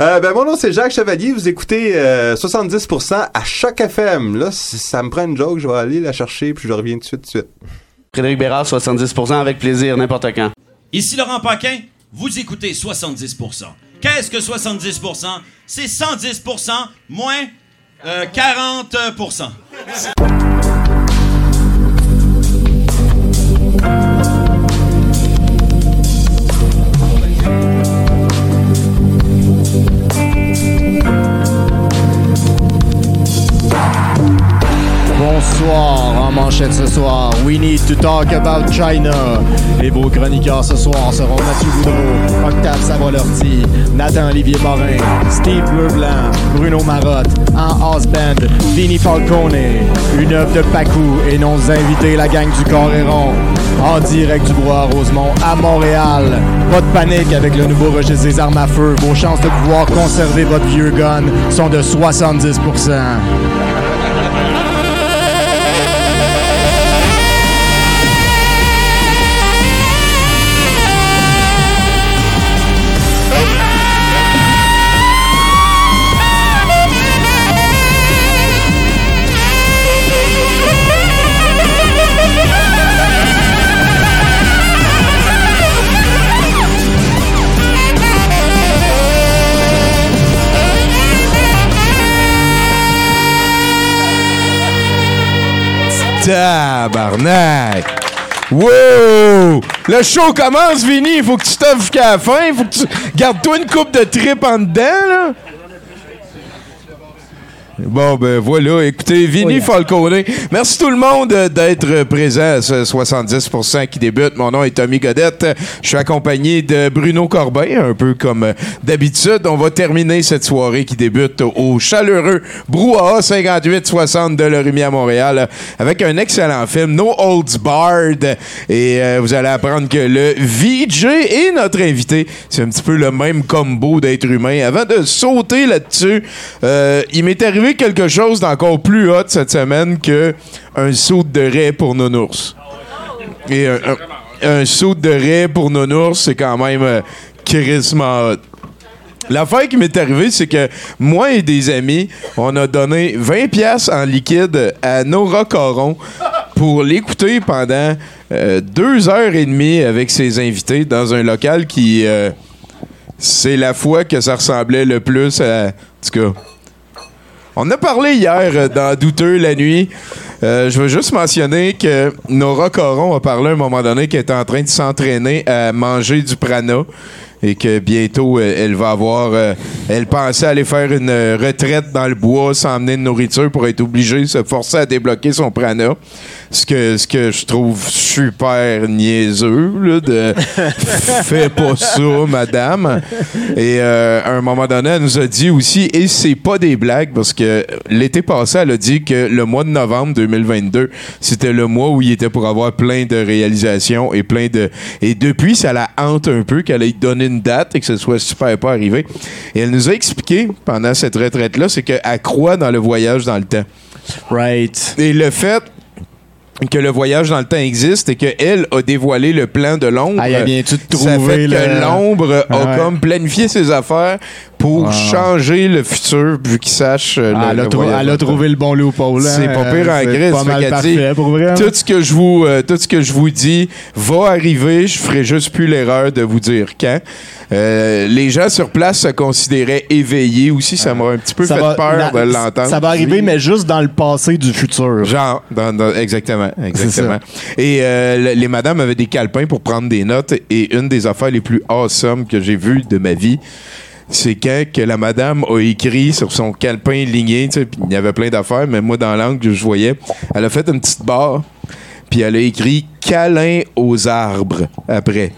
Euh, ben, mon nom, c'est Jacques Chevalier. Vous écoutez euh, 70% à Choc FM. Là, si ça me prend une joke, je vais aller la chercher puis je reviens tout de suite. Tout de suite. Frédéric Bérard, 70% avec plaisir, n'importe quand. Ici Laurent Paquin, vous écoutez 70%. Qu'est-ce que 70%? C'est 110% moins euh, 40%. En manchette ce soir. We need to talk about China. Les beaux chroniqueurs ce soir seront Mathieu Boudreau, Octave Savoie-Lortie, Nathan Olivier Morin, Steve Bleu-Blanc, Bruno Marotte, en house band, Falcone, une œuvre de Pacou et nos invités, la gang du Coréron, en direct du Bois Rosemont à Montréal. Pas de panique avec le nouveau registre des armes à feu. Vos chances de pouvoir conserver votre vieux gun sont de 70%. Tabarnak! Wow! Le show commence, Vinny. Faut que tu t'offres jusqu'à la fin. Faut que tu. Garde-toi une coupe de trip en dedans, là. Bon, ben voilà. Écoutez, Vinny Falcone. Merci tout le monde euh, d'être présent à ce 70% qui débute. Mon nom est Tommy Godette. Je suis accompagné de Bruno Corbin, un peu comme euh, d'habitude. On va terminer cette soirée qui débute au chaleureux Brouhaha 5860 de Lorimier à Montréal avec un excellent film, No Holds Barred. Et euh, vous allez apprendre que le VJ et notre invité, c'est un petit peu le même combo d'être humain. Avant de sauter là-dessus, euh, il m'est arrivé quelque chose d'encore plus hot cette semaine que un saut de raie pour Nounours. Et un, saut de raie pour Nounours, c'est quand même euh, crissement hot. L'affaire qui m'est arrivée, c'est que moi et des amis, on a donné 20 pièces en liquide à Nora Coron pour l'écouter pendant euh, deux heures et demie avec ses invités dans un local qui... euh, c'est la fois que ça ressemblait le plus à... En tout cas... On a parlé hier euh, dans Douteux la nuit. Euh, je veux juste mentionner que Nora Coron a parlé à un moment donné qu'elle était en train de s'entraîner à manger du prana et que bientôt euh, elle va avoir. elle pensait aller faire une retraite dans le bois sans emmener de nourriture pour être obligée de se forcer à débloquer son prana. Ce que, ce que je trouve super niaiseux, là, de fais pas ça, madame. Et euh, à un moment donné, elle nous a dit aussi, et c'est pas des blagues, parce que l'été passé, elle a dit que le mois de novembre 2022, c'était le mois où il était pour avoir plein de réalisations et plein de. Et depuis, ça la hante un peu qu'elle ait donné une date et que ce soit super pas arrivé. Et elle nous a expliqué pendant cette retraite-là, c'est qu'elle croit dans le voyage dans le temps. Right. Et le fait que le voyage dans le temps existe et qu'elle a dévoilé le plan de l'ombre. Ah, il a bien tout ça trouvé, fait que l'ombre a Ouais. comme planifié ses affaires pour Ah. changer le futur vu qu'il sache euh, Ah, le, elle, le a voyage elle a trouvé le bon loophole. hein. C'est pas pire en C'est gris. Pas mal parfait pour vrai. Tout ce que je vous, euh, tout ce que je vous dis va arriver. Je ferai juste plus l'erreur de vous dire quand. Euh, les gens sur place se considéraient éveillés aussi. Ça m'a un petit peu Ça fait va- peur na- de l'entendre. Ça va arriver, mais juste dans le passé du futur. Genre, dans- dans- exactement, exactement. Et euh, le- les madames avaient des calepins pour prendre des notes. Et une des affaires les plus awesome que j'ai vues de ma vie, c'est quand que la madame a écrit sur son calepin ligné, tu sais, puis il y avait plein d'affaires, mais moi, dans l'angle que je voyais, elle a fait une petite barre, puis elle a écrit « câlin aux arbres » après.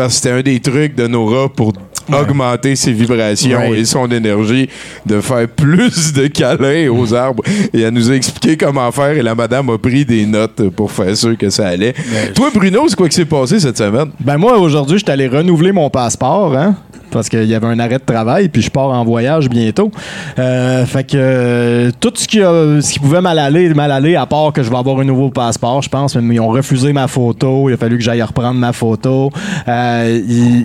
Parce que c'était un des trucs de Nora pour augmenter ses vibrations Right. et son énergie, de faire plus de câlins aux arbres. Et elle nous a expliqué comment faire et la madame a pris des notes pour faire sûr que ça allait. Toi, Bruno, c'est quoi qui s'est passé cette semaine? Ben moi, aujourd'hui, je suis allé renouveler mon passeport, hein, parce qu'il y avait un arrêt de travail, puis je pars en voyage bientôt. Euh, fait que euh, tout ce qui, a- ce qui pouvait mal aller, mal aller, à part que je vais avoir un nouveau passeport, je pense, mais ils ont refusé ma photo, il a fallu que j'aille reprendre ma photo. Euh,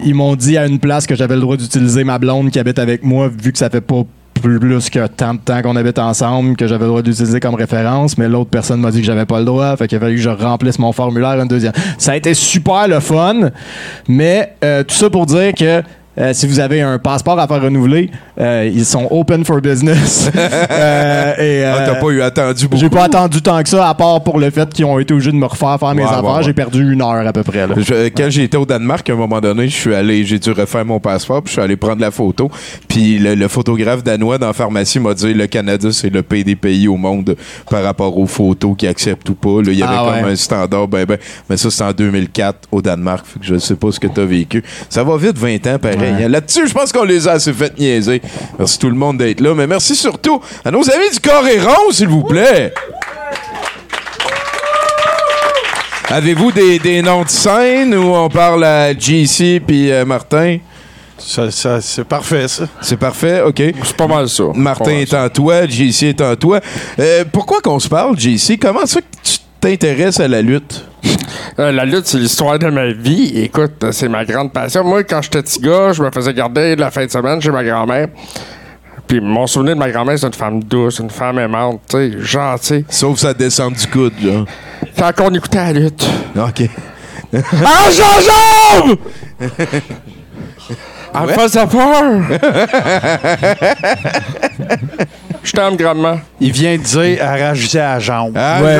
ils m'ont dit à une place que j'avais le droit d'utiliser ma blonde qui habite avec moi, vu que ça fait pas plus que tant de temps qu'on habite ensemble que j'avais le droit d'utiliser comme référence, mais l'autre personne m'a dit que j'avais pas le droit, fait qu'il a fallu que je remplisse mon formulaire une deuxième. Ça a été super le fun, mais tout ça pour dire que euh, si vous avez un passeport à faire renouveler, euh, ils sont open for business. Euh, et, Ah, t'as pas eu attendu beaucoup. j'ai pas attendu tant que ça, à part pour le fait qu'ils ont été obligés de me refaire faire mes Ouais, affaires. ouais, ouais. J'ai perdu une heure à peu près. Là. Je- quand j'étais au Danemark, à un moment donné, je suis allé, j'ai dû refaire mon passeport, puis je suis allé prendre la photo. Puis le, le photographe danois dans la pharmacie m'a dit le Canada, c'est le pays des pays au monde par rapport aux photos qu'ils acceptent ou pas. Là, il y avait Ah comme un standard, ben, ben, mais ça, c'est en 2004 au Danemark. Fait que je sais pas ce que tu as vécu. Ça va vite, 20 ans, pareil. Là-dessus, je pense qu'on les a assez fait niaiser. Merci tout le monde d'être là, mais merci surtout à nos amis du Coréron, s'il vous plaît. Avez-vous des, des noms de scène où on parle à JC puis euh, Martin? Ça, ça- c'est parfait, ça. C'est parfait, OK. C'est pas mal ça. Martin est en toi, JC est en toi. Euh, pourquoi qu'on se parle, JC? Comment ça que tu t'intéresses à la lutte? Euh, la lutte, c'est l'histoire de ma vie. Écoute, c'est ma grande passion. Moi, quand j'étais petit gars, je me faisais garder la fin de semaine chez ma grand-mère. Puis mon souvenir de ma grand-mère, c'est une femme douce, une femme aimante, tu sais, gentille. Sauf sa descente du coude, genre. Quand on écoutait la lutte. OK. Ah, Jean-Jean! Elle me faisait peur! Je t'aime grandement. Il vient de dire arracher la jambe. Ah, Ouais,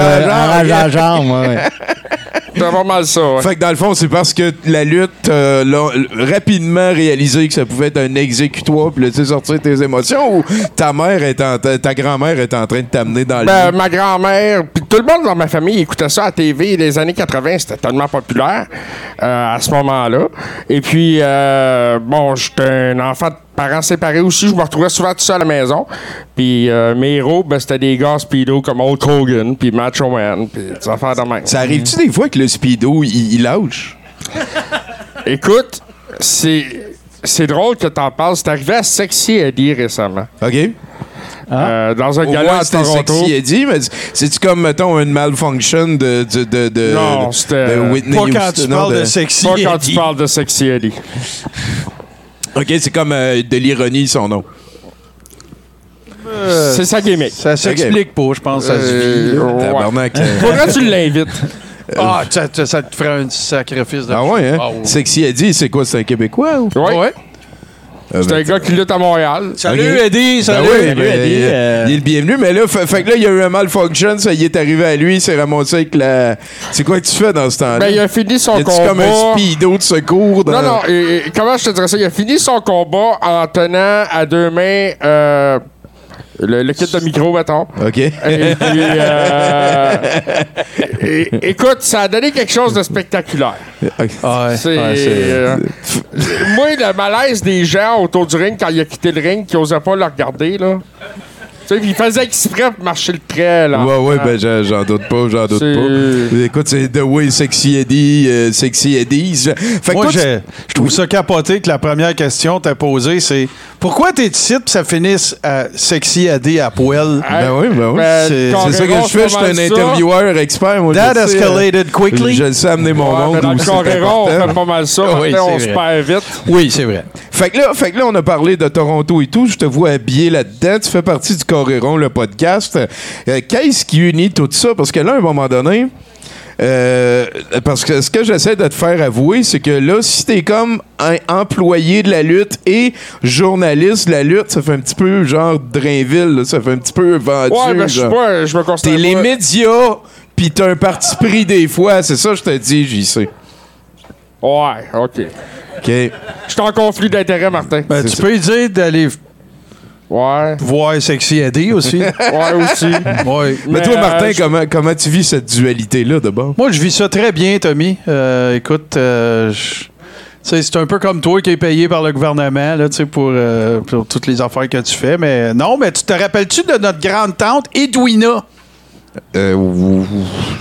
la jambe, ouais. C'est pas mal ça, ouais. Fait que dans le fond, c'est parce que la lutte euh, l'a rapidement réalisé que ça pouvait être un exécutoire, puis tu sortir tes émotions, ou ta mère est en ta, ta grand-mère est en train de t'amener dans le Ben, ma grand-mère, puis tout le monde dans ma famille écoutait ça à TV. Les années 80, c'était tellement populaire euh, à ce moment-là. Et puis, euh, bon, j'étais un enfant de parents séparés aussi. Je me retrouvais souvent tout seul à la maison. Puis euh, mes héros, ben, c'était des gars speedo comme Hulk Hogan, puis Macho Man, puis des affaires de même. Ça arrive-tu des fois que le speedo, il, il lâche? Écoute, c'est... C'est drôle que t'en parles. C'est arrivé à Sexy Eddie récemment. OK? Euh, dans un Au gala moins, à c'était Toronto. sexy Eddie, mais c'est-tu comme, mettons, une malfunction de, de, de, de, Non, de- Whitney Pas quand Houston, tu parles de, sexy. Pas quand tu parles de Sexy Eddie. OK, c'est comme euh, de l'ironie, son nom. C'est sa gimmick. Ça s'explique pas, je pense, ça se Euh, vit. ouais. Tabarnak. euh, Faudrait que tu l'invites. Ah, ça, ça- ça te ferait un sacrifice de Ah ouais, hein? Ah ouais. Sexy Eddie, c'est quoi? C'est un Québécois? Ou? Ouais. Ouais. Euh, C'est un gars qui lutte à Montréal. Salut. Eddie, Ben salut. oui, Salut, ben, Eddie, Il est le bienvenu, mais là, fait, fait que là, il y a eu un malfunction, ça y est arrivé à lui, il s'est ramassé avec la. C'est quoi que tu fais dans ce temps-là? Ben, il a fini son combat. comme un speedo de secours? Dans... Non, non, et- et comment je te dirais ça? Il a fini son combat en tenant à deux mains euh, le, le kit de micro, mettons. OK. Et puis, euh, et- écoute, ça a donné quelque chose de spectaculaire. Ah ouais. Euh, moi, le malaise des gens autour du ring quand il a quitté le ring, qui n'osaient pas le regarder, là. Tu sais, il faisait exprès pour marcher le trait, là. Ouais, ouais, ben j'en j'en doute pas, j'en doute pas. Écoute, c'est The Way Sexy Eddie, euh, Sexy Eddie's. Fait que Moi, toi, tu- j'ai- je trouve ça capoté que la première question t'as posée, c'est pourquoi t'es ici pis ça finisse à sexy Eddie à poil? Hey, Ben oui, ben oui. ben, C'est- ça que je fais, je suis un intervieweur expert. Moi, That sais, escalated euh, quickly. Je le sais amener mon Ouais, monde dans où le c'est Coréron, on important. fait pas mal ça. Oui, Maintenant, on c'est se vrai. perd vite. Oui, c'est vrai. Fait que, là, fait que là, on a parlé de Toronto et tout. Je te vois habillé là-dedans. Tu fais partie du Coréron, le podcast. Euh, Qu'est-ce qui unit tout ça? Parce que là, à un moment donné, euh, parce que ce que j'essaie de te faire avouer, c'est que là, si t'es comme un employé de la lutte et journaliste de la lutte, ça fait un petit peu genre Drainville, là. ça fait un petit peu vendu. Ouais, mais je suis genre. pas, je me considère T'es les médias, pis t'as un parti pris des fois. C'est ça, que je te dis, j'y sais. Ouais, OK. OK. Je suis en conflit d'intérêt, Martin. Ben, tu peux lui dire d'aller Ouais. voir sexy Eddie aussi. Ouais, aussi. ouais. Mais, toi, euh, Martin, je- comment, comment tu vis cette dualité-là, d'abord? Moi, je vis ça très bien, Tommy. Euh, écoute, euh, c'est un peu comme toi qui es payé par le gouvernement là, tu sais, pour, euh, pour toutes les affaires que tu fais. Mais non, mais tu te rappelles-tu de notre grande tante Edwina? Euh, ou-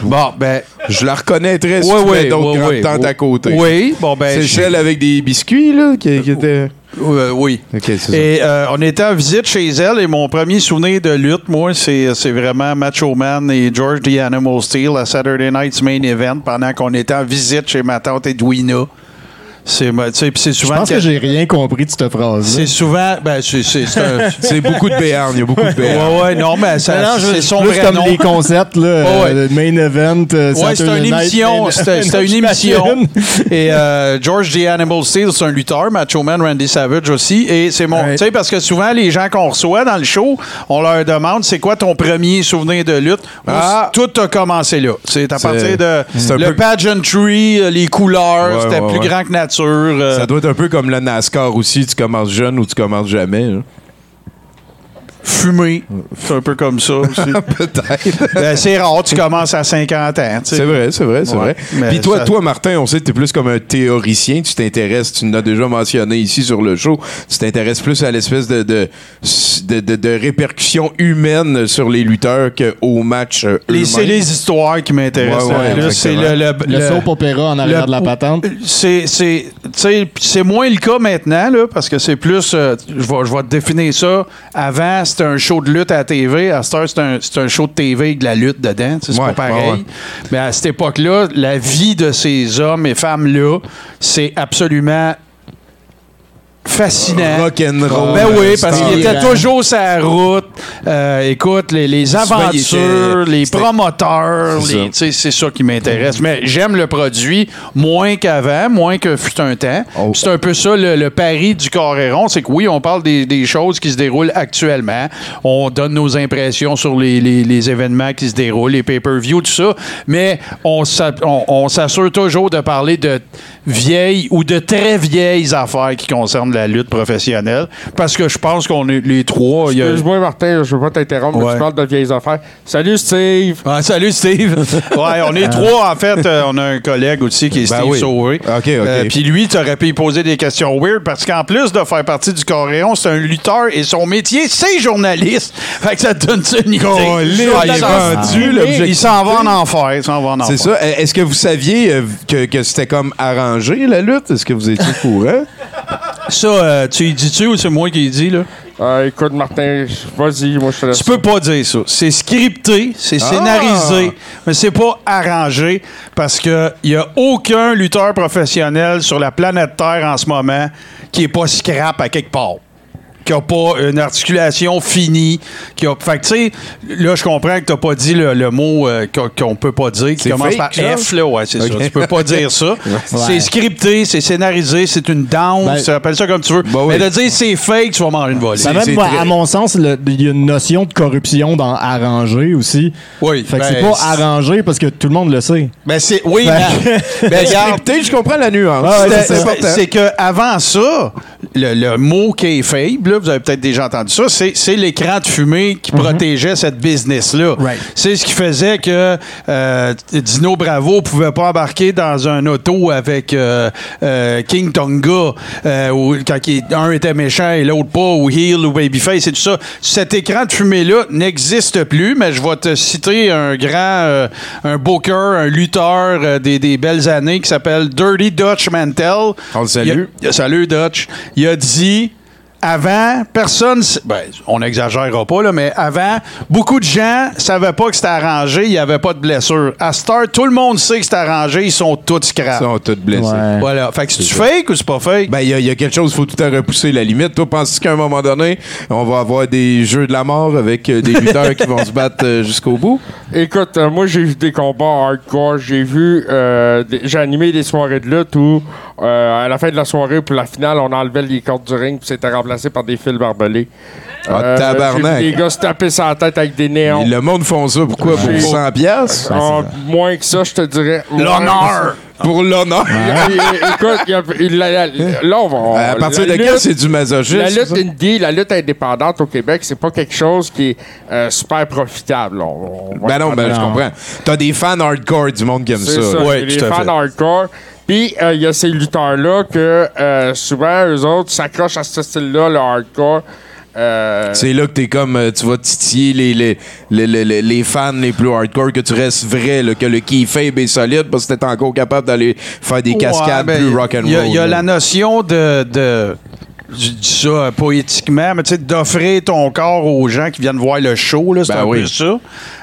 Bon, ben. je la reconnaîtrais si Ouais, tu mets ouais, d'autres ouais, grandes ouais, tantes ouais. à côté. Oui, bon, ben. C'est je- celle avec des biscuits, là, qui, qui était... Euh, oui. C'est ça. Et euh, on était en visite chez elle et mon premier souvenir de lutte, moi, c'est, c'est vraiment Macho Man et George the Animal Steel à Saturday Night's Main Event pendant qu'on était en visite chez ma tante Edwina. C'est, c'est Je souvent. pense que j'ai rien compris de cette phrase. c'est souvent. Ben, c'est, c'est, c'est. C'est beaucoup de béarn, il y a beaucoup de béarn. ouais, ouais, non, mais ça, Non, je- c'est son plus vrai comme nom. les concepts, là, Ouais, euh, main event, euh, Ouais, c'était Saturday une émission. C'était une émission. Et euh, George the Animal Steel, c'est un lutteur. Macho Man, Randy Savage aussi. Et c'est mon. Ouais. Tu sais, parce que souvent, les gens qu'on reçoit dans le show, on leur demande c'est quoi ton premier souvenir de lutte? Ah. tout a commencé là. C'est à C'est- partir de c'est le peu- pageantry, euh, les couleurs. Ouais, C'était ouais, plus ouais. grand que nature. Euh, Ça doit être un peu comme le NASCAR aussi. Tu commences jeune ou tu commences jamais. là. Fumé. C'est un peu comme ça aussi. Peut-être. Ben, c'est rare, tu commences à 50 ans. tu sais. C'est vrai, c'est vrai, c'est Ouais. vrai. Mais Puis toi, ça- toi, Martin, on sait que tu es plus comme un théoricien. Tu t'intéresses, tu l'as déjà mentionné ici sur le show, tu t'intéresses plus à l'espèce de de, de, de- de répercussions humaines sur les lutteurs qu'au match euh, C'est les histoires qui m'intéressent. Ouais, ouais, c'est le, le, Le le- soap opéra en arrière le- de la patente. C'est, moins le cas maintenant, là, parce que c'est plus. euh, je, vais, je vais te définir ça. Avant, c'était un show de lutte à la TV. À cette heure, c'est un, c'est un show de TV avec de la lutte dedans. Tu sais, C'est Ouais, pas pareil. ouais, ouais. Mais à cette époque-là, la vie de ces hommes et femmes-là, c'est absolument fascinant. Rock'n'roll. Ben oui, parce qu'il était toujours sa route. Euh, écoute, les, les aventures, était- les promoteurs, C'est ça. tu sais, c'est ça qui m'intéresse. Mais j'aime le produit moins qu'avant, moins que fut un temps. Oh. C'est un peu ça le, le pari du Coréron, c'est que oui, on parle des, des choses qui se déroulent actuellement. On donne nos impressions sur les, les- les événements qui se déroulent, les pay-per-view, tout ça. Mais on s'assure toujours de parler de vieilles ou de très vieilles affaires qui concernent la lutte professionnelle. Parce que je pense qu'on est les trois. a- Excuse-moi, Martin, je veux pas t'interrompre, mais tu parles de vieilles affaires. Salut, Steve! Ah, salut Steve. ouais, on est trois en fait. Euh, on a un collègue aussi qui est Ben Steve oui. Sauvé. OK, OK. Euh, Puis lui, tu aurais pu lui poser des questions weird parce qu'en plus de faire partie du Coréon, c'est un lutteur et son métier, c'est journaliste. Fait que ça te donne une idée. Il est l'objectif. Il s'en va en enfer. Il s'en va en enfer. C'est ça. Est-ce que vous saviez euh, que, que c'était comme arrangé, la lutte? Est-ce que vous étiez au courant? Ça, euh, tu y dis-tu ou c'est moi qui y dis, là? Euh, écoute, Martin, vas-y, moi je te laisse. Tu peux pas dire ça. C'est scripté, c'est Ah! scénarisé, mais c'est pas arrangé parce que y a aucun lutteur professionnel sur la planète Terre en ce moment qui est pas scrap à quelque part. Qui a pas une articulation finie. Qui a... Fait que, tu sais, là, je comprends que t'as pas dit le, le mot euh, qu'on peut pas dire, qui C'est commence fake, par ça? F, là. Ouais, c'est ça. Tu peux pas dire ça. C'est scripté, c'est scénarisé, c'est une down, Ben- tu appelles ça comme tu veux. Ben oui. Mais de dire c'est fake, tu vas manger une volée. C'est- Ben même, c'est moi, très- à mon sens, il y a une notion de corruption dans arranger aussi. Oui. Fait que ben, c'est pas arrangé parce que tout le monde le sait. Ben, c'est. Oui, Ben- mais. ben, Scripté, je comprends la nuance. Ah ouais, C'est- c'est ça. c'est c'est que avant ça, le, le mot qui est faible, là, vous avez peut-être déjà entendu ça, c'est l'écran de fumée qui protégeait cette business-là. Right. C'est ce qui faisait que euh, Dino Bravo pouvait pas embarquer dans un auto avec euh, euh, King Tonga, où, quand il- un était méchant et l'autre pas, ou Heel ou Babyface et tout ça. Cet écran de fumée-là n'existe plus, mais je vais te citer un grand, un booker, un lutteur des, des belles années qui s'appelle Dirty Dutch Mantel. On le salue. Il a- salut Dutch. Il a dit avant, personne, ben, on n'exagérera pas, là, mais avant, beaucoup de gens savaient pas que c'était arrangé, il n'y avait pas de blessure. À Star, tout le monde sait que c'est arrangé, ils sont tous scrap. Ils sont tous blessés. Ouais. Voilà. Fait que c'est-tu fake ou c'est pas fake? Ben, il y, a- il y a quelque chose, il faut tout à repousser la limite. Toi, penses-tu qu'à un moment donné, on va avoir des jeux de la mort avec euh, des lutteurs qui vont se battre euh, jusqu'au bout? Écoute, euh, moi j'ai vu des combats hardcore, j'ai vu, euh, des- j'ai animé des soirées de lutte où euh, à la fin de la soirée pour la finale, on enlevait les cordes du ring puis c'était remplacé par des fils barbelés. Ah, tabarnak. J'ai vu des gars se taper sur la tête avec des néons. Et le monde font ça, pourquoi? Pour J'ai- 100 piastres? Ah, moins que ça, je te dirais. L'honneur! Pour l'honneur? Écoute, là, on va. À partir de quand c'est du masochisme? La lutte indie, la lutte indépendante au Québec, c'est pas quelque chose qui est euh, super profitable. On- on Ben non, ben je comprends. T'as des fans hardcore du monde qui aime ça. ça. Ouais, les fans fait. hardcore. Puis euh, il y a ces lutteurs-là que euh, souvent, eux autres s'accrochent à ce style-là, le hardcore. Euh, C'est là que t'es comme, tu vas titiller les, les, les, les- les- les fans les plus hardcore, que tu restes vrai, là, que le keyfabe est solide parce que t'es encore capable d'aller faire des cascades Ouais, ben, plus rock'n'roll. Il y a, il y a là. la notion de. de je dis ça euh, poétiquement, mais tu sais, d'offrir ton corps aux gens qui viennent voir le show, là, c'est Ben un oui. peu ça.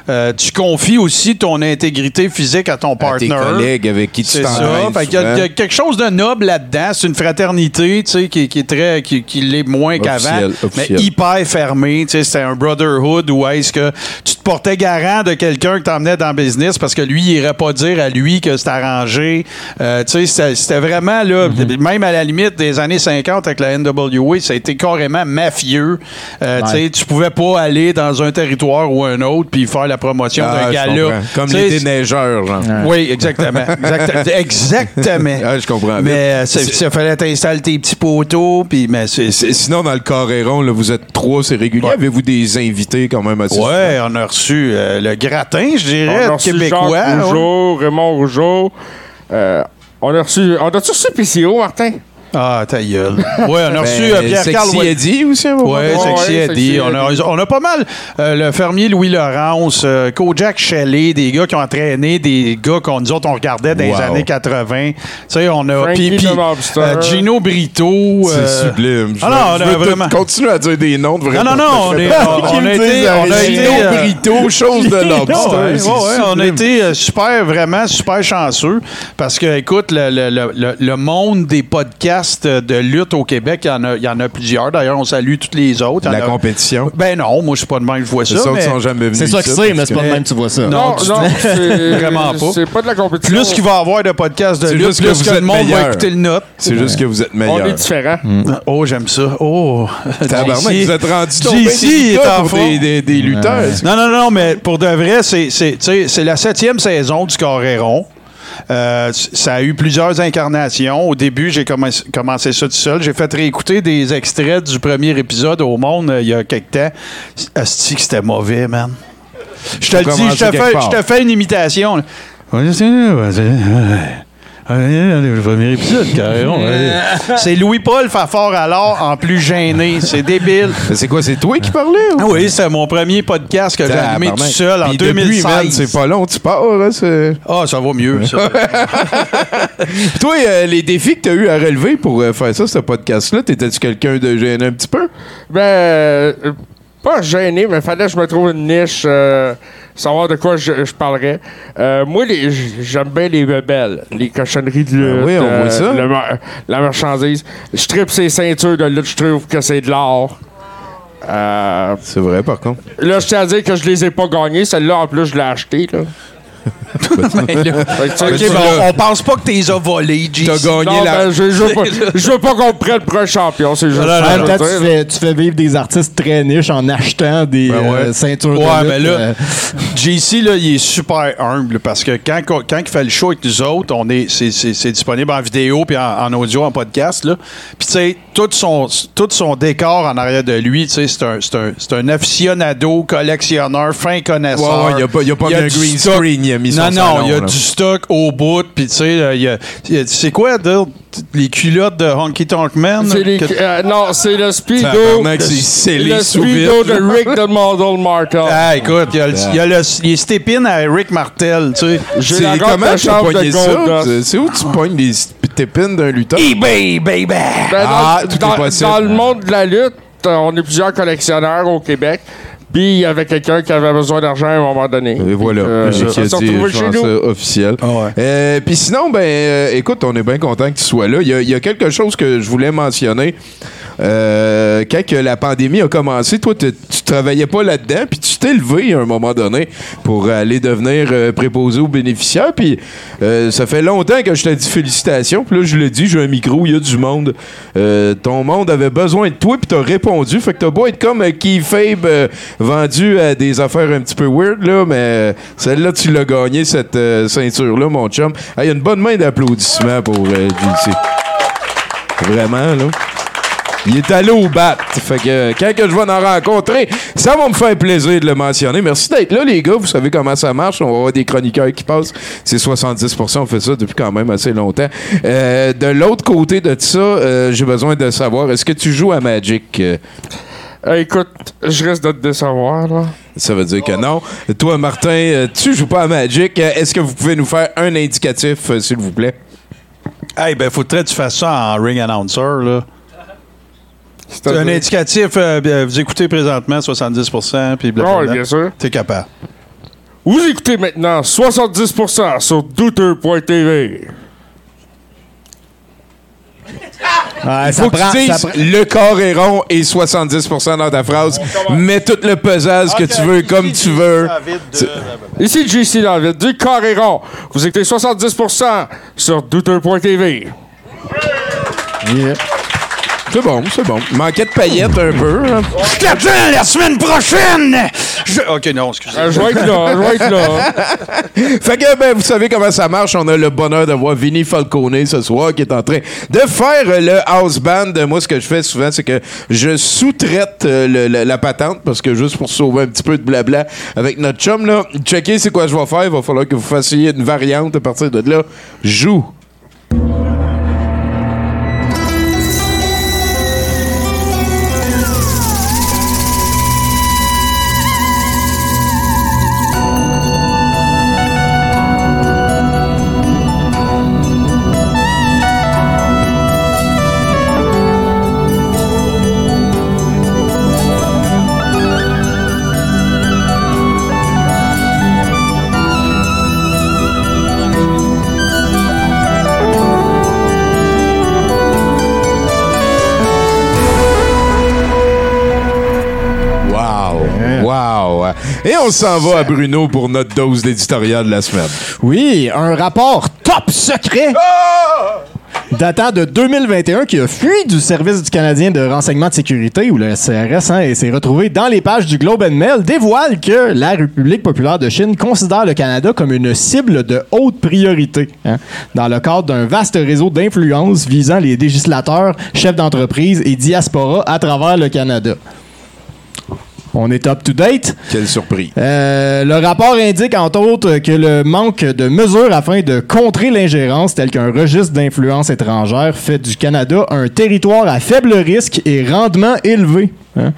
Euh, tu confies aussi ton intégrité physique à ton à partner. tes collègues avec qui tu C'est ça. t'entraînes il y, a quelque chose de noble là-dedans. C'est une fraternité, tu sais, qui, qui est très, qui, qui l'est moins qu'avant, mais hyper fermé. Tu sais, c'était un brotherhood où est-ce que tu te portais garant de quelqu'un que t'emmenais dans le business parce que lui, il irait pas dire à lui que c'était arrangé. Euh, tu sais, c'était- vraiment là, Mm-hmm. même à la limite des années 50 avec la NWA, ça a été carrément mafieux. Euh, Tu sais, tu pouvais pas aller dans un territoire ou un autre puis faire la promotion Ah, d'un gars-là. comprends. Comme les déneigeurs, genre. oui, exactement. Exact- exactement. Ah, je comprends. Mais euh, ça, C'est- ça fallait t'installes tes petits poteaux, puis mais Sinon, dans le là, vous êtes trois, c'est régulier. Ouais. Avez-vous des invités quand même assez Ouais, on a reçu euh, le gratin, je on dirais, a reçu québécois. Jacques ouais. Rougeau, Raymond Rougeau. Euh, on a reçu. On a-tu reçu PCO, Martin? Ah, ta gueule. Ouais, on a reçu Ben, euh, Pierre-Carl Sexy. Eddie aussi, Ouais? Sexy ouais, Eddie. Sexy On a, Eddie. on a pas mal euh, le fermier Louis Laurence, euh, Kojak Shelley, des gars qui ont entraîné, des gars qu'on nous autres on regardait dans Wow. les années 80. Tu sais, on a Mobster. euh, Gino Brito. C'est sublime. Je Ah non, veux- on a vraiment- Continue à dire des noms de Non, vraiment. non, non, on, est, on, on a été, on a été, Gino euh, Brito, chose de lobster. ouais, c'est ouais, on a été super, vraiment super chanceux parce que, écoute, le, le- le- le- le monde des podcasts de lutte au Québec, il y en a, il y en a plusieurs. D'ailleurs, on salue tous les autres. La a- compétition. Ben non, moi, je suis pas de même, je vois ça. C'est ça mais qui sont jamais venus. C'est ça que c'est, mais c'est pas de même que tu vois ça. Non, c'est Vraiment pas. C'est pas de la compétition. plus qu'il va y avoir de podcasts de lutte, juste que plus vous que le êtes monde va meilleur. écouter le note. C'est juste que vous êtes On meilleur. est différents. Oh, j'aime ça. Oh, Tabarnak, vous êtes rendu JC tombé est en des, des, des lutteurs. Non, non, non, mais pour de vrai, c'est, c'est, tu sais, c'est la septième saison du Coréron. Euh, ça a eu plusieurs incarnations. Au début, j'ai commencé, commencé ça tout seul. J'ai fait réécouter des extraits du premier épisode au monde euh, il y a quelque temps. Asti que c'était mauvais, man. Je te le dis, je te, fais, une imitation. là. Le premier épisode, Coréron. C'est Louis-Paul Fafard alors en plus gêné. C'est débile. C'est quoi, c'est toi qui parlais? ou? Ah oui, c'est mon premier podcast que j'ai animé tout seul en Puis depuis, 2016. man, C'est pas long, tu pars. hein, Ah, ça va mieux, ça. Puis toi, euh, les défis que tu as eu à relever pour euh, faire ça, ce podcast-là, t'étais-tu quelqu'un de gêné un petit peu? Ben, euh, pas gêné, mais fallait que je me trouve une niche, euh, savoir de quoi je, je parlerais. Euh, moi, j'aime bien les bebelles, les cochonneries de lutte. Ben oui, on euh, voit ça. le mar- la marchandise. Je tripe ces ceintures de lutte, je trouve que c'est de l'or. Euh, C'est vrai, par contre. là, je tiens à dire que je les ai pas gagnées. Celle-là, en plus, je l'ai achetée. Là. Ben, on, on pense pas que t'es as volé, G. T'as gagné non, la... ben, je, je veux pas, je veux pas qu'on prenne pour un champion, c'est juste temps, tu fais, tu fais vivre des artistes très niches en achetant des Ben ouais. euh, ceintures de Ouais, lutte, mais là, euh, JC, là, il est super humble parce que quand, quand il fait le show avec nous autres, on est, c'est, c'est- c'est disponible en vidéo puis en, en audio, en podcast. Là. Puis, tu sais, tout son, tout son décor en arrière de lui, tu sais, c'est un, c'est, un, c'est un aficionado, collectionneur, fin connaisseur. Ouais, ouais, il a pas- il a pas mis un du green stock. screen, il a mis son Non, non, il y a là. du stock au bout. Puis, tu sais, euh, il y a, c'est quoi, les culottes de Honky Tonk Man? C'est les- que- euh, non, c'est le speedo. C'est scellé le speedo de Rick the Model Martel. Ah, écoute, il y a, le, il y a le, les step-in à Rick Martel, tu sais. J'ai C'est comment de tu de ça? C'est- où tu pognes les tépines d'un lutteur? eBay, baby! Ben, Ah, dans, tout est dans- possible. dans le monde de la lutte, on est plusieurs collectionneurs au Québec. Puis il y avait quelqu'un qui avait besoin d'argent à un moment donné. Et voilà, Euh, qui a dit, je chez nous. officiel. Ah ouais. Euh, Puis sinon, ben, euh, écoute, on est bien content que tu sois là. Il y, a, il y a quelque chose que je voulais mentionner. Euh, quand que la pandémie a commencé, toi, tu travaillais pas là-dedans, puis tu t'es levé à un moment donné pour aller devenir euh, préposé aux bénéficiaires. Puis euh, ça fait longtemps que je t'ai dit félicitations. Puis là, je le dis, j'ai un micro, il y a du monde. Ton monde avait besoin de toi, puis t'as répondu. Fait que t'as beau être comme Key Fabe euh, vendu à des affaires un petit peu weird, là, mais celle-là, tu l'as gagné, cette ceinture-là, mon chum. Il y a une bonne main d'applaudissements pour. Vraiment, là. Il est allé au bat. Fait que euh, quand que je vais en rencontrer, ça va me faire plaisir de le mentionner. Merci d'être là, les gars. Vous savez comment ça marche. On va avoir des chroniqueurs qui passent. C'est 70% On fait ça depuis quand même assez longtemps. Euh, de l'autre côté de ça, euh, j'ai besoin de savoir, est-ce que tu joues à Magic? Euh, écoute, je reste de te décevoir, là. Ça veut dire que non. Toi, Martin, tu joues pas à Magic. Est-ce que vous pouvez nous faire un indicatif, s'il vous plaît? Hey, ben, faudrait que tu fasses ça en ring announcer, là. C'est un indicatif, euh, vous écoutez présentement 70 puis blablabla. Bien sûr. T'es capable. Vous écoutez maintenant 70% sur douteur.tv. Ouais, Il ça faut que prend- tu ça dises prend- le corps est rond et 70% dans ta phrase. Mets tout le pesage que tu veux, comme tu veux. Ici JC David du Carréron. Vous écoutez 70% sur douteur.tv. Yeah. C'est bon, c'est bon. Manquait de paillettes un peu. hein. Je t'attends la semaine prochaine! Je- OK, non, excusez. Euh, je vais être là, je vais être là. Fait que, ben, vous savez comment ça marche. On a le bonheur de voir Vinny Falcone ce soir qui est en train de faire le house band. Moi, ce que je fais souvent, c'est que je sous-traite euh, le- le- la patente parce que juste pour sauver un petit peu de blabla avec notre chum, là, checker c'est quoi je vais faire. Il va falloir que vous fassiez une variante à partir de là. Joue. On s'en va à Bruno pour notre dose d'éditorial de la semaine. Oui, un rapport top secret datant de 2021 qui a fui du Service du Canadien de renseignement de sécurité, ou le CRS, hein, et s'est retrouvé dans les pages du Globe and Mail, dévoile que la République populaire de Chine considère le Canada comme une cible de haute priorité, hein, dans le cadre d'un vaste réseau d'influence visant les législateurs, chefs d'entreprise et diaspora à travers le Canada. On est up to date. Quelle surprise. Euh, le rapport indique entre autres que le manque de mesures afin de contrer l'ingérence, tel qu'un registre d'influence étrangère, fait du Canada un territoire à faible risque et rendement élevé. hein.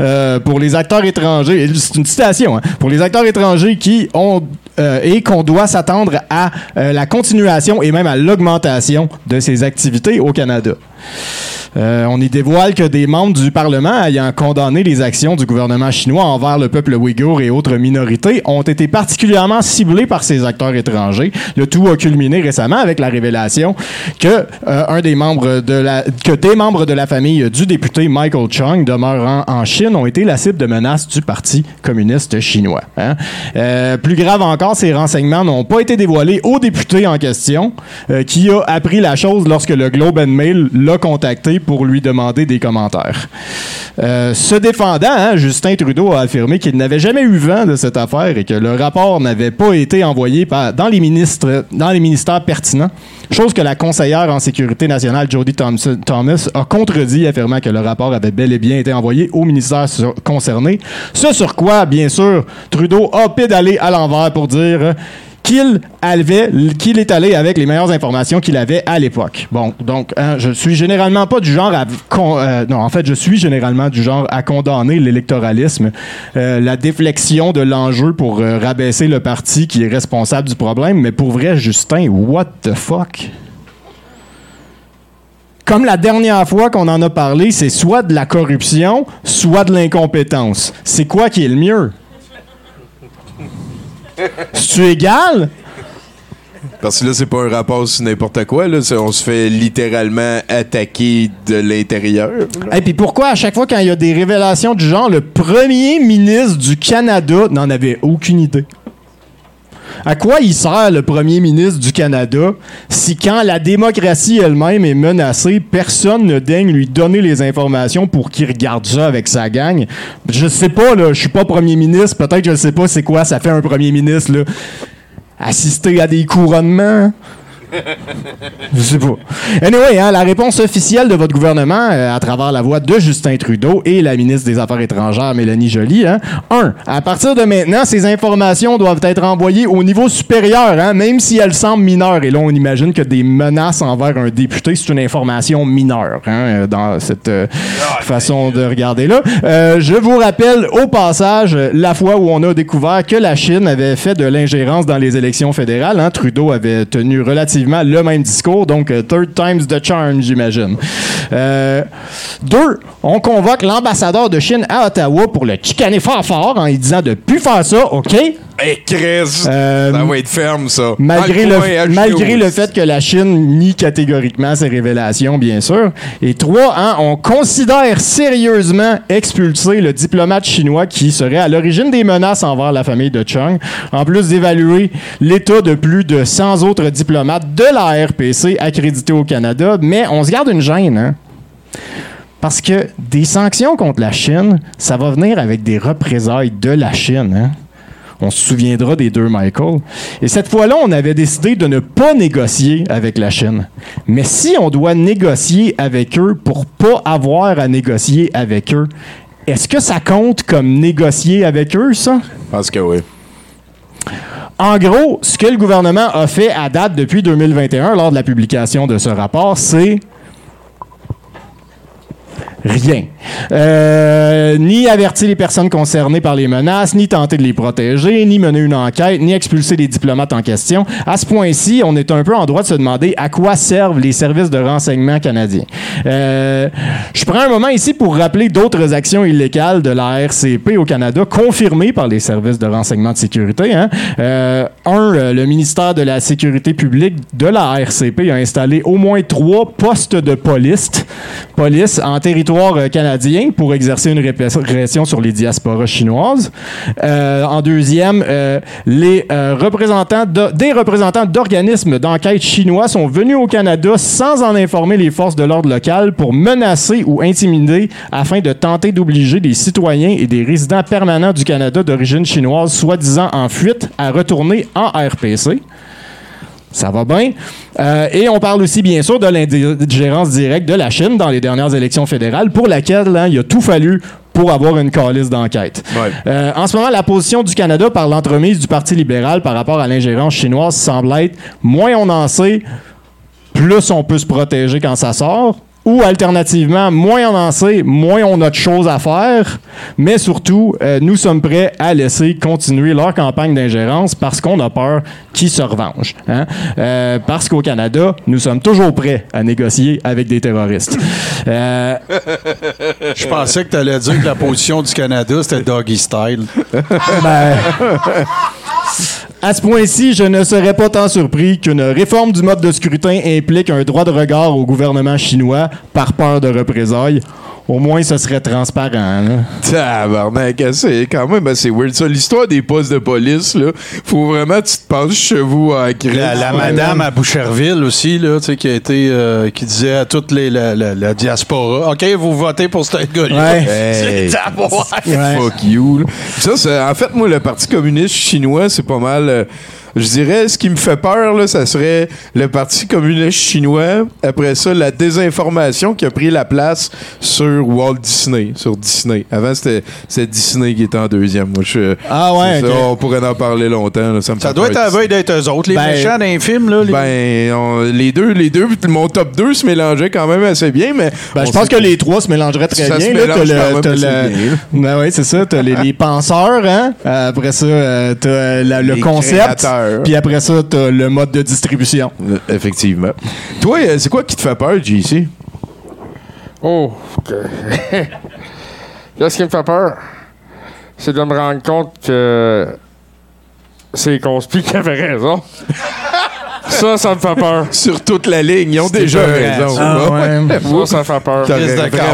Euh, pour les acteurs étrangers, c'est une citation, hein, pour les acteurs étrangers qui ont euh, et qu'on doit s'attendre à euh, la continuation et même à l'augmentation de ces activités au Canada. Euh, on y dévoile que des membres du Parlement ayant condamné les actions du gouvernement chinois envers le peuple ouïghour et autres minorités ont été particulièrement ciblés par ces acteurs étrangers. Le tout a culminé récemment avec la révélation que un des membres de la membres de la famille du député Michael Chung demeurant en Chine ont été la cible de menaces du Parti communiste chinois. hein. Plus grave encore, ces renseignements n'ont pas été dévoilés au député en question, euh, qui a appris la chose lorsque le Globe and Mail l'a contacté pour lui demander des commentaires. Euh, se défendant, hein, Justin Trudeau a affirmé qu'il n'avait jamais eu vent de cette affaire et que le rapport n'avait pas été envoyé par, dans, les ministres, dans les ministères pertinents, chose que la conseillère en sécurité nationale Jody Thomas a contredit, affirmant que le rapport avait bel et bien été envoyé au ministère concerné. Ce sur quoi, bien sûr, Trudeau a pédalé à l'envers pour dire qu'il avait, qu'il est allé avec les meilleures informations qu'il avait à l'époque. Bon, donc, hein, je suis généralement pas du genre à... euh, non, en fait, je suis généralement du genre à condamner l'électoralisme, euh, la déflexion de l'enjeu pour euh, rabaisser le parti qui est responsable du problème, mais pour vrai, Justin, what the fuck? Comme la dernière fois qu'on en a parlé, c'est soit de la corruption, soit de l'incompétence. C'est quoi qui est le mieux? C'est-tu égal? Parce que là, c'est pas un rapport sur n'importe quoi. Là. On se fait littéralement attaquer de l'intérieur. Et puis pourquoi à chaque fois quand il y a des révélations du genre, le premier ministre du Canada n'en avait aucune idée? À quoi il sert le premier ministre du Canada si quand la démocratie elle-même est menacée, personne ne daigne lui donner les informations pour qu'il regarde ça avec sa gang? Je sais pas, là, je suis pas premier ministre, peut-être je sais pas c'est quoi ça fait un premier ministre, là. Assister à des couronnements. Je sais pas. Anyway, hein, la réponse officielle de votre gouvernement, euh, à travers la voix de Justin Trudeau et la ministre des Affaires étrangères, Mélanie Joly, hein, un, à partir de maintenant, ces informations doivent être envoyées au niveau supérieur, hein, même si elles semblent mineures. Et là, on imagine que des menaces envers un député, c'est une information mineure hein, euh, dans cette euh, façon de regarder là. Je vous rappelle au passage la fois où on a découvert que la Chine avait fait de l'ingérence dans les élections fédérales. hein. Trudeau avait tenu relativement le même discours, donc euh, third time's the charm, j'imagine. Euh, deux, on convoque l'ambassadeur de Chine à Ottawa pour le chicaner fort fort en lui disant de plus faire ça, OK? Hey, Chris! Euh, ça va être ferme, ça. Malgré, le, malgré le fait que la Chine nie catégoriquement ces révélations, bien sûr. Et trois, hein, on considère sérieusement expulser le diplomate chinois qui serait à l'origine des menaces envers la famille de Chung, en plus d'évaluer l'état de plus de 100 autres diplomates de la RPC accrédités au Canada. Mais on se garde une gêne, hein? Parce que des sanctions contre la Chine, ça va venir avec des représailles de la Chine, hein? On se souviendra des deux Michael. Et cette fois-là, on avait décidé de ne pas négocier avec la Chine. Mais si on doit négocier avec eux pour pas avoir à négocier avec eux, est-ce que ça compte comme négocier avec eux, ça? Parce que oui. En gros, ce que le gouvernement a fait à date depuis 2021, lors de la publication de ce rapport, c'est rien. Euh, ni avertir les personnes concernées par les menaces, ni tenter de les protéger, ni mener une enquête, ni expulser les diplomates en question. À ce point-ci, on est un peu en droit de se demander à quoi servent les services de renseignement canadiens. Euh, je prends un moment ici pour rappeler d'autres actions illégales de la RCP au Canada confirmées par les services de renseignement de sécurité. hein. Euh, un, le ministère de la Sécurité publique de la RCP a installé au moins trois postes de police, police en territoire euh, canadien pour exercer une répression sur les diasporas chinoises. Euh, en deuxième, euh, les représentants de- des représentants d'organismes d'enquête chinois sont venus au Canada sans en informer les forces de l'ordre locales pour menacer ou intimider afin de tenter d'obliger des citoyens et des résidents permanents du Canada d'origine chinoise, soi-disant en fuite, à retourner en RPC. Ça va bien. Euh, et on parle aussi, bien sûr, de l'ingérence directe de la Chine dans les dernières élections fédérales, pour laquelle hein, il a tout fallu pour avoir une calice d'enquête. Euh, en ce moment, la position du Canada par l'entremise du Parti libéral par rapport à l'ingérence chinoise semble être moins on en sait, plus on peut se protéger quand ça sort. Ou alternativement, moins on en sait, moins on a de choses à faire. Mais surtout, euh, nous sommes prêts à laisser continuer leur campagne d'ingérence parce qu'on a peur qu'ils se revengent. hein. Euh, parce qu'au Canada, nous sommes toujours prêts à négocier avec des terroristes. Euh, Je pensais que tu allais dire que la position du Canada, c'était doggy style. Ben, à ce point-ci, je ne serais pas tant surpris qu'une réforme du mode de scrutin implique un droit de regard au gouvernement chinois par peur de représailles. Au moins, ce serait transparent. là. Tabarnak, c'est quand même assez weird. Ça, l'histoire des postes de police, là, faut vraiment que tu te penses chevaux à créer. La, la madame à Boucherville aussi, là, tu sais, qui a été, euh, qui disait à toute les, la, la- la diaspora, OK, vous votez pour ce gars-là. Ouais. Hey. C'est. Ouais. Fuck you. là. Ça, c'est- en fait, moi, le Parti communiste chinois, c'est pas mal. euh, je dirais, ce qui me fait peur, là, ça serait le Parti communiste chinois. Après ça, la désinformation qui a pris la place sur Walt Disney, sur Disney. Avant, c'était Disney qui était en deuxième. Moi, je, Ah ouais, ça, on pourrait en parler longtemps. là, ça me Ça fait doit être à veille d'être eux autres, les Ben- méchants d'un film, là. les- Ben, on- les deux, les deux, mon top 2 se mélangeait quand même assez bien, mais. Ben, je pense que les trois se mélangeraient très Ça bien. se là. mélange T'as le-. Ben oui, c'est ça. T'as les, les penseurs, hein? Après ça, euh, t'as euh, le Les concept. créateurs. Puis après ça, t'as le mode de distribution. Euh, Effectivement. Toi, euh, c'est quoi qui te fait peur, JC? Oh, que- Qu'est-ce qui me fait peur? C'est de me rendre compte que c'est les conspires qui avaient raison. ça, ça me fait peur. Sur toute la ligne, ils ont déjà raison. Ah, ouais. Ça, ça fait peur.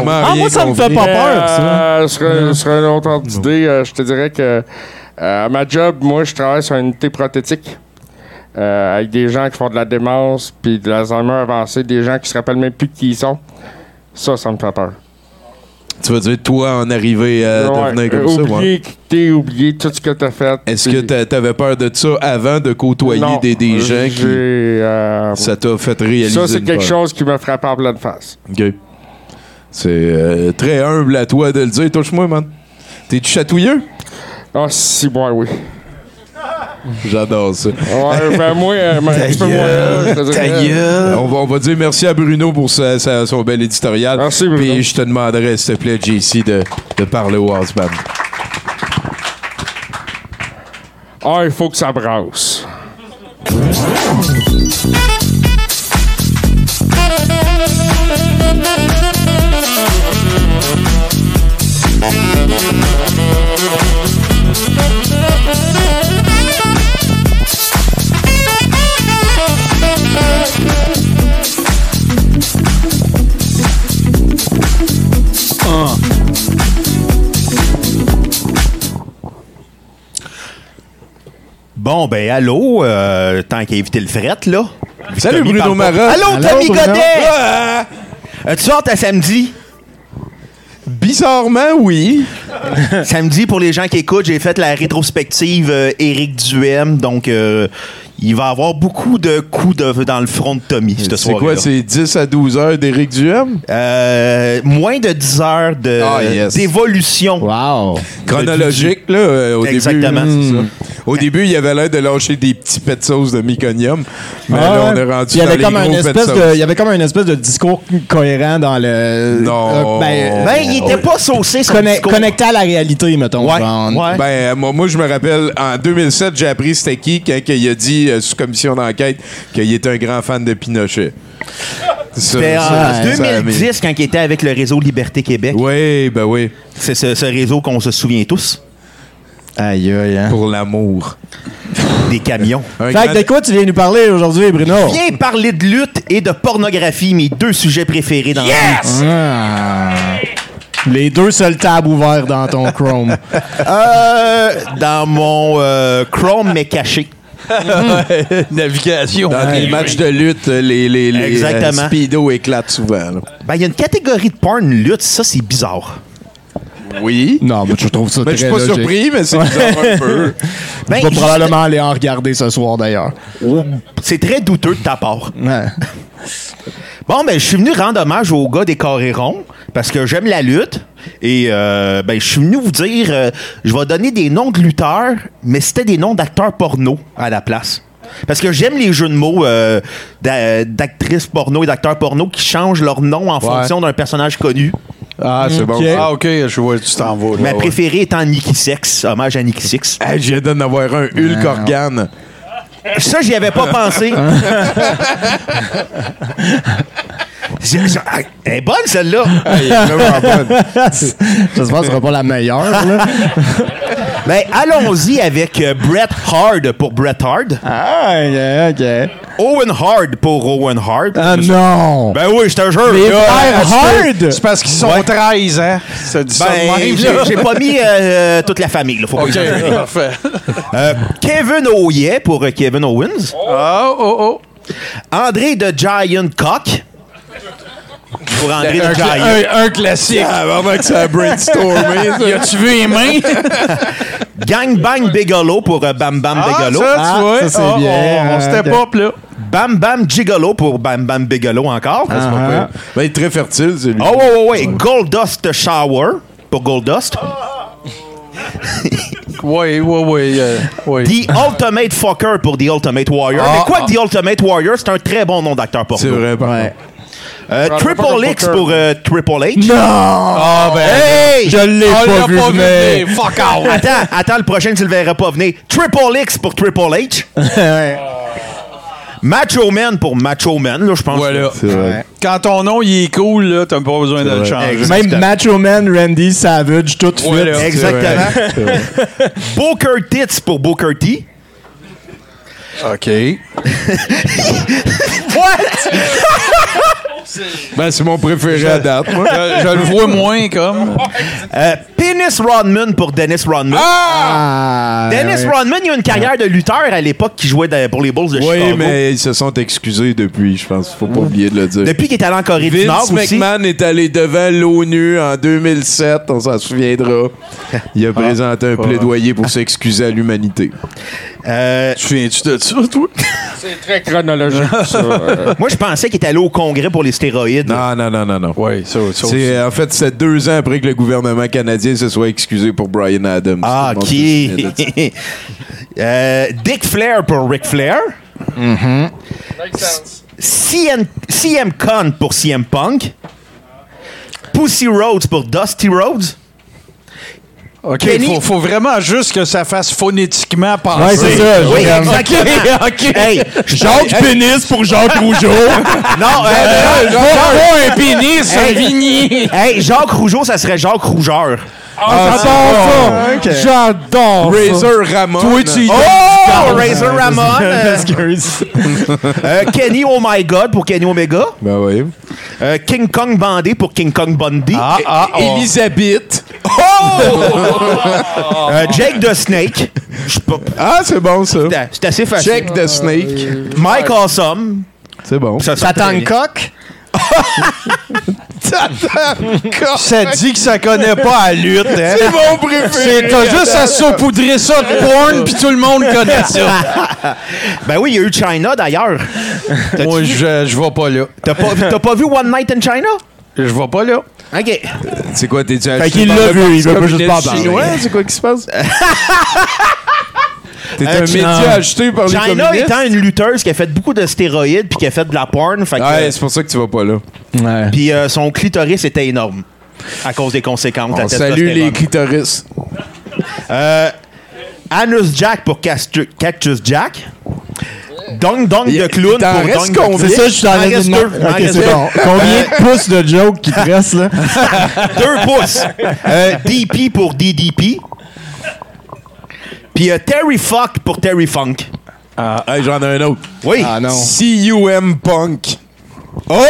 Ah, moi, ça me fait pas peur, ça. Euh, sur, un- sur un autre ordre d'idée, euh, je te dirais que euh, à ma job, moi, je travaille sur une unité prothétique. euh, avec des gens qui font de la démence puis de l'Alzheimer avancé, des gens qui se rappellent même plus qui ils sont. Ça, ça me fait peur. Tu vas dire, toi, en arriver à Ouais, devenir comme euh, ça, ouais. oublier qui t'es, oublier tout ce que t'as fait. Est-ce que t'a- t'avais peur de ça avant de côtoyer Non, des, des gens qui. euh, Ça t'a fait réaliser. Ça, c'est quelque peur? chose qui me frappe en pleine face. OK. C'est euh, très humble à toi de le dire. Touche-moi, man. T'es-tu chatouilleux? Ah, si, moi, oui. J'adore ça. Ouais, ben moi, euh, ben, peu moins. là, je te dirais. On va, on va dire merci à Bruno pour sa- sa- son bel éditorial. Merci, Bruno. Puis je te demanderai, s'il te plaît, JC, de, de parler au Band. Ah, il faut que ça brasse. Bon, ben, allô, euh, tant qu'à éviter le fret, là. Salut, Tommy Bruno. Marat. Allô, Allô, Tommy Bruno. Godet! Ah! As-tu hâte à samedi? Bizarrement, oui. samedi, pour les gens qui écoutent, j'ai fait la rétrospective euh, Éric Duhem, donc euh, il va y avoir beaucoup de coups de- dans le front de Tommy cette C'est quoi, c'est 10 à 12 heures d'Éric Duhem? Euh, moins de 10 heures de- Ah, yes. d'évolution. Wow. Chronologique, là, euh, au Exactement. début. c'est ça. Au début, il avait l'air de lâcher des petits pets de sauce de myconium. Mais Ah, là, on est rendu il y avait dans les comme un gros espèce de il y avait comme une espèce de discours cohérent dans le. Non. euh, ben, Ben, il était pas saucé, son conne- discours. connecté à la réalité, mettons. Ouais, ouais. Ben, euh, moi, moi, je me rappelle, en 2007, j'ai appris c'était qui quand il a dit, euh, sous commission d'enquête, qu'il était un grand fan de Pinochet. C'était en ça, ça, 2010, quand il était avec le réseau Liberté Québec. Oui, ben oui. C'est ce, ce réseau qu'on se souvient tous. Aïe, aïe, hein. Pour l'amour. Des camions. Un Fait que de quoi tu viens nous parler aujourd'hui, Bruno? Viens parler de lutte et de pornographie, mes deux sujets préférés dans la vie. Ah. Les deux seuls tabs ouverts dans ton Chrome. Euh, dans mon euh, Chrome, mais caché. Navigation. Dans les matchs de lutte, les, les, les Exactement. euh, speedo éclatent souvent. Ben, il y a une catégorie de porn lutte, ça, c'est bizarre. Oui. non, mais je trouve ça Mais je très suis pas logique. surpris, mais c'est bizarre un peu. Ben, Je vais probablement aller en regarder ce soir, d'ailleurs. c'est très douteux de ta part. Ouais. Bon, ben, je suis venu rendre hommage aux gars des carrés ronds parce que j'aime la lutte. Et, euh, ben, je suis venu vous dire, euh, je vais donner des noms de lutteurs, mais c'était des noms d'acteurs porno à la place. Parce que j'aime les jeux de mots euh, d'a- d'actrices porno et d'acteurs porno qui changent leur nom en fonction d'un personnage connu. Ah, c'est bon. Ah, OK, je vois, tu t'en vas. Ma ouais. préférée étant Nikki Sex, hommage à Nikki Six. Hey, je viens d'en avoir un Hulk organe. Ça, j'y avais pas pensé. J'ai- j'ai- Elle est bonne, celle-là. Elle est vraiment bonne. J'espère que ce sera pas la meilleure. Là. Ben, allons-y avec euh, Bret Hard pour Bret Hard. Ah, ok, ok. Owen Hard pour Owen Hard. Ah non! Ben oui, je te jure. Les frères Hard! C'est parce qu'ils sont Ouais. 13, hein? Ça de Ben, j'ai pas mis euh, toute la famille. Là, faut pas OK, parfait. Euh, Kevin Oye pour euh, Kevin Owens. Oh, oh, oh. André de Giant Cock. Pour André Un, Giant. un- un classique. Ah, vraiment que ça a brainstormé. ça. Y a-tu vu les mains? Gang Bang Bigelow pour euh, Bam Bam Ah, Bigelow. ça, Ah, tu vois. ça, c'est Oh, bien. On, on Ah, step up, là. Bam Bam Gigolo pour Bam Bam Bigelow encore. Ah, ah. Ben, il est très fertile, celui Oh, ouais, ouais, ouais. Goldust Shower pour Goldust. Oui, oui, oui. euh, oui. The Ultimate Fucker pour The Ultimate Warrior. Ah, Mais quoi ah. que The Ultimate Warrior, c'est un très bon nom d'acteur porno. C'est vrai, par Ouais. Euh, Triple X pour euh, Triple H. Non! Ah, ben. Hey! Je l'ai pas vu venir. Fuck out. Attends, attends, le prochain, tu le verras pas venir. Triple X pour Triple H. Ouais. Macho Man pour Macho Man, là, je pense. Voilà. C'est vrai. Quand ton nom il est cool, là, t'as pas besoin de le changer. Même Macho Man, Randy Savage, tout. Voilà. Exactement. Booker Tits pour Booker T. OK. Ben, c'est mon préféré à date, moi. Je, je le vois moins comme. Euh, Penis Rodman pour Dennis Rodman. Ah! Dennis ouais. Rodman, il a une carrière de lutteur à l'époque qui jouait dans- pour les Bulls de Oui, Chicago. mais ils se sont excusés depuis, je pense. Faut pas oublier de le dire. Depuis qu'il est allé en Corée du Nord Vince aussi. McMahon est allé devant l'ONU en 2007, on s'en souviendra. Il a présenté un plaidoyer pour s'excuser à l'humanité. Euh, Tu viens-tu de ça, toi? C'est très chronologique, ça. Euh, moi, je pensais qu'il était allé au Congrès pour les stéroïdes. Non, non, non, non, non. Oui, ça, ça aussi. C'est, en fait, c'est deux ans après que le gouvernement canadien se soit excusé pour Brian Adams. Ah, OK. Euh, Dick Flair pour Ric Flair. CM, CM Con pour CM Punk. Pussy Rhodes pour Dusty Rhodes. OK, Kenny- faut, faut vraiment juste que ça fasse phonétiquement penser. Ouais, c'est ça. Oui, exactement. Hey, Jacques Pénis pour Jacques Rougeau. non, euh, Pas un pénis, un Hey. vignier. hey, Jacques Rougeau, ça serait Jacques Rougeur. Ah, J'adore ça. J'adore ça. Razor Ramon. Toi, tu y Oh, Razor Ramon. euh, euh, Kenny Oh My God pour Kenny Omega. Ben oui. Euh, King Kong Bandé pour King Kong Bundy. Ah, ah, ah. Elisabeth. Euh, Jake the Snake. Je sais pas- Ah, c'est bon, ça. C'est assez facile. Check the snake. Mike Awesome. C'est bon. Ça, Satan coq. Ça dit que ça connaît pas la lutte. Hein? C'est mon préféré. C'est t'as juste à saupoudrer ça de porn puis tout le monde connaît ça. Ben oui, il y a eu China d'ailleurs. Moi, je, je vais pas là. T'as pas, t'as pas vu One Night in China? Je vais pas là. OK. C'est quoi, t'es-tu Fait qu'il l'a vu, il veut pas juste pas en parler. chinois? C'est quoi qui se passe? T'es Euh, un China- média acheté par les China communistes? étant une lutteuse qui a fait beaucoup de stéroïdes puis qui a fait de la porn. Fait que, Ouais, c'est pour ça que tu vas pas là. Ouais. puis euh, son clitoris était énorme à cause des conséquences. de la On salue les clitoris. Euh, Anus Jack pour Castru- Cactus Jack. Dong Dong Il- de clown t'en pour reste Dong de combien? C'est ça, je suis en train de reste demander. deux. Il en Ok, reste c'est deux. bon. Combien de pouces de joke qui te reste, là? Deux pouces. Euh, DP pour DDP. Puis euh, Terry Fuck pour Terry Funk. Hey, J'en ai un autre. Oui. Ah non. CUM Punk. Oh!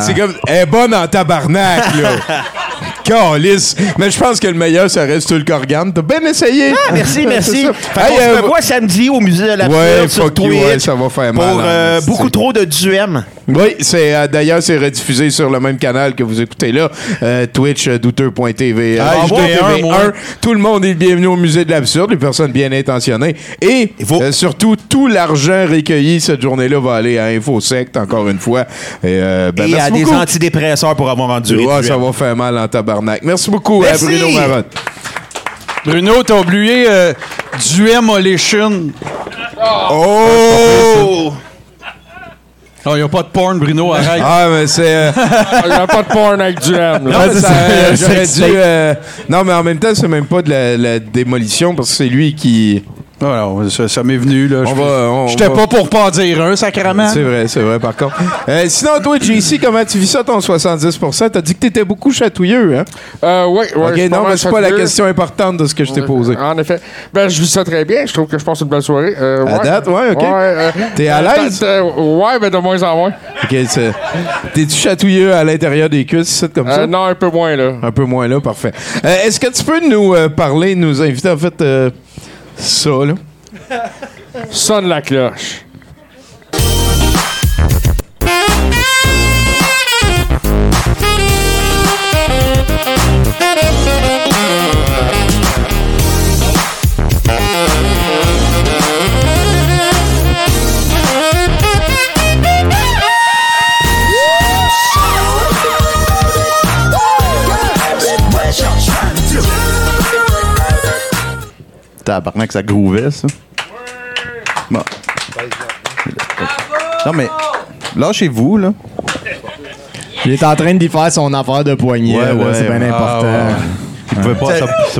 C'est comme. Elle est bonne en tabarnak, là. Calice. Mais je pense que le meilleur, ça reste le Corgan. T'as bien essayé. Ah, merci, merci. Fait Hey, se euh, revoit samedi au musée de la Ouais, sur you, Twitch ouais, ça va faire mal. pour euh, beaucoup trop de duem. Oui, c'est euh, d'ailleurs c'est rediffusé sur le même canal que vous écoutez là, euh, Twitch douteux.tv. Ah, j'en ai un, HDTV1. moi. Tout le monde est bienvenu au musée de l'absurde, les personnes bien intentionnées et surtout tout l'argent recueilli cette journée-là va aller à Infosect encore une fois. Et, ben, Et merci à des beaucoup. antidépresseurs pour avoir vendu Ouais, ça va faire mal en tabarnak. Merci beaucoup Merci. à Bruno Marotte. Bruno, t'as oublié euh, Duemolition. Oh! Oh, y a pas de porn, Bruno, arrête. Ah, mais c'est. euh, Il n'y a pas de porn avec du M. Non, mais ça, euh, dû, euh, non, mais en même temps, c'est même pas de la, la démolition parce que c'est lui qui. Ah, non, ça, ça m'est venu, là. On Je- va. on J'étais va- pas pour pas en dire un, sacrément. C'est vrai, c'est vrai, par contre. Euh, sinon, toi, JC, comment tu vis ça, ton 70% T'as dit que t'étais beaucoup chatouilleux, hein? Euh, oui, oui. ok, je suis non, mais c'est pas la question importante de ce que je t'ai posé. En effet. Ben, je vis ça très bien. Je trouve que je passe une belle soirée. Euh, À ouais. date, ouais, ok. euh, T'es à euh, l'aise? Ouais, mais de moins en moins. Ok, c'est- T'es-tu chatouilleux à l'intérieur des cuisses, c'est comme ça? Euh, non, un peu moins, là. Un peu moins là, parfait. Euh, Est-ce que tu peux nous euh, parler, nous inviter, en fait, euh, ça? Sonne la cloche. Tabarnak, ça grouvait, ça. Bon. Non, mais lâchez-vous, là. Il est en train d'y faire son affaire de poignée. Ouais, là, ouais, c'est bien important. Vous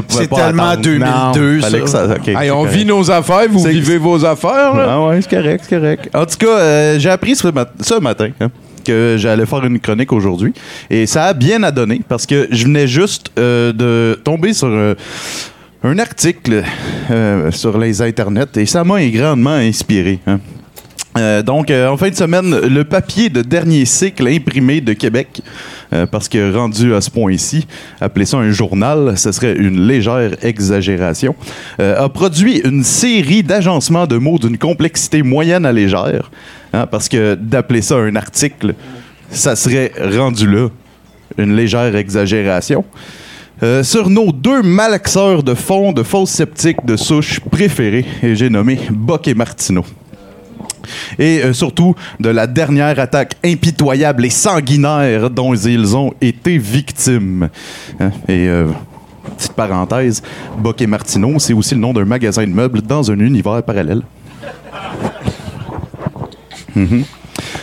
C'est tellement attendre. 2002, Fallait que ça. ça. ok, Hey, c'est on correct. vit nos affaires, vous vivez vos affaires, là? Ah ouais, c'est correct, c'est correct. En tout cas, euh, j'ai appris ce, mat- ce matin hein, que j'allais faire une chronique aujourd'hui. Et ça a bien à donner parce que je venais juste euh, de tomber sur euh, un article euh, sur les internets et ça m'a grandement inspiré. hein. Euh, donc, euh, en fin de semaine, le papier de dernier cycle imprimé de Québec, parce que rendu à ce point-ci, appeler ça un journal, ce serait une légère exagération, a produit une série d'agencements de mots d'une complexité moyenne à légère, hein, parce que d'appeler ça un article, ça serait rendu là une légère exagération. Euh, sur nos deux malaxeurs de fond de fausses sceptiques de souche préférés, et j'ai nommé Bock et Martineau. Et euh, surtout de la dernière attaque impitoyable et sanguinaire dont ils ont été victimes. Hein, Et euh, petite parenthèse, Bock et Martineau, c'est aussi le nom d'un magasin de meubles dans un univers parallèle. Mhm.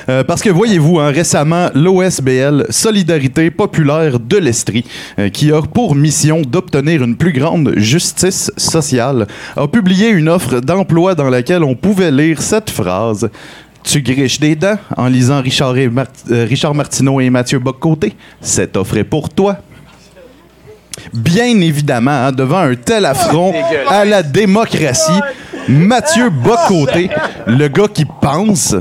Euh, parce que voyez-vous, hein, récemment, l'OSBL, Solidarité populaire de l'Estrie, euh, qui a pour mission d'obtenir une plus grande justice sociale, a publié une offre d'emploi dans laquelle on pouvait lire cette phrase. Tu griches des dents en lisant Richard, et euh, Martineau et Mathieu Boccoté. Cette offre est pour toi. Bien évidemment, hein, devant un tel affront à la démocratie, Mathieu Bocoté, le gars qui pense,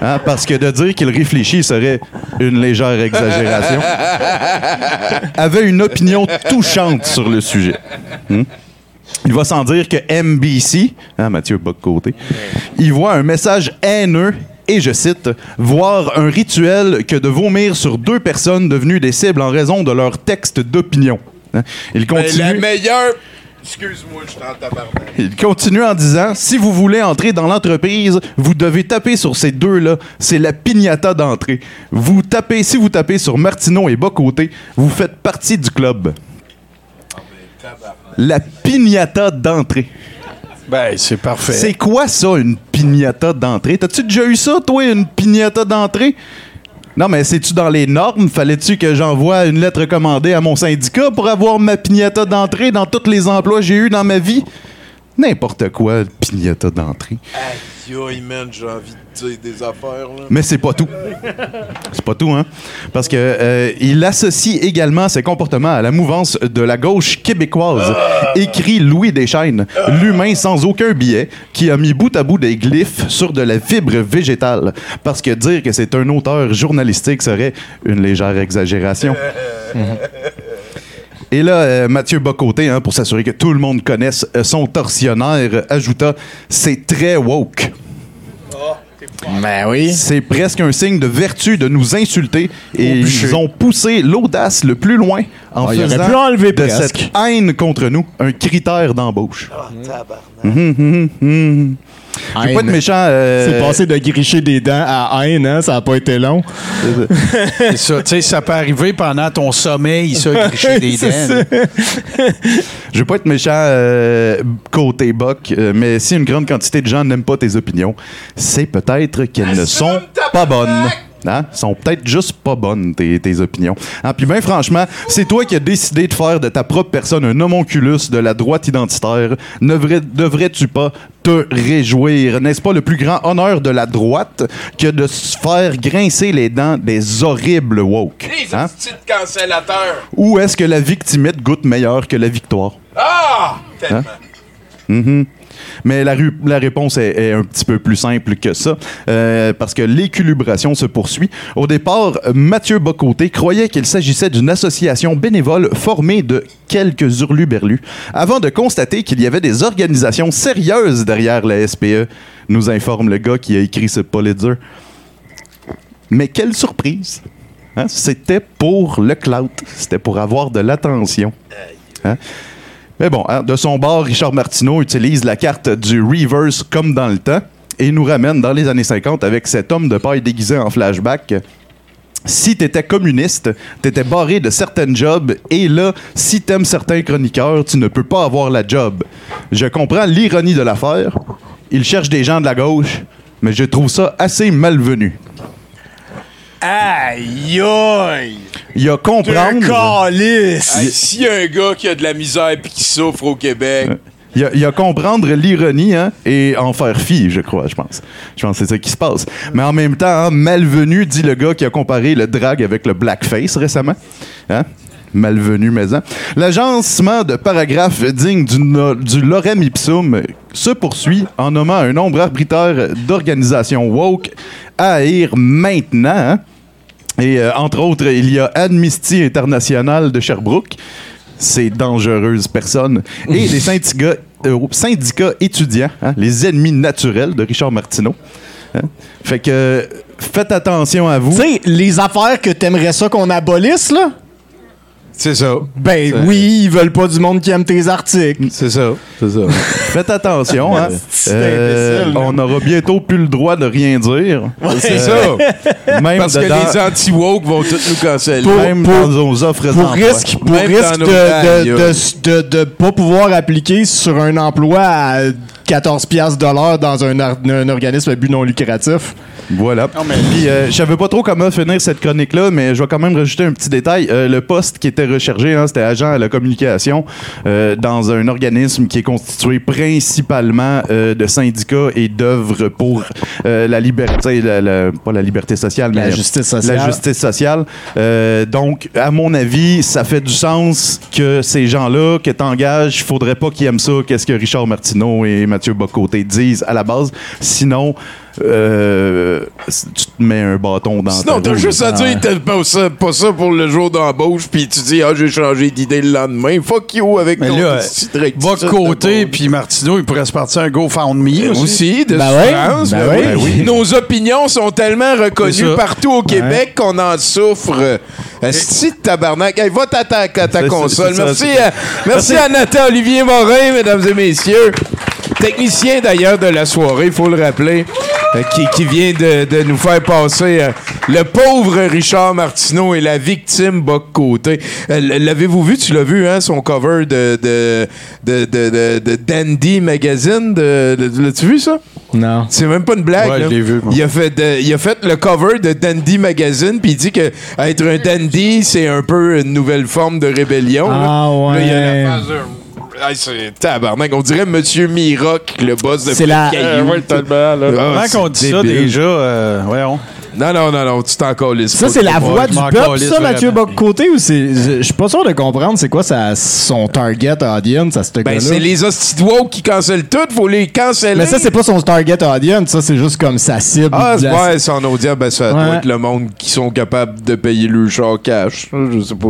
hein, parce que de dire qu'il réfléchit serait une légère exagération, avait une opinion touchante sur le sujet. Hmm? Il va sans dire que MBC, hein, Mathieu Bocoté, il voit un message haineux et je cite, voir un rituel que de vomir sur deux personnes devenues des cibles en raison de leur texte d'opinion. Hein? Il Ben, continue. la meilleure. Excuse-moi, je suis en tabarnak. Il continue en disant si vous voulez entrer dans l'entreprise, vous devez taper sur ces deux-là. C'est la pignata d'entrée. Vous tapez, si vous tapez sur Martineau et Bocoté, vous faites partie du club. La pignata d'entrée. Ben, c'est parfait. C'est quoi ça, une pignata d'entrée? T'as-tu déjà eu ça, toi, une pignata d'entrée? Non, mais c'est-tu dans les normes? Fallait-tu que j'envoie une lettre recommandée à mon syndicat pour avoir ma pignata d'entrée dans tous les emplois que j'ai eus dans ma vie? N'importe quoi, pignata d'entrée. Aïe, man, j'ai envie de dire des affaires, là. Mais c'est pas tout. C'est pas tout, hein? Parce que euh, il associe également ses comportements à la mouvance de la gauche québécoise. Écrit Louis Deschaines, l'humain sans aucun billet, qui a mis bout à bout des glyphes sur de la fibre végétale. Parce que dire que c'est un auteur journalistique serait une légère exagération. Et là, euh, Mathieu Bocoté, hein, pour s'assurer que tout le monde connaisse euh, son tortionnaire, ajouta C'est très woke. Ben oui. C'est presque un signe de vertu de nous insulter et ils ont poussé l'audace le plus loin en Ah, faisant pu enlever de presque. cette haine contre nous un critère d'embauche. Ah, mhm, mhm. Je veux pas être méchant. euh, C'est passé de gricher des dents à haine, hein? Ça a pas été long. C'est ça. Tu sais, ça peut arriver pendant ton sommeil, ça, gricher des dents. Je veux pas être méchant euh, côté Buck, euh, mais si une grande quantité de gens n'aiment pas tes opinions, c'est peut-être qu'elles ne sont pas bonnes. Hein? sont peut-être juste pas bonnes, tes, tes opinions. Hein? Puis bien franchement, c'est toi qui as décidé de faire de ta propre personne un homonculus de la droite identitaire. Ne vrais- Devrais-tu pas te réjouir? N'est-ce pas le plus grand honneur de la droite que de se faire grincer les dents des horribles woke? Les Hein? cancellateurs. Ou est-ce que la victimite goûte meilleur que la victoire? Ah! Tellement. Mhm. Mais la, réponse est, un petit peu plus simple que ça, euh, parce que l'équilibration se poursuit. Au départ, Mathieu Bocoté croyait qu'il s'agissait d'une association bénévole formée de quelques hurluberlus, avant de constater qu'il y avait des organisations sérieuses derrière la SPE, nous informe le gars qui a écrit ce Pulitzer. Mais quelle surprise! Hein? C'était pour le clout, c'était pour avoir de l'attention. Hein? Mais bon, hein, de son bord, Richard Martineau utilise la carte du reverse comme dans le temps et nous ramène dans les années 50 avec cet homme de paille déguisé en flashback. Si t'étais communiste, t'étais barré de certaines jobs et là, si t'aimes certains chroniqueurs, tu ne peux pas avoir la job. Je comprends l'ironie de l'affaire. Il cherche des gens de la gauche, mais je trouve ça assez malvenu. Aïe aïe! Il y a comprendre. Hey, S'il y a un gars qui a de la misère et qui souffre au Québec, Il y, a, il y a comprendre l'ironie hein, et en faire fi, je crois, je pense. Je pense que c'est ça qui se passe. Mais en même temps, hein, malvenu, dit le gars qui a comparé le drag avec le blackface récemment. Hein? Malvenu maison. L'agencement de paragraphes digne du, du lorem ipsum se poursuit en nommant un nombre arbitraire d'organisations woke à haïr maintenant. hein. Et euh, entre autres, il y a Amnesty International de Sherbrooke, ces dangereuses personnes, et les syndicats, euh, étudiants, hein, les ennemis naturels de Richard Martineau. hein. Fait que faites attention à vous. Tu sais, les affaires que t'aimerais ça qu'on abolisse, là? C'est ça. Ben oui, ils veulent pas du monde qui aime tes articles. C'est ça. C'est ça. Faites attention, hein. C'est Euh, imbécile, on n'aura bientôt plus le droit de rien dire. C'est Euh, ça. Même Parce que les anti-woke vont tous nous canceller. Pour- même pour- dans nos offres Pour risque, pour Même risque dans de, nos de, bagnoles. de, de, de pas pouvoir appliquer sur un emploi à 14 piastres de l'heure dans un, un organisme à but non lucratif. Voilà. Puis, euh, je savais pas trop comment finir cette chronique-là, mais je vais quand même rajouter un petit détail. Euh, le poste qui était recherché, hein, c'était agent à la communication euh, dans un organisme qui est constitué principalement euh, de syndicats et d'œuvres pour euh, la liberté, la- la- pas la liberté sociale, mais La justice sociale. La justice sociale. Euh, donc, à mon avis, ça fait du sens que ces gens-là que t'engages, il faudrait pas qu'ils aiment ça, qu'est-ce que Richard Martineau et Mathieu Bocoté disent à la base. Sinon, euh, tu te mets un bâton dans Sinon, ta t'as juste à dire t'as pas ça, pas ça pour le jour d'embauche, puis tu dis, ah, j'ai changé d'idée le lendemain. Fuck you avec Mais ton là, va de côté, puis Martineau, il pourrait se partir un GoFundMe aussi. aussi de Ben ouais, souffrance. ben ben ouais. oui. Ben oui. Nos opinions sont tellement reconnues partout au Québec qu'on en souffre. Esti de tabarnak. Hey, va ta, ta, ta, console. ça, merci, à, merci à Nathan Olivier Morin, mesdames et messieurs. Technicien d'ailleurs de la soirée, il faut le rappeler, euh, qui, qui vient de, de nous faire passer euh, le pauvre Richard Martineau et la victime Boc Côté. Euh, L'avez-vous vu? Tu l'as vu, hein? Son cover de, de, de, de, de- de Dandy Magazine? De, de- L'as-tu vu ça? Non. C'est même pas une blague. Ouais, là. je l'ai vu, moi. Il a fait, de- il a fait le cover de Dandy Magazine, puis il dit que être un dandy, c'est un peu une nouvelle forme de rébellion. là. Ah ouais. Là, il y a la phase Ah, c'est tabarnak. On dirait Monsieur Miroc, le boss de C'est la- Caillou. Euh, ouais, tellement, là. Ah, Comment qu'on dit ça déjà? Euh, voyons? Non, non, non, non, tu t'en calisses Ça, pas. c'est la voix je du m'en peuple, calisse ça, Mathieu vraiment. Bock-Côté, ou c'est. Je je suis pas sûr de comprendre c'est quoi sa, son target audience à ce Ben, gars-là. c'est les hosties de woke qui cancellent tout, faut les canceller. Mais ça, c'est pas son target audience, ça, c'est juste comme sa cible. Ah, c'est la- ouais, son audience, ben ça Ouais. doit être le monde qui sont capables de payer le char cash. Je sais pas.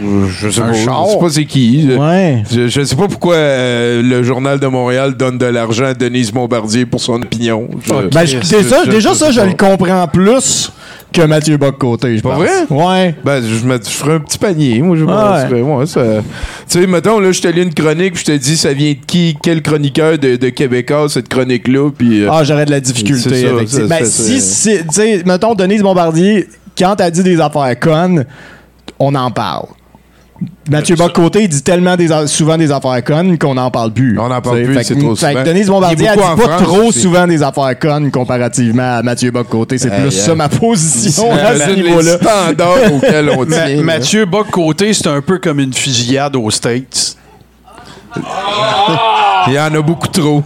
Je, sais pas. Je sais pas c'est qui. Je- Ouais. Je, je sais pas pourquoi euh, le Journal de Montréal donne de l'argent à Denise Bombardier pour son opinion. Je- Ben, je- déjà, ça, je le comprends plus que Mathieu Bock-Côté, je Pas vrai? Ouais. Ben, je, me- je ferais un petit panier. Moi, je Ah ouais. penserais, ouais, ça- Tu sais, mettons, là, je te lis une chronique, puis je te dis, ça vient de qui, quel chroniqueur de, de Québécois, cette chronique-là, puis... euh, Ah, j'aurais de la difficulté ça, avec ça. Ben, si, si- tu sais, mettons, Denise Bombardier, quand elle dit des affaires connes, on en parle. Mathieu Bock-Côté, il dit tellement des, a- souvent des affaires connes qu'on n'en parle plus. On n'en parle plus, c'est trop fait que souvent. Denise Bombardier, elle dit pas France trop souvent des affaires connes comparativement à Mathieu Bock-Côté. C'est plus ça ma position à ce niveau-là. standards auxquels on tient. Mathieu Bock-Côté, c'est un peu comme une fusillade aux States. Il y en a beaucoup trop.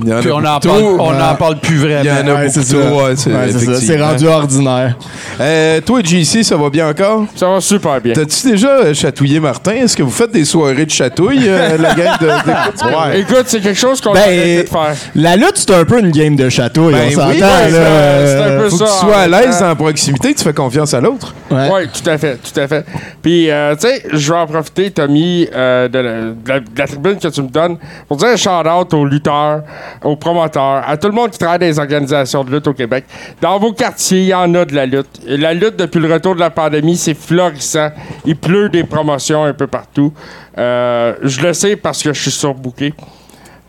Il y en a Puis on n'en parle, on en parle plus Il y en vraiment. a Ouais, beaucoup c'est trop. ça. ouais, c'est Ouais, c'est ça. C'est effectivement. rendu ordinaire. Euh, toi, JC, ça va bien encore? Ça va super bien. T'as-tu déjà euh, chatouillé Martin? Est-ce que vous faites des soirées de chatouille, euh, la gang de... de- Écoute, c'est quelque chose qu'on Ben, a arrêté de faire. La lutte, c'est un peu une game de château. Ben on s'entend. oui, ben, c'est un peu Faut que ça, tu sois à en l'aise la proximité, tu fais confiance à l'autre. Ouais. Oui, tout à fait, tout à fait. Puis, euh, tu sais, je vais en profiter, Tommy, euh, de, la, de la- de la tribune que tu me donnes, pour dire un shout-out aux lutteurs, aux promoteurs, à tout le monde qui travaille dans les organisations de lutte au Québec. Dans vos quartiers, il y en a de la lutte. La lutte, depuis le retour de la pandémie, c'est florissant. Il pleut des promotions un peu partout. Euh, je le sais parce que je suis surbooké.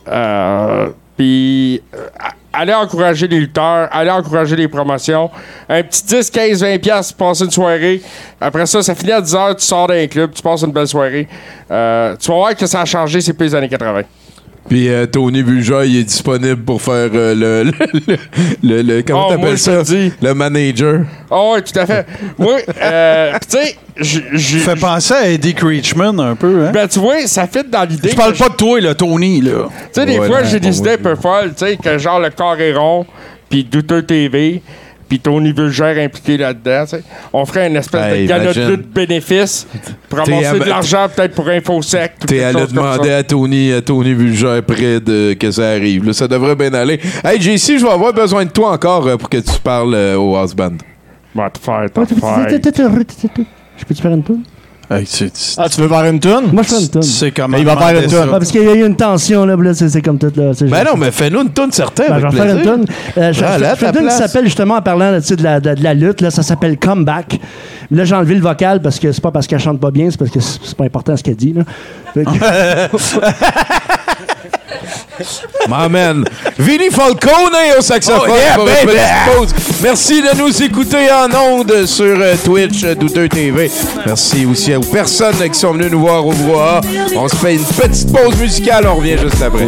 Euh, Puis, euh, allez encourager les lutteurs, allez encourager les promotions. Un petit 10, 15, 20 piastres pour passer une soirée. Après ça, ça finit à 10 heures, tu sors d'un club, tu passes une belle soirée. Euh, tu vas voir que ça a changé, c'est plus les années 80. Puis euh, Tony Bulger, il est disponible pour faire euh, le, le, le, le- Comment Oh, moi, t'appelles ça? Le manager. Oh, oui, tout à fait. Moi, euh, tu sais, Fait penser à Eddie Creechman un peu, hein? ben, tu vois, ça fit dans l'idée. Je parle pas de toi, là, Tony, là. Tu sais, des Ouais, fois, j'ai des idées un peu folles, tu sais, que genre le corps est rond, puis douteux TV. Puis Tony Vulgère impliqué là-dedans. tu sais. On ferait une espèce Hey, de imagine. de bénéfices pour à- de l'argent peut-être pour InfoSec. T'es allé demander à Tony, à Tony Vulgère près de que ça arrive. Là, ça devrait bien aller. Hey, JC, je vais avoir besoin de toi encore euh, pour que tu parles euh, au house band. Va te faire, Je peux-tu faire une toune? Ah, tu veux faire une toune? Moi, je fais une toune. C'est comme Mais il va faire une toune. Parce qu'il y a eu une tension, là, là, c'est comme tout, là. tu sais, Ben non, mais fais-nous une toune certaine. Ben, je vais faire une toune. Euh, je Ah, là, je une s'appelle justement en parlant là, tu sais, de, la, de, de la lutte. Là, ça s'appelle Comeback. Là, j'ai enlevé le vocal parce que c'est pas parce qu'elle chante pas bien, c'est parce que c'est c'est pas important ce qu'elle dit. Là. My man. Vinny Falcone au saxophone Oh, yeah, pour une baby. petite pause. Merci de nous écouter en ondes sur euh, Twitch, euh, Douteux TV. Merci aussi aux personnes qui sont venues nous voir au brouhaha. On se fait une petite pause musicale. On revient juste après.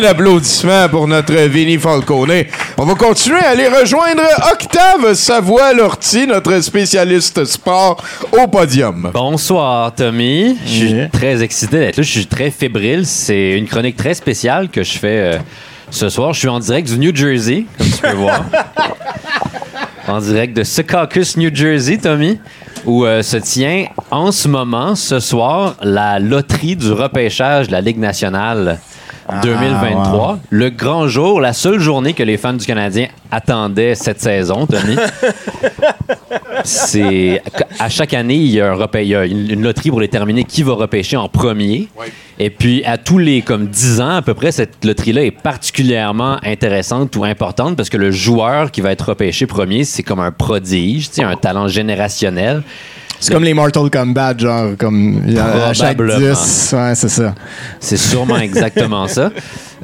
main d'applaudissements pour notre Vinny Falcone. On va continuer à aller rejoindre Octave Savoie-Lortie, notre spécialiste sport, au podium. Bonsoir, Tommy. Je suis très excité d'être là. Je suis très fébrile. C'est une chronique très spéciale que je fais euh, ce soir. Je suis en direct du New Jersey, comme tu peux voir. en direct de Secaucus, New Jersey, Tommy, où euh, se tient en ce moment, ce soir, la loterie du repêchage de la Ligue nationale 2023. Le grand jour, la seule journée que les fans du Canadien attendaient cette saison, Tony. C'est à chaque année, il y a, un repê- il y a une, loterie pour déterminer qui va repêcher en premier. Et puis à tous les comme 10 ans à peu près, cette loterie-là est particulièrement intéressante ou importante parce que le joueur qui va être repêché premier, c'est comme un prodige, un talent générationnel. C'est comme les Mortal Kombat, genre, comme à chaque Probablement. 10. Ouais, c'est ça. C'est sûrement exactement ça.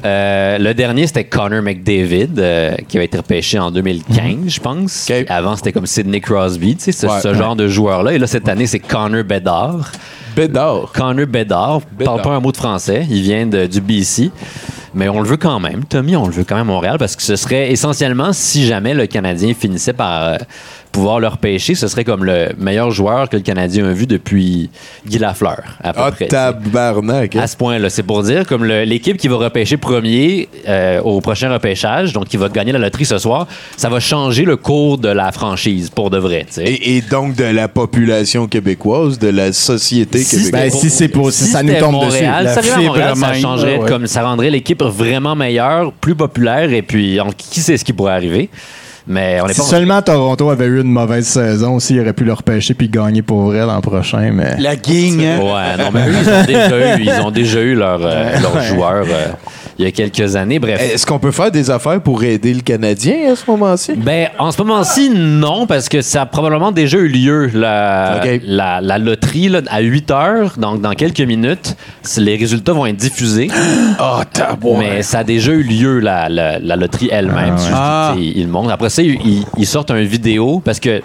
Euh, le dernier, c'était Connor McDavid, euh, qui avait été repêché en 2015, je pense. Avant, c'était comme Sidney Crosby, tu sais, ce, Ouais. ce genre de joueur-là. Et là, cette année, c'est Connor Bedard. Bedard. Connor Bedard. Parle pas un mot de français. Il vient de- du BC. Mais on le veut quand même. Tommy, on le veut quand même à Montréal parce que ce serait essentiellement, si jamais le Canadien finissait par euh, pouvoir le repêcher, ce serait comme le meilleur joueur que le Canadien a vu depuis Guy Lafleur, à peu Ah, près. tabarnak. hein. À ce point-là, c'est pour dire, comme l'équipe qui va repêcher premier euh, au prochain repêchage, donc qui va gagner la loterie ce soir, ça va changer le cours de la franchise pour de vrai. Et, et donc de la population québécoise, de la société québécoise. Ben, si c'est pour- si ça nous tombe Montréal, dessus. ça, Montréal, fibre ça changerait, ouais. comme ça rendrait l'équipe vraiment meilleure, plus populaire, et puis on- qui sait ce qui pourrait arriver? Mais on est Si pas seulement Toronto avait eu une mauvaise saison aussi, il aurait pu le repêcher puis gagner pour vrai l'an prochain, mais... La gang, hein? Ouais, non, mais eux, ils ont déjà eu, ils ont déjà eu leur, euh, leur joueur euh, il y a quelques années. Bref. Est-ce qu'on peut faire des affaires pour aider le Canadien à ce moment-ci? Ben, en ce moment-ci, non, parce que ça a probablement déjà eu lieu, la, la, la loterie, là, à 8 heures, donc dans quelques minutes. Les résultats vont être diffusés. Ah, Mais ça a déjà eu lieu, la, la, la loterie elle-même. Ah, ouais. Ah. Ils montrent. Après ça, ils, ils sortent une vidéo, parce que...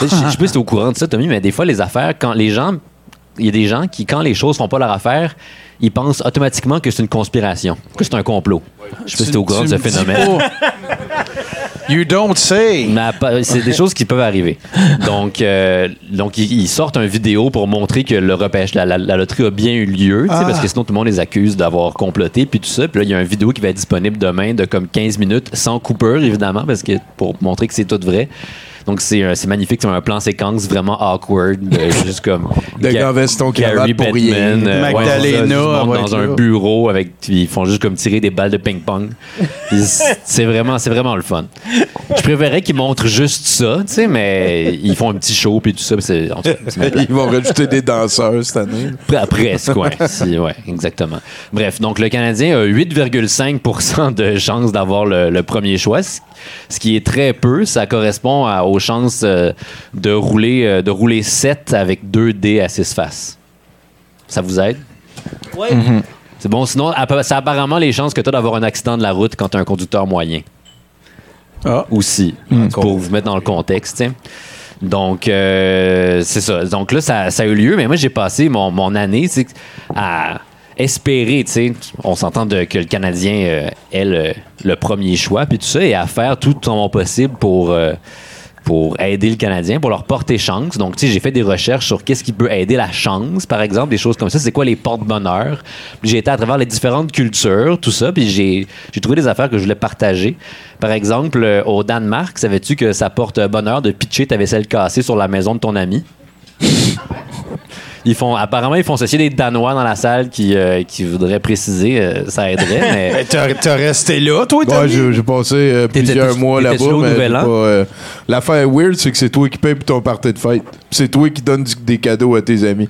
Je je sais pas si t'es au courant de ça, Tommy, mais des fois, les affaires, quand les gens... Il y a des gens qui, quand les choses font pas leur affaire, ils pensent automatiquement que c'est une conspiration, que c'est un complot? Je sais pas si t'es au courant de ce phénomène. You don't say. C'est des choses qui peuvent arriver. Donc, euh, donc ils, sortent une vidéo pour montrer que le repêche, la, la- la loterie a bien eu lieu, Ah. parce que sinon tout le monde les accuse d'avoir comploté, puis tout ça. Puis là, il y a une vidéo qui va être disponible demain de comme 15 minutes, sans coupure, évidemment, parce que pour montrer que c'est tout vrai. Donc, c'est un- c'est magnifique. C'est un plan séquence vraiment awkward. de- juste comme. De Ga- gars veston Gary pour rien. euh, Magdalena, dans un bureau avec. Ils font juste comme tirer des balles de ping-pong. C'est vraiment, c'est vraiment le fun. Je préférais qu'ils montrent juste ça, tu sais, mais ils font un petit show puis tout ça. c'est- Ils vont rajouter des danseurs cette année. Presque, ouais. Si, ouais, exactement. Bref, donc le Canadien a 8,5 de chances d'avoir le, le premier choix, ce- ce qui est très peu. Ça correspond à- aux chances euh, de, rouler, euh, de rouler 7 avec 2 dés à 6 faces. Ça vous aide? Oui. C'est bon. Sinon, c'est apparemment les chances que tu as d'avoir un accident de la route quand tu as un conducteur moyen. Aussi, pour vous mettre dans le contexte. Donc, euh, c'est ça. Donc là, ça, ça a eu lieu, mais moi, j'ai passé mon, mon année à espérer, tu sais, on s'entend que le Canadien euh, ait le, premier choix, puis tout ça, et à faire tout mon possible pour, euh, pour aider le Canadien, pour leur porter chance. Donc, tu sais, j'ai fait des recherches sur qu'est-ce qui peut aider la chance, par exemple, des choses comme ça. C'est quoi les porte-bonheur? J'ai été à travers les différentes cultures, tout ça, puis j'ai j'ai trouvé des affaires que je voulais partager. Par exemple, euh, au Danemark, savais-tu que ça porte bonheur de pitcher ta vaisselle cassée sur la maison de ton ami? Ils font, apparemment, ils font ceci des Danois dans la salle qui, euh, qui voudraient préciser, euh, ça aiderait, mais... Mais t'as t'as resté là, toi, Ouais, Tommy? j'ai j'ai passé euh, plusieurs mois là-bas. là au mais Nouvel j'ai An? pas, euh, L'affaire weird, c'est que c'est toi qui paye pour ton party de fête. C'est toi qui donnes du- des cadeaux à tes amis.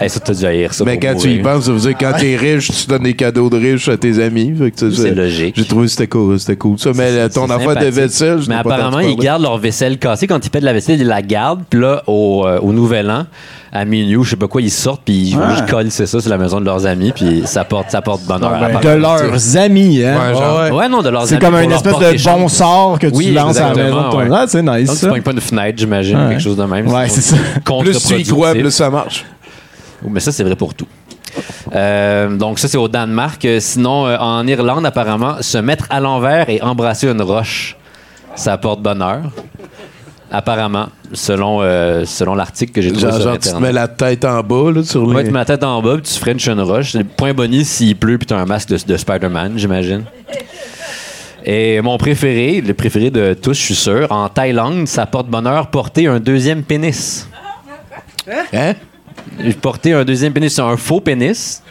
Hey, ça, t'as dû haïr ça Mais pour quand tu y penses, ça veut dire que quand t'es riche, tu donnes des cadeaux de riches à tes amis. C'est c'est- logique. J'ai trouvé que c'était cool, c'était cool. Ça, mais ton C'est affaire de vaisselle, je Mais apparemment, ils gardent leur vaisselle cassée. Quand ils pètent la vaisselle, ils la gardent. Puis là, au, euh, au Nouvel An, à minuit, ou je sais pas quoi, ils sortent, puis ils vont juste coller c'est ça sur la maison de leurs amis, puis ça porte, ça porte bonheur. De leurs amis, hein? Ouais, genre- Ouais, non, de leurs C'est amis comme pour une espèce de bon sort que tu Oui, lances à la maison de ton... ouais. Ah, c'est nice, Donc, tu pognes pas une fenêtre, j'imagine, quelque chose de même. Ouais, c'est ça. Plus tu y crois, plus ça marche. Mais ça, c'est vrai pour tout. Euh, donc, ça, c'est au Danemark. Euh, Sinon, euh, en Irlande, apparemment, se mettre à l'envers et embrasser une roche, ça apporte bonheur. Apparemment, selon, euh, selon l'article que j'ai trouvé Genre, sur genre, tu te Internet. mets la tête en bas, là, sur les... Ouais, tu mets la tête en bas, puis tu frenches une roche. Point bonus s'il pleut, puis tu as un masque de, de Spider-Man, j'imagine. Et mon préféré, le préféré de tous, je suis sûr, en Thaïlande, ça porte bonheur porter un deuxième pénis. Hein? Porter un deuxième pénis, c'est un faux pénis.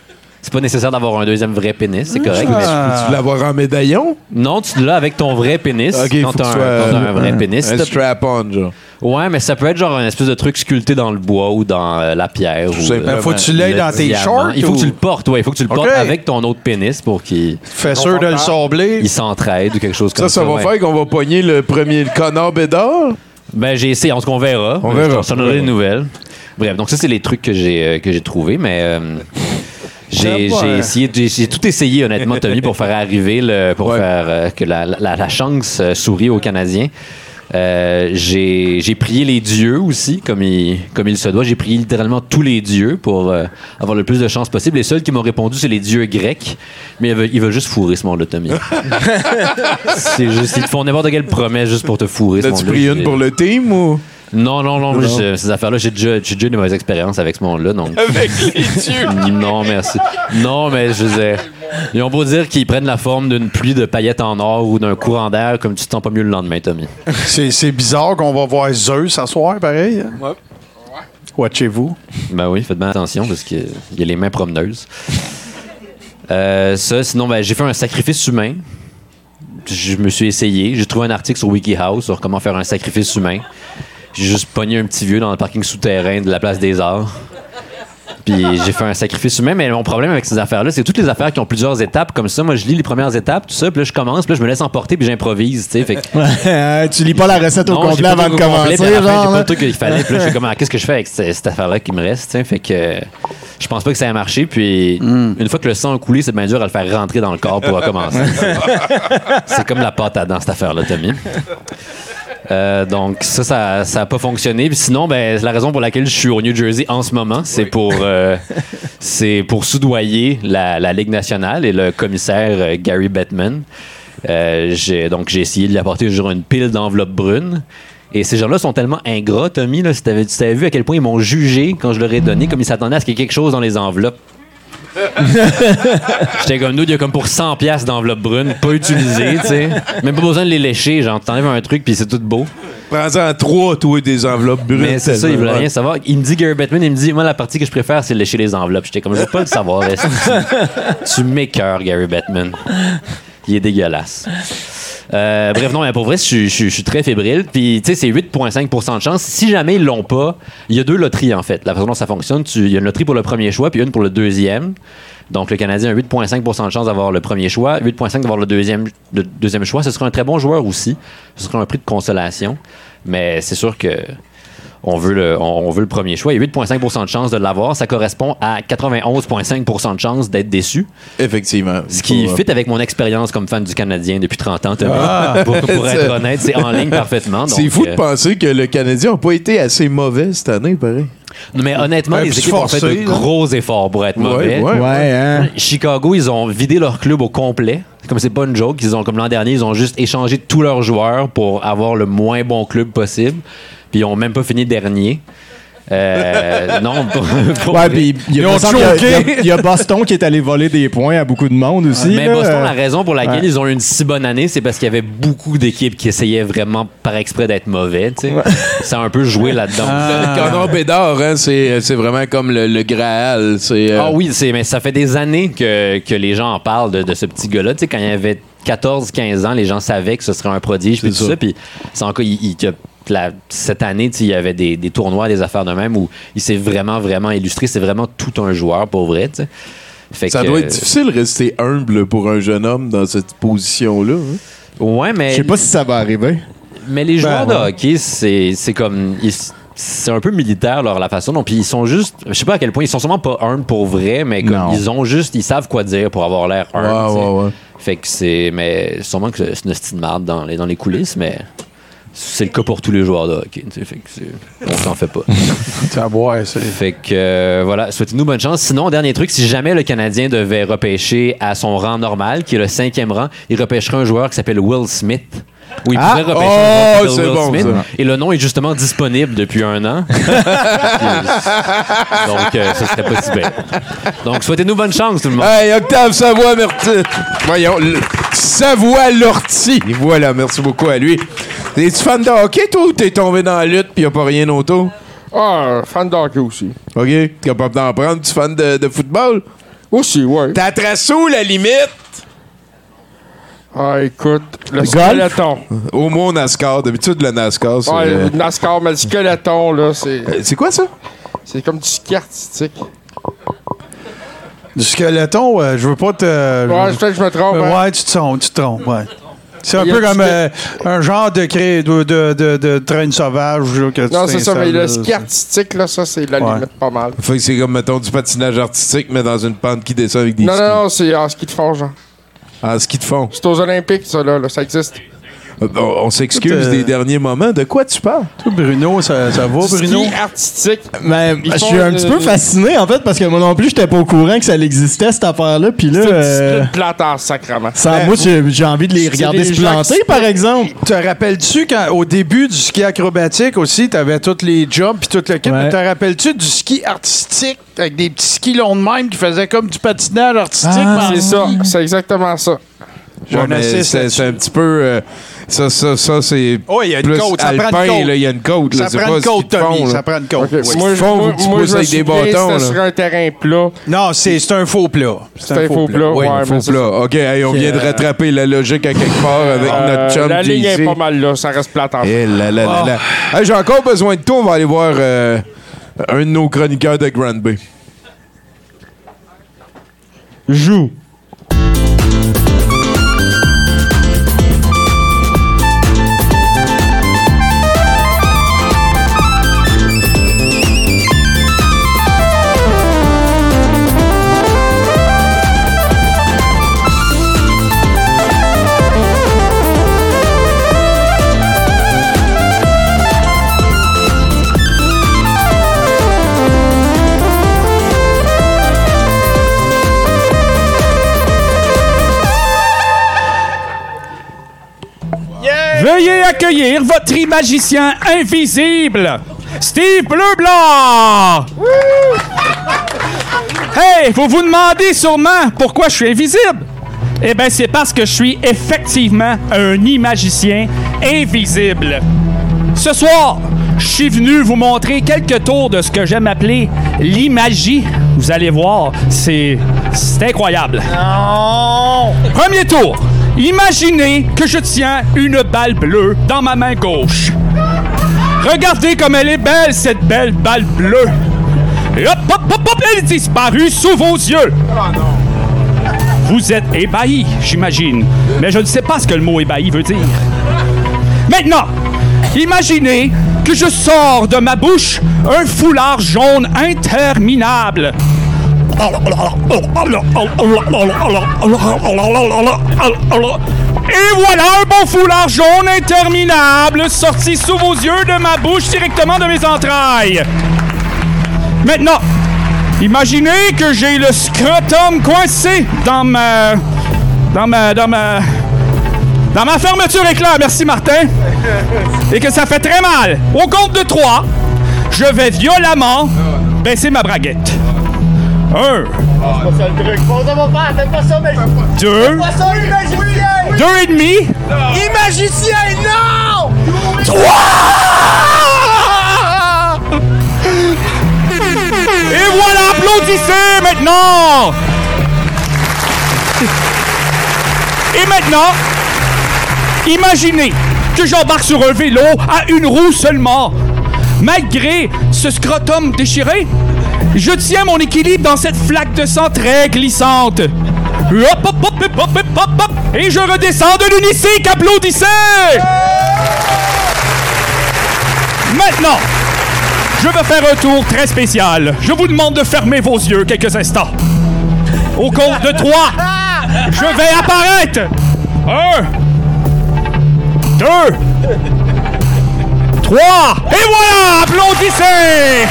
C'est pas nécessaire d'avoir un deuxième vrai pénis, c'est correct. Ah. mais- Peux-tu l'avoir en médaillon? Non, tu l'as avec ton vrai pénis. Ok, quand faut t'as que un, ce soit, quand t'as un vrai pénis. un T'as- strap-on, genre. Ouais, mais ça peut être genre un espèce de truc sculpté dans le bois ou dans euh, la pierre. ou, simplement. euh, Faut que tu l'aies le dans tes diamant. shorts Il faut ou- que tu le portes, ouais. Il faut que tu le portes Ok. avec ton autre pénis pour qu'il Fais sûr de le sabler. il s'entraide ou quelque chose comme Ça, ça. ça va ouais. faire qu'on va pogner le premier le connard bédard? Ben, j'ai essayé. En tout cas, on verra. On Je verra. te donnerai des nouvelles. Bref, donc ça, c'est les trucs que j'ai euh, que j'ai trouvés, mais euh, j'ai j'ai essayé, j'ai j'ai tout essayé honnêtement, Tommy, pour faire arriver le, pour faire euh, que la, la- la chance euh, sourie aux Canadiens. Euh, j'ai j'ai prié les dieux aussi, comme il, comme il se doit. J'ai prié littéralement tous les dieux pour avoir le plus de chances possible. Les seuls qui m'ont répondu, c'est les dieux grecs. Mais ils veulent juste fourrer ce monde-là, Tommy. c'est juste, ils te font n'importe quelle promesse juste pour te fourrer. T'as-tu monde-là. pris une pour le team ou? Non, non, non, Non. je- ces affaires-là, j'ai déjà, j'ai déjà eu des mauvaises expériences avec ce monde-là, donc. Avec les dieux. Non, merci. Non, mais je veux dire, ils ont beau dire qu'ils prennent la forme d'une pluie de paillettes en or ou d'un courant d'air, comme tu te sens pas mieux le lendemain, Tommy. C'est c'est bizarre qu'on va voir Zeus ce soir, pareil. hein? Ouais. Watchez-vous. Ben oui, faites bien attention parce qu'il y a les mains promeneuses. Euh, ça, sinon, ben, j'ai fait un sacrifice humain. Je me suis essayé. J'ai trouvé un article sur WikiHow sur comment faire un sacrifice humain. J'ai juste pogné un petit vieux dans le parking souterrain de la place des Arts. Puis j'ai fait un sacrifice humain, mais mon problème avec ces affaires-là, c'est toutes les affaires qui ont plusieurs étapes comme ça. Moi, je lis les premières étapes, tout ça, puis là, je commence, puis là, je me laisse emporter, puis j'improvise, tu sais. Ouais, tu lis pas la recette au non, complet pas avant de complet, commencer, fin, genre. Pas le truc qu'il fallait. Puis là, je suis comme, ah, qu'est-ce que je fais avec cette, cette affaire-là qui me reste, tu sais? Fait que euh, je pense pas que ça ait marché. Puis une fois que le sang a coulé, c'est bien dur à le faire rentrer dans le corps pour recommencer. c'est comme la pâte à dents, cette affaire-là, Tommy. Euh, donc ça, ça, ça a pas fonctionné. Puis sinon, ben, la raison pour laquelle je suis au New Jersey en ce moment, c'est pour, euh, c'est pour soudoyer la, la Ligue nationale et le commissaire euh, Gary Bettman. J'ai, donc j'ai essayé de lui apporter genre une pile d'enveloppes brunes. Et ces gens-là sont tellement ingrats, Tommy, là, si tu t'avais vu à quel point ils m'ont jugé quand je leur ai donné, comme ils s'attendaient à ce qu'il y ait quelque chose dans les enveloppes. J'étais comme nous, il y a comme pour 100 pièces d'enveloppe brune, pas utilisées, tu sais. Même pas besoin de les lécher, genre t'enlèves un truc puis c'est tout beau. Prends-en en trois, toi, des enveloppes brunes. Mais c'est ça, il voulait rien savoir. Il me dit, Gary Bettman, il me dit, moi, la partie que je préfère, c'est lécher les enveloppes. J'étais comme, je veux pas le savoir. tu tu m'écœures, Gary Bettman? Il est dégueulasse. Euh, bref, non, mais pour vrai, je, suis- très fébrile. Puis, tu sais, c'est 8,5% de chance. Si jamais ils l'ont pas, il y a deux loteries, en fait. La façon dont ça fonctionne, il y a une loterie pour le premier choix, puis une pour le deuxième. Donc, le Canadien a 8,5% de chance d'avoir le premier choix, 8,5% d'avoir le deuxième, le deuxième choix. Ce serait un très bon joueur aussi. Ce serait un prix de consolation. Mais c'est sûr que on veut le, on, on veut le premier choix. Il y a 8,5% de chance de l'avoir. Ça correspond à 91,5% de chance d'être déçu. Effectivement. Ce qui Faut- fit avec mon expérience comme fan du Canadien depuis 30 ans. Ah. pour, pour être C'est- honnête, c'est en ligne parfaitement. C'est fou euh, de penser que le Canadien n'a pas été assez mauvais cette année, pareil. Non, mais honnêtement, Ouais, les équipes ont fait de gros efforts pour être Ouais, mauvais. ouais, Ouais, hein. Chicago, ils ont vidé leur club au complet. Comme c'est pas une joke, ils ont comme l'an dernier, ils ont juste échangé tous leurs joueurs pour avoir le moins bon club possible. Puis ils ont même pas fini dernier. Euh, non, pour, pour- Ouais, puis il y, a- y y Boston qui est allé voler des points à beaucoup de monde aussi. Mais là. Boston, la raison pour laquelle ouais. ils ont eu une si bonne année, c'est parce qu'il y avait beaucoup d'équipes qui essayaient vraiment par exprès d'être mauvais. tu sais. Ça a un peu joué là-dedans. Le Connor Bédard, hein, c'est c'est vraiment comme le, le Graal. c'est, euh, Ah oui, c'est, mais ça fait des années que, que les gens en parlent de, de ce petit gars-là. Tu sais, quand il avait 14-15 ans, les gens savaient que ce serait un prodige, puis tout ça. Puis c'est encore, il, il- il a- la- cette année, il y avait des, des tournois, des affaires de même où il s'est vraiment, vraiment illustré. C'est vraiment tout un joueur, pour vrai. Fait Ça que- doit être difficile de rester humble pour un jeune homme dans cette position-là. hein. Ouais, mais. Je sais pas si ça va arriver. Mais les joueurs Ben, de ouais. hockey, c'est c'est comme. ils- c'est un peu militaire, leur, la façon dont. Puis ils sont juste. Je sais pas à quel point. Ils sont sûrement pas humbles pour vrai, mais comme Non. ils ont juste. Ils savent quoi dire pour avoir l'air humble. Ouais, tu sais. ouais, ouais. Fait que c'est. Mais sûrement que c'est une de marde dans les, dans les coulisses, mais. C'est le cas pour tous les joueurs de hockey. Fait que on s'en fait pas. Ça boire, c'est. Fait que euh, voilà, souhaitez-nous bonne chance. Sinon, dernier truc, si jamais le Canadien devait repêcher à son rang normal, qui est le cinquième rang, il repêcherait un joueur qui s'appelle Will Smith. Oui, il Ah! pourrait repêcher Oh, Will bon, Smith. ça. Et le nom est justement disponible depuis un an. Donc, euh, ce serait pas si bête. Donc, souhaitez-nous bonne chance, tout le monde. Hey, Octave Savoie, merci. Voyons, le- Savoie Lortie. Voilà, merci beaucoup à lui. Es-tu fan de hockey, toi, ou t'es tombé dans la lutte puis y a pas rien autour? Ah, fan de hockey aussi. OK. Capable d'en prendre. Tu fan de, de football? Aussi, ouais. T'as tracé où la limite? Ah, écoute, le golf? skeleton. Au moins NASCAR. D'habitude, le NASCAR, c'est... Ouais, euh, le NASCAR, mais le skeleton, là, c'est. C'est quoi ça? C'est comme du ski artistique. Du skeleton, euh, je veux pas te. Ouais, peut-être que je me trompe. Euh, hein. Ouais, tu te trompes, tu te trompes, ouais. C'est un peu comme euh, un genre de, cré... de, de, de, de train sauvage. que Non, c'est ça, mais le ski artistique, là, ça, c'est la Ouais. limite pas mal. Fait que c'est comme, mettons, du patinage artistique, mais dans une pente qui descend avec des Non, skis. non, non, c'est en ski de fond, genre. En ski de fond. C'est aux Olympiques, ça, là, là, ça existe. Euh, On, on s'excuse Écoute, euh, des derniers moments. De quoi tu parles? Toi, Bruno, ça, ça va, Bruno? Ski artistique. Mais Ils je suis un petit peu fasciné en fait parce que moi non plus j'étais pas au courant que ça existait cette affaire-là puis là C'est une euh, sacrement. ça, Ben, moi j'ai j'ai envie de les regarder des se planter par exemple. Te rappelles-tu qu'au début du ski acrobatique aussi, t'avais tous les jumps puis tout le kit, Ouais. mais te rappelles-tu du ski artistique avec des petits skis longs de même qui faisaient comme du patinage artistique? Ah, C'est ça, c'est exactement ça. C'est un petit peu... ça, ça, ça, c'est Oh, il y a une plus côte, ça prend une alpin, côte. là. Il y a une côte, là. Ça C'est prend pas une côte, Tommy. Ça prend une côte. Oui. Moi, moi, je me avec des bâtons, sur un terrain plat. Non, c'est c'est un faux plat. C'est un faux plat. Oui, mais c'est plat. OK, hey, on vient de euh, rattraper la logique à quelque part avec. Euh, notre chum La ligne est pas mal là, ça reste plate en Eh là là là là. Hey, J'ai encore besoin de toi. On va aller voir euh, un de nos chroniqueurs de Grand Bay. Joue. Veuillez accueillir votre imagicien invisible, Steve Bleu-Blanc! Hey, vous vous demandez sûrement pourquoi je suis invisible? Eh bien, c'est parce que je suis effectivement un imagicien invisible. Ce soir, je suis venu vous montrer quelques tours de ce que j'aime appeler l'imagie. Vous allez voir, c'est c'est incroyable. Premier tour. Imaginez que je tiens une balle bleue dans ma main gauche. Regardez comme elle est belle, cette belle balle bleue. Et hop, hop, hop, hop, elle est disparue sous vos yeux. Vous êtes ébahi, j'imagine. Mais je ne sais pas ce que le mot ébahi veut dire. Maintenant, imaginez que je sors de ma bouche un foulard jaune interminable. Et voilà un bon foulard jaune interminable sorti sous vos yeux de ma bouche directement de mes entrailles. Maintenant, imaginez que j'ai le scrotum coincé dans ma. dans ma. dans ma. dans ma fermeture éclair. Merci, Martin. Et que ça fait très mal. Au compte de trois, je vais violemment baisser ma braguette. Un. Et demi. Non! Et voilà, applaudissez maintenant! Et maintenant, imaginez que j'embarque sur un vélo à une roue seulement. Malgré ce scrotum déchiré, je tiens mon équilibre dans cette flaque de sang très glissante. Hop, hop, hop, hop, hop, hop, et je redescends de l'unicycle, applaudissez! Maintenant, je vais faire un tour très spécial. Je vous demande de fermer vos yeux quelques instants. Au compte de trois, je vais apparaître. Un, deux, trois, et voilà, applaudissez.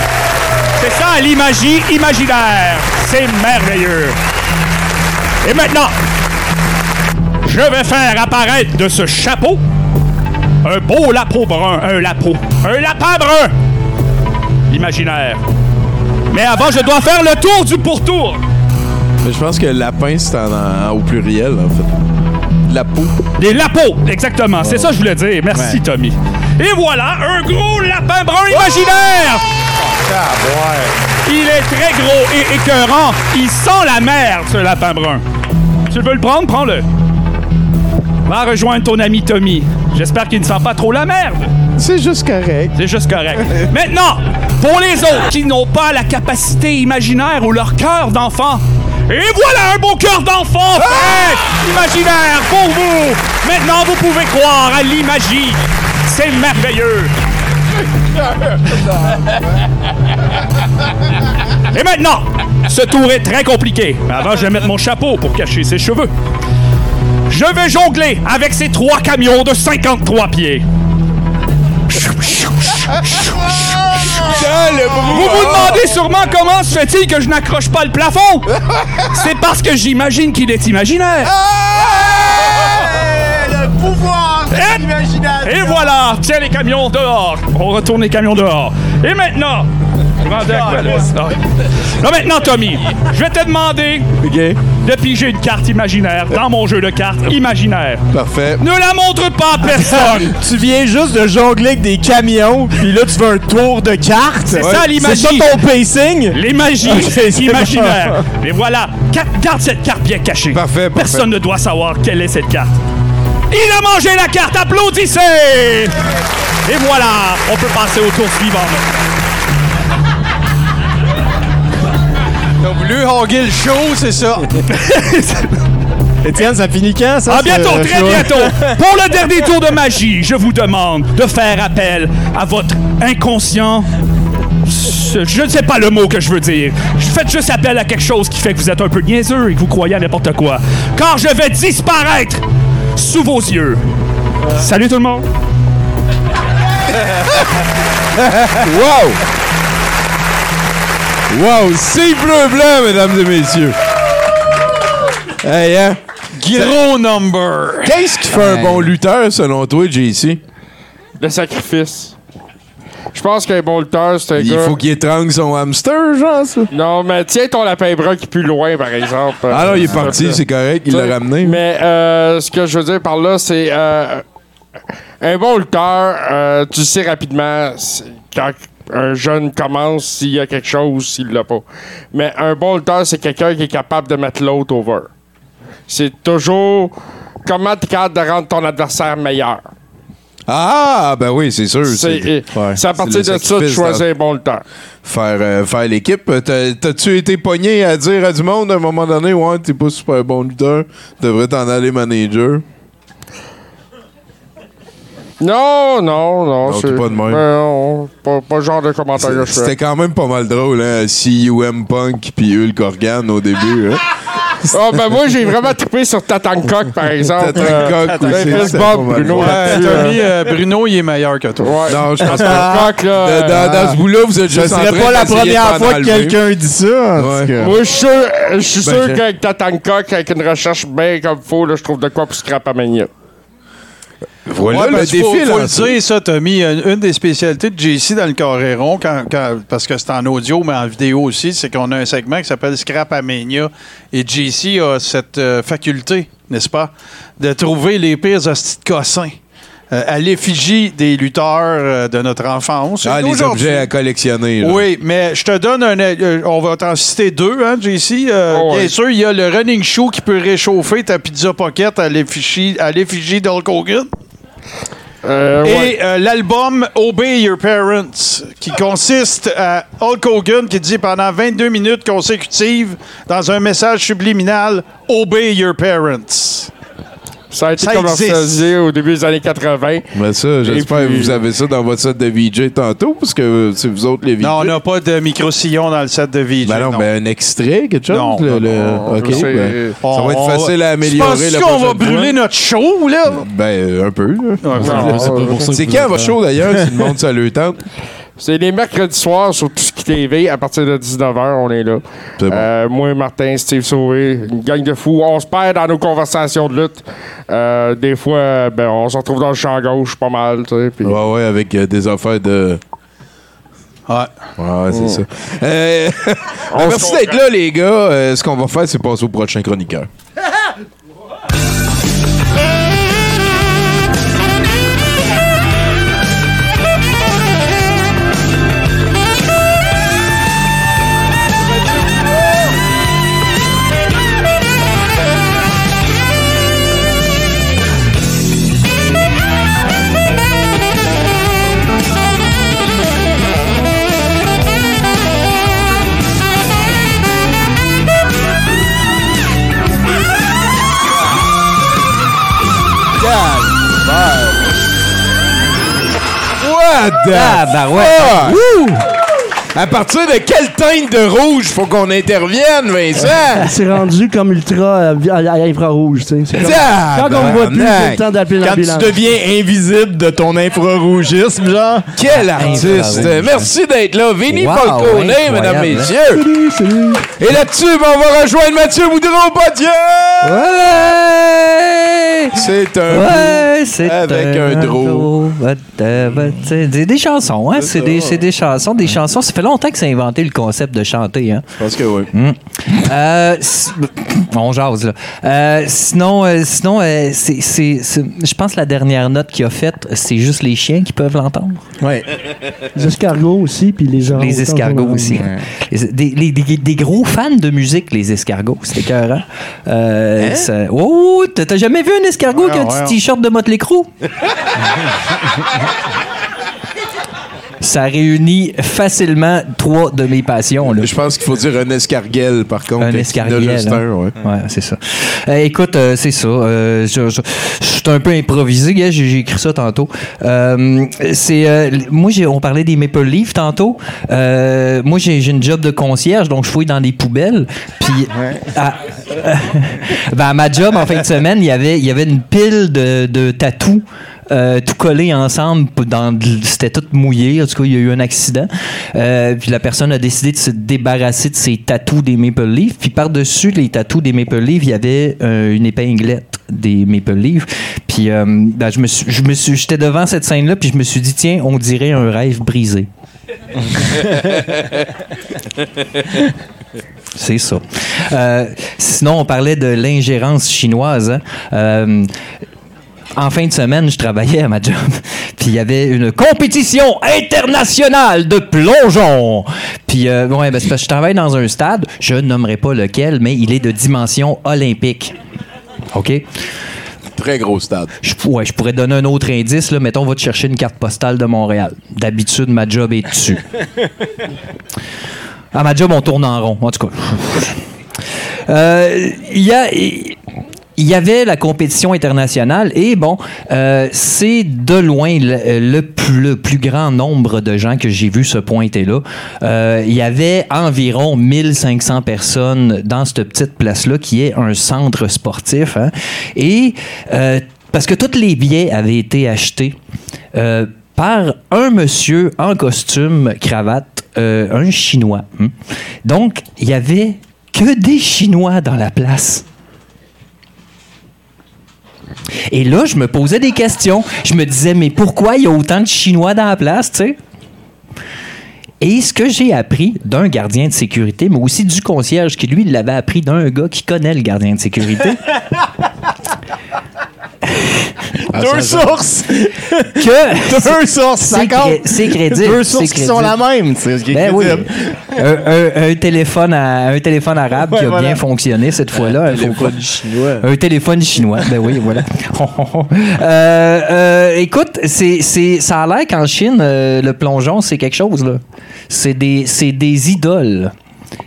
C'est ça l'imagie imaginaire. C'est merveilleux. Et maintenant, je vais faire apparaître de ce chapeau un beau lapin brun, un lapin, un lapin brun imaginaire. Mais avant, je dois faire le tour du pourtour. Mais je pense que lapin, c'est en- en- au pluriel, en fait. La peau. Des lapos, exactement. C'est ça que je voulais dire. Merci, Tommy. Et voilà, un gros lapin brun imaginaire. Il est très gros et écœurant. Il sent la merde, ce lapin brun. Tu veux le prendre? Prends-le. Va rejoindre ton ami Tommy. J'espère qu'il ne sent pas trop la merde. C'est juste correct. C'est juste correct. Maintenant, pour les autres qui n'ont pas la capacité imaginaire ou leur cœur d'enfant, et voilà un beau cœur d'enfant fait imaginaire pour vous. Maintenant, vous pouvez croire à l'imagie. C'est merveilleux. Et maintenant, ce tour est très compliqué. Mais avant, je vais mettre mon chapeau pour cacher ses cheveux. Je vais jongler avec ces trois camions de 53 pieds. Vous vous demandez sûrement comment se fait-il que je n'accroche pas le plafond? C'est parce que j'imagine qu'il est imaginaire. Le pouvoir. Et voilà, tiens les camions dehors. On retourne les camions dehors. Et maintenant, je rendais à quoi, là? Ah. Maintenant, Tommy, je vais te demander de piger une carte imaginaire dans mon jeu de cartes imaginaire. Parfait. Ne la montre pas à personne. tu viens juste de jongler avec des camions, puis là, tu veux un tour de carte. C'est ça l'imagie. C'est ça ton pacing? Les magies Ok, c'est imaginaires. bon. Mais voilà, garde cette carte bien cachée. Parfait, parfait. Personne ne doit savoir quelle est cette carte. Il a mangé la carte, applaudissez! Et voilà, on peut passer au tour suivant. T'as voulu hoguer le show, c'est ça? Étienne, ça finit quand, ça? À ce bientôt, très show? bientôt. Pour le dernier tour de magie, je vous demande de faire appel à votre inconscient. Je ne sais pas le mot que je veux dire. Faites juste appel à quelque chose qui fait que vous êtes un peu niaiseux et que vous croyez à n'importe quoi. Car je vais disparaître sous vos yeux. Salut tout le monde. wow! Wow! C'est bleu blanc, mesdames et messieurs. Hey, hein? Gros number. Qu'est-ce qui fait un bon lutteur, selon toi, JC? Le sacrifice. Je pense qu'un bon lutteur, c'est un Il gars... faut qu'il étrangle son hamster, genre, ça? Non, mais tiens ton lapin brun qui est plus loin, par exemple. Ah non, il est parti, c'est correct, il l'a ramené. Mais euh, ce que je veux dire par là, c'est euh, un bon lutteur, euh, tu sais rapidement quand un jeune commence s'il y a quelque chose, s'il l'a pas. Mais un bon lutteur, c'est quelqu'un qui est capable de mettre l'autre over. C'est toujours comment tu es capable de rendre ton adversaire meilleur. Ah, ben oui, c'est sûr. C'est Ouais, à partir le de ça que tu choisis un bon lutteur. Faire, euh, faire l'équipe. T'as- T'as-tu été pogné à dire à du monde à un moment donné, ouais, t'es pas super bon lutteur, devrais t'en aller manager? Non, non, non. Non, c'est pas de même. Ben non, pas, pas le genre de commentaire que je fais. C'était quand même pas mal drôle, hein? CUM Punk puis Hulk Hogan au début, hein? Ah, ben moi, j'ai vraiment trippé sur Tatancock, par exemple. Tatancock Euh, aussi, Bob. Bruno. Tommy, euh, euh, Bruno, il est meilleur que toi. Ouais. Non, je pense pas. Dans, ce bout-là, vous êtes Ce juste en serait pas la première fois que quelqu'un dit ça. en tout Ouais. cas. Moi, je suis sûr, je suis Ben, sûr qu'avec Tatancock, avec une recherche bien comme faut, là, je trouve de quoi pour Scrap à Mania. Voilà Ouais, le parce défi, faut, faut là. le dire, ça, Tommy. Une, une des spécialités de JC dans le quand, quand- parce que c'est en audio, mais en vidéo aussi, c'est qu'on a un segment qui s'appelle Scrap Mania. Et JC a cette euh, faculté, n'est-ce pas, de trouver les pires hosties de cossins. euh, à l'effigie des lutteurs euh, de notre enfance. Ah, les objets à collectionner. là. oui, mais je te donne un. euh, on va t'en citer deux, hein, JC. Euh, Oh, ouais. Bien sûr, il y a le running shoe qui peut réchauffer ta pizza pocket à l'effigie à l'effigie d'Hulk Hogan. Euh, Et euh, l'album Obey Your Parents, qui consiste à Hulk Hogan qui dit pendant 22 minutes consécutives, dans un message subliminal, Obey Your Parents. Ça a été ça commercialisé au début des années 80. Mais ça, j'espère puis- que vous avez ça dans votre set de VJ tantôt, parce que euh, c'est vous autres les VJ. Non, on n'a pas de micro-sillon dans le set de VJ. Ben non, non. ben un extrait, quelque chose? Non, le- le- ben, ça va être on facile à Tu améliorer penses la qu'on va brûler notre show, là? Ben, un peu. Non, C'est quand votre show, d'ailleurs, si le monde ça le tente? C'est les mercredis soirs sur Tout ce qui TV. À partir de 19h, on est là. C'est bon. Euh, moi, Martin, Steve Sauvé, une gang de fous. On se perd dans nos conversations de lutte. Euh, des fois, ben, on se retrouve dans le champ gauche pas mal. tu sais, Ouais, ouais, avec euh, des affaires de... Ouais. Ouais, c'est ça. Euh, On merci d'être là, les gars. Euh, ce qu'on va faire, c'est passer au prochain chroniqueur. Ah, bah ouais. À partir de quelle teinte de rouge faut qu'on intervienne, Vincent? C'est rendu comme ultra euh, à, à infrarouge, tu sais. Comme- Ah, Quand on me voit plus, c'est le temps d'appeler Quand tu deviens invisible de ton infrarougisme, genre. Quel artiste! Merci d'être là. Vinny Wow, Falconet, mesdames, messieurs. Et là-dessus, ben, on va rejoindre Mathieu Boudreau, pas C'est un Ouais, c'est avec un the- what- c'est des, des chansons, hein? C'est des, c'est des chansons, des chansons. Ça fait longtemps que c'est inventé le concept de chanter, hein? Parce que oui. Euh, s- on jase, là. Euh, sinon, euh, sinon euh, c'est, c'est- c'est- je pense que la dernière note qu'il a faite, c'est juste les chiens qui peuvent l'entendre. Ouais. Les escargots aussi, puis les orangs. Les escargots aussi. Des, les- des- des gros fans de musique, les escargots. C'était écœurant. Euh, ça- Oh, t'as t'as jamais vu un escargot Ouais, qui a un petit t-shirt de Motley Crue? Ça réunit facilement trois de mes passions. Là. Je pense qu'il faut dire un escarguel, par contre. Un escarguel. hein. un, ouais. Ouais, c'est ça. Euh, écoute, euh, c'est ça. Euh, je, je- je suis un peu improvisé, gars. J'ai écrit ça tantôt. Euh, c'est euh, moi, j'ai- on parlait des Maple Leafs tantôt. Euh, moi, j'ai une job de concierge, donc je fouille dans des poubelles. Puis, à, ben, à ma job en fin de semaine, il y avait il y avait une pile de, de tatous. Euh, tout collés ensemble, dans c'était tout mouillé. En tout cas, il y a eu un accident. Euh, puis la personne a décidé de se débarrasser de ses tatous des Maple Leafs. Puis par-dessus les tatous des Maple Leafs, il y avait euh, une épinglette des Maple Leafs. Puis ben, je me suis, je me suis, j'étais devant cette scène-là, puis je me suis dit tiens, on dirait un rêve brisé. C'est ça. Euh, sinon, on parlait de l'ingérence chinoise. hein. Euh, en fin de semaine, je travaillais à ma job, puis il y avait une compétition internationale de plongeon. Puis, euh, ouais, ben, c'est parce que je travaille dans un stade, je nommerai pas lequel, mais il est de dimension olympique. OK? Très gros stade. Je, ouais, je pourrais donner un autre indice. Là. Mettons, on va te chercher une carte postale de Montréal. D'habitude, ma job est dessus. À ma job, on tourne en rond. En tout cas. Euh, Il y a. Il y avait la compétition internationale et bon, euh, c'est de loin le, plus, grand nombre de gens que j'ai vu se pointer là. Euh, il y avait environ 1500 personnes dans cette petite place-là qui est un centre sportif. hein. Et euh, parce que tous les billets avaient été achetés par un monsieur en costume, cravate, un Chinois. hein. Donc, il y avait que des Chinois dans la place. Et là, je me posais des questions. Je me disais, mais pourquoi il y a autant de Chinois dans la place, tu sais? Et ce que j'ai appris d'un gardien de sécurité, mais aussi du concierge, qui lui l'avait appris d'un gars qui connaît le gardien de sécurité, Deux sources! que? Deux sources, c'est compte. cré- c'est crédible. Deux sources qui sont la même, c'est ce qui est Ben oui. un, un- un téléphone à- un téléphone arabe Ouais, qui a voilà. bien fonctionné cette fois-là. Un téléphone chinois. Un téléphone chinois. Ben oui, voilà. Euh, euh, écoute, c'est, c'est, ça a l'air qu'en Chine, euh, le plongeon, c'est quelque chose. Là. C'est, des, c'est des idoles.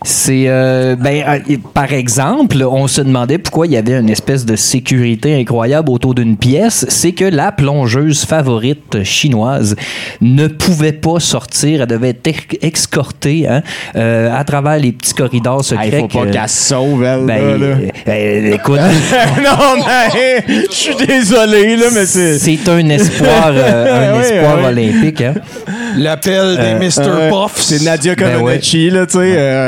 C'est euh, ben euh, par exemple, on se demandait pourquoi il y avait une espèce de sécurité incroyable autour d'une pièce. C'est que la plongeuse favorite chinoise ne pouvait pas sortir. Elle devait être escortée hein, euh, à travers les petits corridors secrets. Il faut pas que- qu'elle se sauve, elle. Ben, là, là. euh, écoute. non, mais je suis désolé, là, mais c'est. C'est un espoir, euh, un Ouais, espoir ouais. olympique. Hein? L'appel des Mr. Euh, Puffs. C'est Nadia Ben Comaneci, là, tu sais.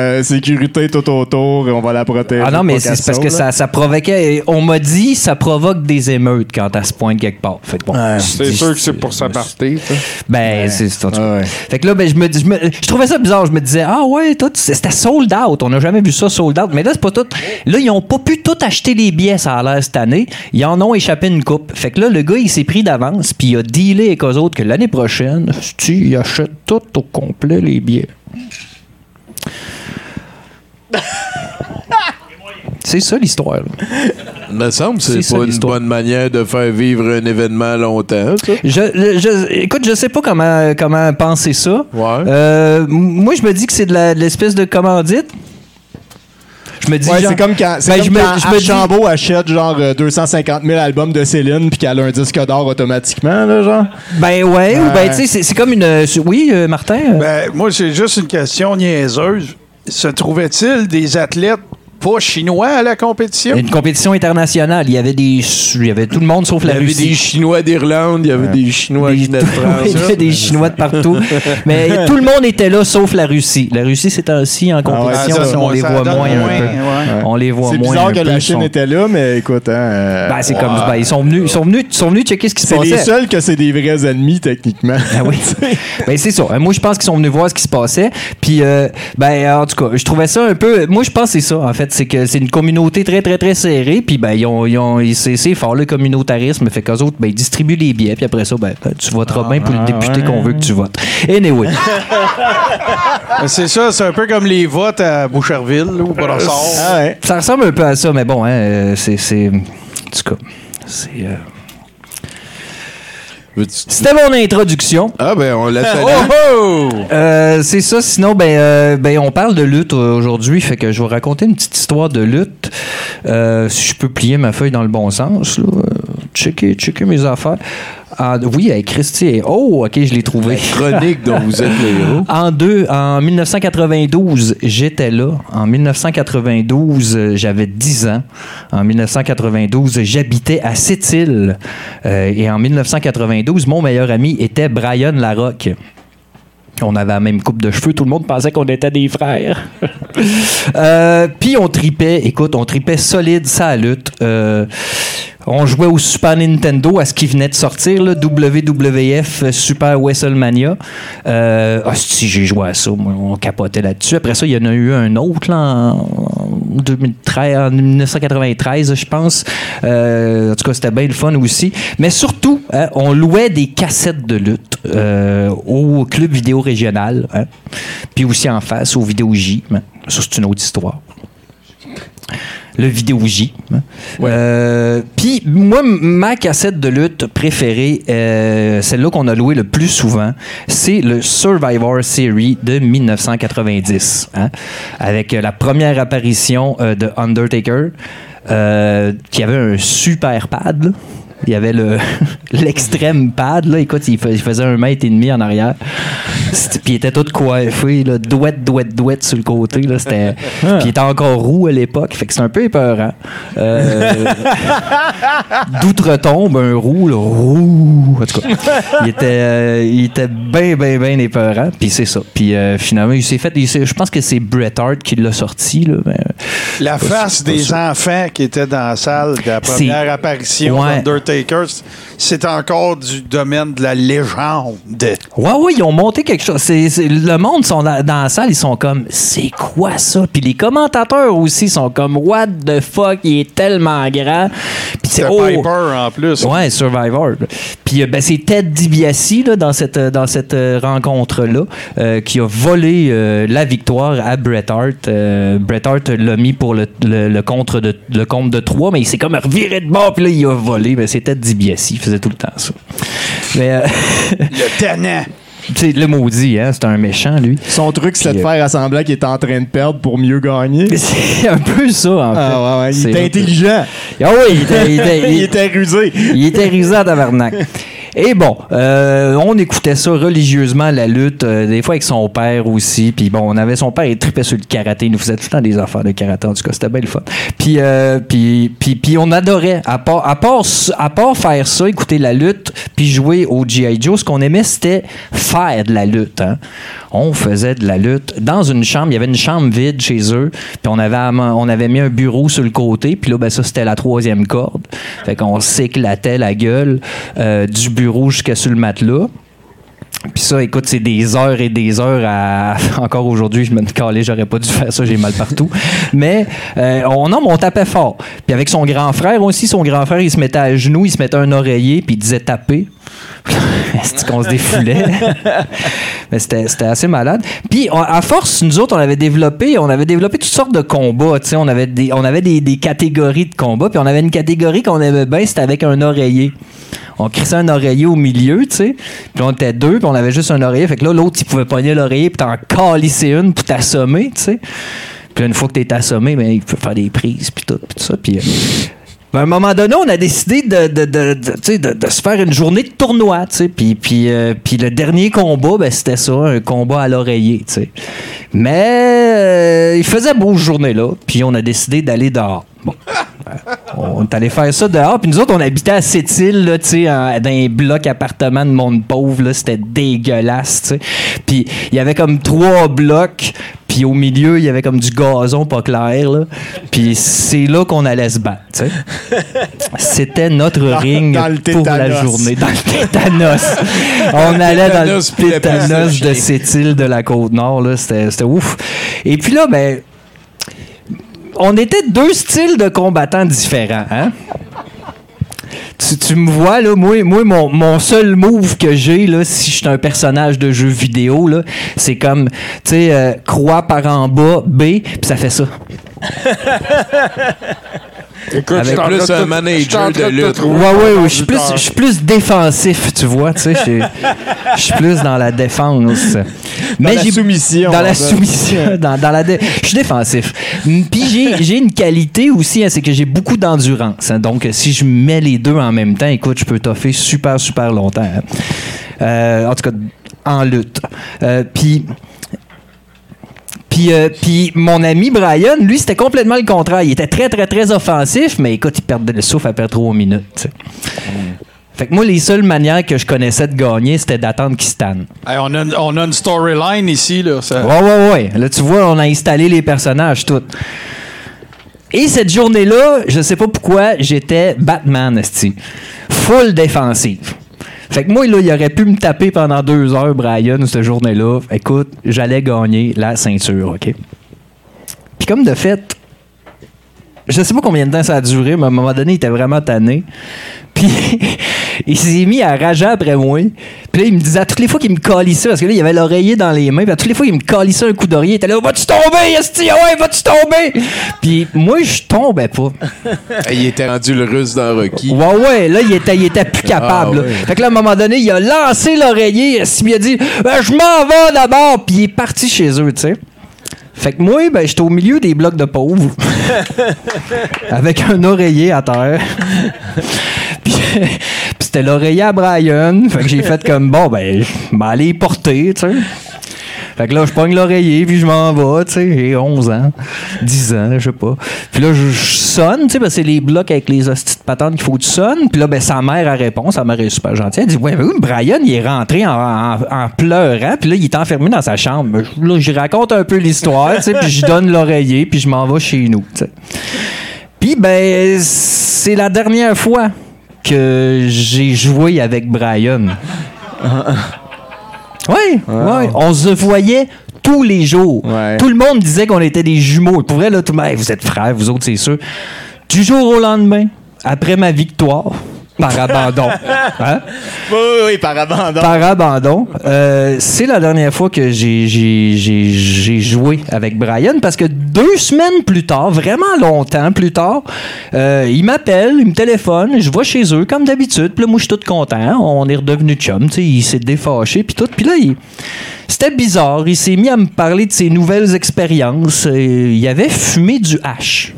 Euh, sécurité tout autour, on va la protéger. Ah non, mais c'est parce que ça, ça provoquait. On m'a dit ça provoque des émeutes quand elle se pointe quelque part. Fait bon, C'est sûr que c'est pour sa partie. Ben, c'est c'est- en tout cas. Fait que là, ben, je, me, je, me- je trouvais ça bizarre. Je me disais, ah ouais, tout, c'était sold out. On n'a jamais vu ça sold out. Mais là, c'est pas tout. Là, ils ont pas pu tout acheter les billets, ça a l'air cette année. Ils en ont échappé une coupe. Fait que là, le gars, il s'est pris d'avance, puis il a dealé avec eux autres que l'année prochaine, tu il achète tout au complet les billets. C'est ça l'histoire. là. me semble que C'est c'est ça, pas une l'histoire. bonne manière de faire vivre un événement longtemps, ça. Je, je- écoute, je sais pas comment, comment penser ça. Euh, moi, je me dis que c'est de la- de l'espèce de commandite. Je me dis, Ouais, genre- c'est comme quand, c'est Ben, comme je me- quand je me dis- achète genre euh, 250 000 albums de Céline puis qu'elle a un disque d'or automatiquement, là, genre. Ben ouais, ou ben tu sais, c'est- c'est comme une. euh, Oui, euh, Martin? euh, Ben, moi, c'est juste une question niaiseuse. Se trouvait-il des athlètes pas chinois à la compétition? Une compétition internationale. Il y avait des. Il y avait tout le monde sauf Il y la avait Russie. des Chinois d'Irlande, il y avait des Chinois venaient de France. il y avait des Chinois de partout. Mais tout le monde était là sauf la Russie. La Russie, c'est aussi en compétition. Ah, ça, on les voit moins un peu. ouais. On les voit C'est moins. bizarre un que peu, la Chine sont- était là, mais écoute, hein, euh, Ben, c'est comme. ben, ils sont venus, ils sont venus, ils sont venus checker ce qui se c'est passait. les seuls que c'est des vrais ennemis, techniquement. Ah oui. ben c'est ça. Moi, je pense qu'ils sont venus voir ce qui se passait. Puis, euh, ben, en tout cas, je trouvais ça un peu. Moi, je pense que c'est ça. En fait, c'est que c'est une communauté très, très, très serrée. Puis, ben, ils ont, ils ont, c'est, fort le communautarisme. Fait qu'eux autres, ben, ils distribuent les billets. Puis après ça, ben, ben, tu voteras bien pour le Ah, député ouais. qu'on veut que tu votes. Anyway. Ben, c'est ça, c'est un peu comme les votes à Boucherville là, ou Brossard. Ça ressemble un peu à ça, mais bon, hein, euh, c'est, c'est. En tout cas, c'est. euh, C'était mon introduction. Ah ben on l'a fait. Euh, c'est ça. Sinon, ben, euh, ben, on parle de lutte euh, aujourd'hui, fait que je vais raconter une petite histoire de lutte. Euh, si je peux plier ma feuille dans le bon sens, là. Checker, checker mes affaires. Ah, oui, avec Christy. Oh, ok, je l'ai trouvé. chronique dont vous êtes le héros. En deux, en 1992, j'étais là. En 1992, euh, j'avais 10 ans. En 1992, j'habitais à Sept-Îles. Euh, et en 1992, mon meilleur ami était Brian Larocque. On avait la même coupe de cheveux, tout le monde pensait qu'on était des frères. Euh, Puis on tripait, écoute, on tripait solide sa lutte. Euh, on jouait au Super Nintendo à ce qui venait de sortir, WWF Super WrestleMania. Euh, ah, si j'ai joué à ça, on capotait là-dessus. Après ça, il y en a eu un autre en, en 2013, en 1993, je pense. Euh, en tout cas, c'était bien le fun aussi. Mais surtout, hein, on louait des cassettes de lutte euh, au club vidéo régional, hein. puis aussi en face au Vidéo J. hein. Ça, c'est une autre histoire le vidéo J. hein. Euh, Puis moi, ma cassette de lutte préférée, euh, celle-là qu'on a louée le plus souvent, c'est le Survivor Series de 1990, hein, avec euh, la première apparition de Undertaker, qui avait un super pad. là. Il y avait le l'extrême pad, là. Écoute, il, fais- il faisait un mètre et demi en arrière. Puis il était tout coiffé, là, douette, douette, douette sur le côté. Là, c'était... Puis il était encore roux à l'époque, fait que c'était un peu épeurant. Euh, D'outre-tombe, un roux, là, roux. En tout cas, il était, euh, il était bien, bien, bien épeurant. Puis c'est ça. Puis euh, finalement, il s'est fait. je pense que c'est Bret Hart qui l'a sorti. Là, mais, La face des sûr. enfants qui étaient dans la salle de la C'est- première apparition Ouais. d'Undertaker, c'est encore du domaine de la légende. Ouais, ouais, ils ont monté quelque chose. C'est, c'est- le monde sont dans, dans la salle, ils sont comme, c'est quoi ça? Puis les commentateurs aussi sont comme, what the fuck, il est tellement grand. Puis c'est oh, Piper en plus. Ouais, Survivor. Puis euh, ben, c'est Ted DiBiase là, dans cette, dans cette euh, rencontre-là euh, qui a volé euh, la victoire à Bret Hart. Euh, Bret Hart l'a mis pour le, le, le contre de, le compte de 3, mais il s'est comme reviré de bord, puis là, il a volé. Ben, c'est Ted DiBiase, il faisait tout le temps ça. Mais... euh, Le. Tu sais, le maudit, hein, c'est un méchant, lui. Son truc, c'est de euh, faire assembler qu'il est en train de perdre pour mieux gagner. C'est un peu ça, en fait. Ah ouais, ouais, il C'est était intelligent. Ah oui, il était, il était- Il était rusé. Il était rusé à tabarnak. Et bon, euh, on écoutait ça religieusement, la lutte, euh, des fois avec son père aussi. Puis bon, on avait son père, il tripait sur le karaté. Il nous faisait tout le temps des affaires de karaté. En tout cas, c'était bien le fun. Puis, euh, puis, puis, puis on adorait. À part, à, part, à part faire ça, écouter la lutte, puis jouer au G.I. Joe, ce qu'on aimait, c'était faire de la lutte. hein. On faisait de la lutte dans une chambre. Il y avait une chambre vide chez eux. Puis on avait, on avait mis un bureau sur le côté. Puis là, ben, ça, c'était la troisième corde. Fait qu'on s'éclatait la gueule du bureau jusqu'à sur le matelas. Puis ça, écoute, c'est des heures et des heures à. Encore aujourd'hui, je me calais, j'aurais pas dû faire ça, j'ai mal partout. Mais euh, on, non, mais on tapait fort. Puis avec son grand frère aussi, son grand frère, il se mettait à genoux, il se mettait un oreiller, puis il disait taper. c'est qu'on se défoulait? Mais c'était assez malade. Puis on- à force, nous autres, on avait développé, on avait développé toutes sortes de combats. tu sais. On avait des, on avait des, des catégories de combats. Puis on avait une catégorie qu'on aimait bien, c'était avec un oreiller. On crissait un oreiller au milieu, tu sais. Puis on était deux, puis on avait juste un oreiller. Fait que là, l'autre, il pouvait pogner l'oreiller, puis t'en calisser une pour t'assommer, tu sais. Puis là, une fois que t'es assommé, ben, il peut faire des prises, puis tout, puis tout ça. Puis, euh, à un moment donné, on a décidé de, de, de, de, se faire une journée de tournoi. euh, puis le dernier combat, ben, c'était ça, un combat à l'oreiller. Mais euh, il faisait beau cette journée-là, puis on a décidé d'aller dehors. On est allé faire ça dehors. Puis nous autres, on habitait à sais, en- dans un bloc appartement de monde pauvre. C'était dégueulasse, tu sais. Puis il y avait comme trois blocs. Puis au milieu, il y avait comme du gazon pas clair, là. Puis c'est là qu'on allait se battre, tu sais. C'était notre Dans- ring dans le pour la journée. Dans le tétanos. On allait dans le Tétanos de chien. Sept-Îles de la Côte-Nord, c'était ouf. Et puis là, ben, on était deux styles de combattants différents, hein? Tu, tu me vois, là, moi, moi mon, mon seul move que j'ai, là, si je suis un personnage de jeu vidéo, là, c'est comme, tu sais, euh, croix par en bas, B, puis ça fait ça. Écoute, Avec plus plus un manager de lutte. Ouais, ouais, ouais, je suis plus, je suis plus défensif, tu vois, tu sais, je suis- plus dans la défense. la j'ai- soumission, Dans la fait. soumission, dans, dans la dé- je suis défensif. Mm, Puis j'ai, j'ai une qualité aussi, hein, c'est que j'ai beaucoup d'endurance. hein. donc, si je mets les deux en même temps, écoute, je peux toffer super, super longtemps. hein. Euh, en tout cas, en lutte. Euh, Puis... Puis, euh, puis mon ami Brian, lui, c'était complètement le contraire. Il était très, très, très offensif, mais écoute, il perdait le souffle après trois minutes. sais. Fait que moi, les seules manières que je connaissais de gagner, c'était d'attendre qu'il se tanne. Hey, on, a, on a une storyline ici. Là, ça- Ouais, ouais, ouais. Là, tu vois, on a installé les personnages, tout. Et cette journée-là, je sais pas pourquoi, j'étais Batman. Full défensive. Fait que moi, là, il aurait pu me taper pendant deux heures, Brian, cette journée-là. Écoute, j'allais gagner la ceinture, OK? Puis comme de fait, je sais pas combien de temps ça a duré, mais à un moment donné, il était vraiment tanné. Puis il s'est mis à rager après moi. Puis là, il me disait à toutes les fois qu'il me calissait, parce que là, il avait l'oreiller dans les mains, puis à toutes les fois qu'il me calissait un coup d'oreiller, il était là, vas-tu tomber, esti? Ah Ouais, vas-tu tomber? Puis moi, je tombais pas. Il était rendu le russe dans Rocky. Ouais, ouais, là, il était, il était plus capable. Ah, ouais. Fait que là, à un moment donné, il a lancé l'oreiller, il a dit, Ben, je m'en vais d'abord, puis il est parti chez eux, tu sais. Fait que moi, ben, j'étais au milieu des blocs de pauvres, avec un oreiller à terre. puis c'était l'oreiller à Brian. Fait que j'ai fait comme, bon, ben, je vais porter, tu sais. Fait que là, je pogne l'oreiller, puis je m'en vais, tu sais. J'ai 11 ans, 10 ans, je sais pas. Puis là, je, sonne, tu sais, parce que c'est les blocs avec les hosties de patentes qu'il faut que tu sonnes. Puis là, ben, sa mère, elle répond. Sa mère est super gentille. Elle dit, ouais, oui, Brian, il est rentré en, pleurant. Puis là, il est enfermé dans sa chambre. Là, je raconte un peu l'histoire, tu sais, puis je donne l'oreiller, puis je m'en vais chez nous, tu sais. Puis, ben, c'est la dernière fois que j'ai joué avec Brian. Oui, ouais. on se voyait tous les jours. Tout le monde disait qu'on était des jumeaux. Pour vrai, là, tout le monde, vous êtes frères, vous autres, c'est sûr. Du jour au lendemain, après ma victoire, par abandon. Hein? Oui, oui, par abandon. Par abandon. Euh, c'est la dernière fois que j'ai, joué avec Brian parce que deux semaines plus tard, vraiment longtemps plus tard, euh, il m'appelle, il me téléphone, je vais chez eux comme d'habitude. Puis là, moi, je suis tout content. On est redevenu chum. Il s'est défâché. Puis tout. Puis là, il- c'était bizarre. Il s'est mis à me parler de ses nouvelles expériences. Euh, Il avait fumé du hash.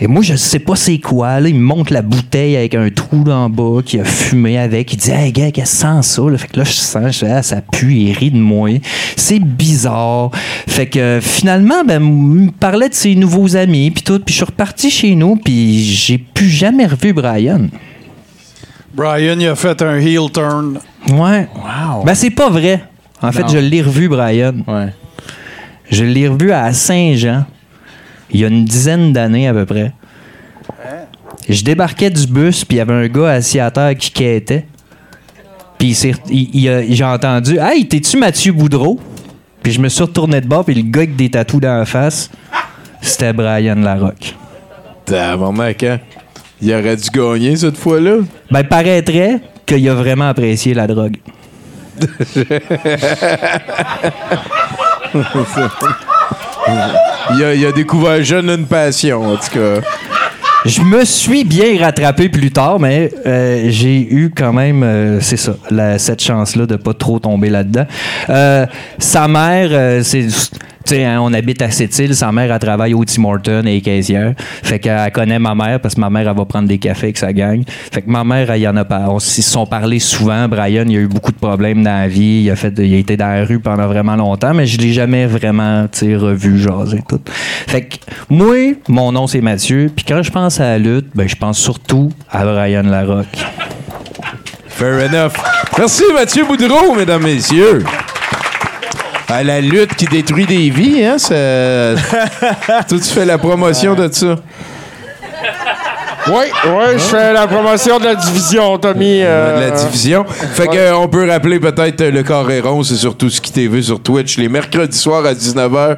Et moi, je sais pas c'est quoi. Là, il me montre la bouteille avec un trou en bas qu'il a fumé avec. Il dit Hey, gars, qu'est-ce que sent ça? Là, fait que là, je sens, je Ah, ça pue, il rit de moi. C'est bizarre. Fait que euh, finalement, ben, il me parlait de ses nouveaux amis, puis tout. Puis je suis reparti chez nous, puis j'ai plus jamais revu Brian. Brian, il a fait un heel turn. Ouais. Wow. Ben, c'est pas vrai. En fait, je l'ai revu, Brian. Ouais. Je l'ai revu à Saint-Jean, il y a une dizaine d'années à peu près. Je débarquais du bus, puis il y avait un gars assis à terre qui quêtait. Puis j'ai entendu Hey, t'es-tu Mathieu Boudreau? Puis je me suis retourné de bord, puis le gars avec des tatous dans la face, c'était Brian Larocque. T'as moment quand? Il aurait dû gagner cette fois-là. Ben, paraîtrait qu'il a vraiment apprécié la drogue. il, a, il a découvert jeune une passion, en tout cas. Je me suis bien rattrapé plus tard, mais euh, j'ai eu quand même, euh, c'est ça, cette chance-là de pas trop tomber là-dedans. Euh, sa mère, c'est, hein, on habite à Sept-Îles, sa mère, elle travaille au Tim Hortons et caissière. Fait qu'elle connaît ma mère parce que ma mère, elle va prendre des cafés avec sa gang. Fait que ma mère, elle y en a pas. On s- ils se sont parlé souvent. Brian, il a eu beaucoup de problèmes dans la vie. Il a, fait, a été dans la rue pendant vraiment longtemps, mais je l'ai jamais vraiment, revu, jaser, tout. Fait que moi, mon nom, c'est Mathieu. Puis quand je pense à la lutte, ben, je pense surtout à Brian Larocque. Fair enough. Merci Mathieu Boudreau, mesdames, messieurs. À la lutte qui détruit des vies, hein? ça- Toi, tu fais la promotion de ça. Oui, oui, je fais la promotion de la division, Tommy. euh, de la division. Fait que, euh, on peut rappeler peut-être euh, le Carré rond, c'est sur tout ce qui TV sur Twitch les mercredis soirs à 19h.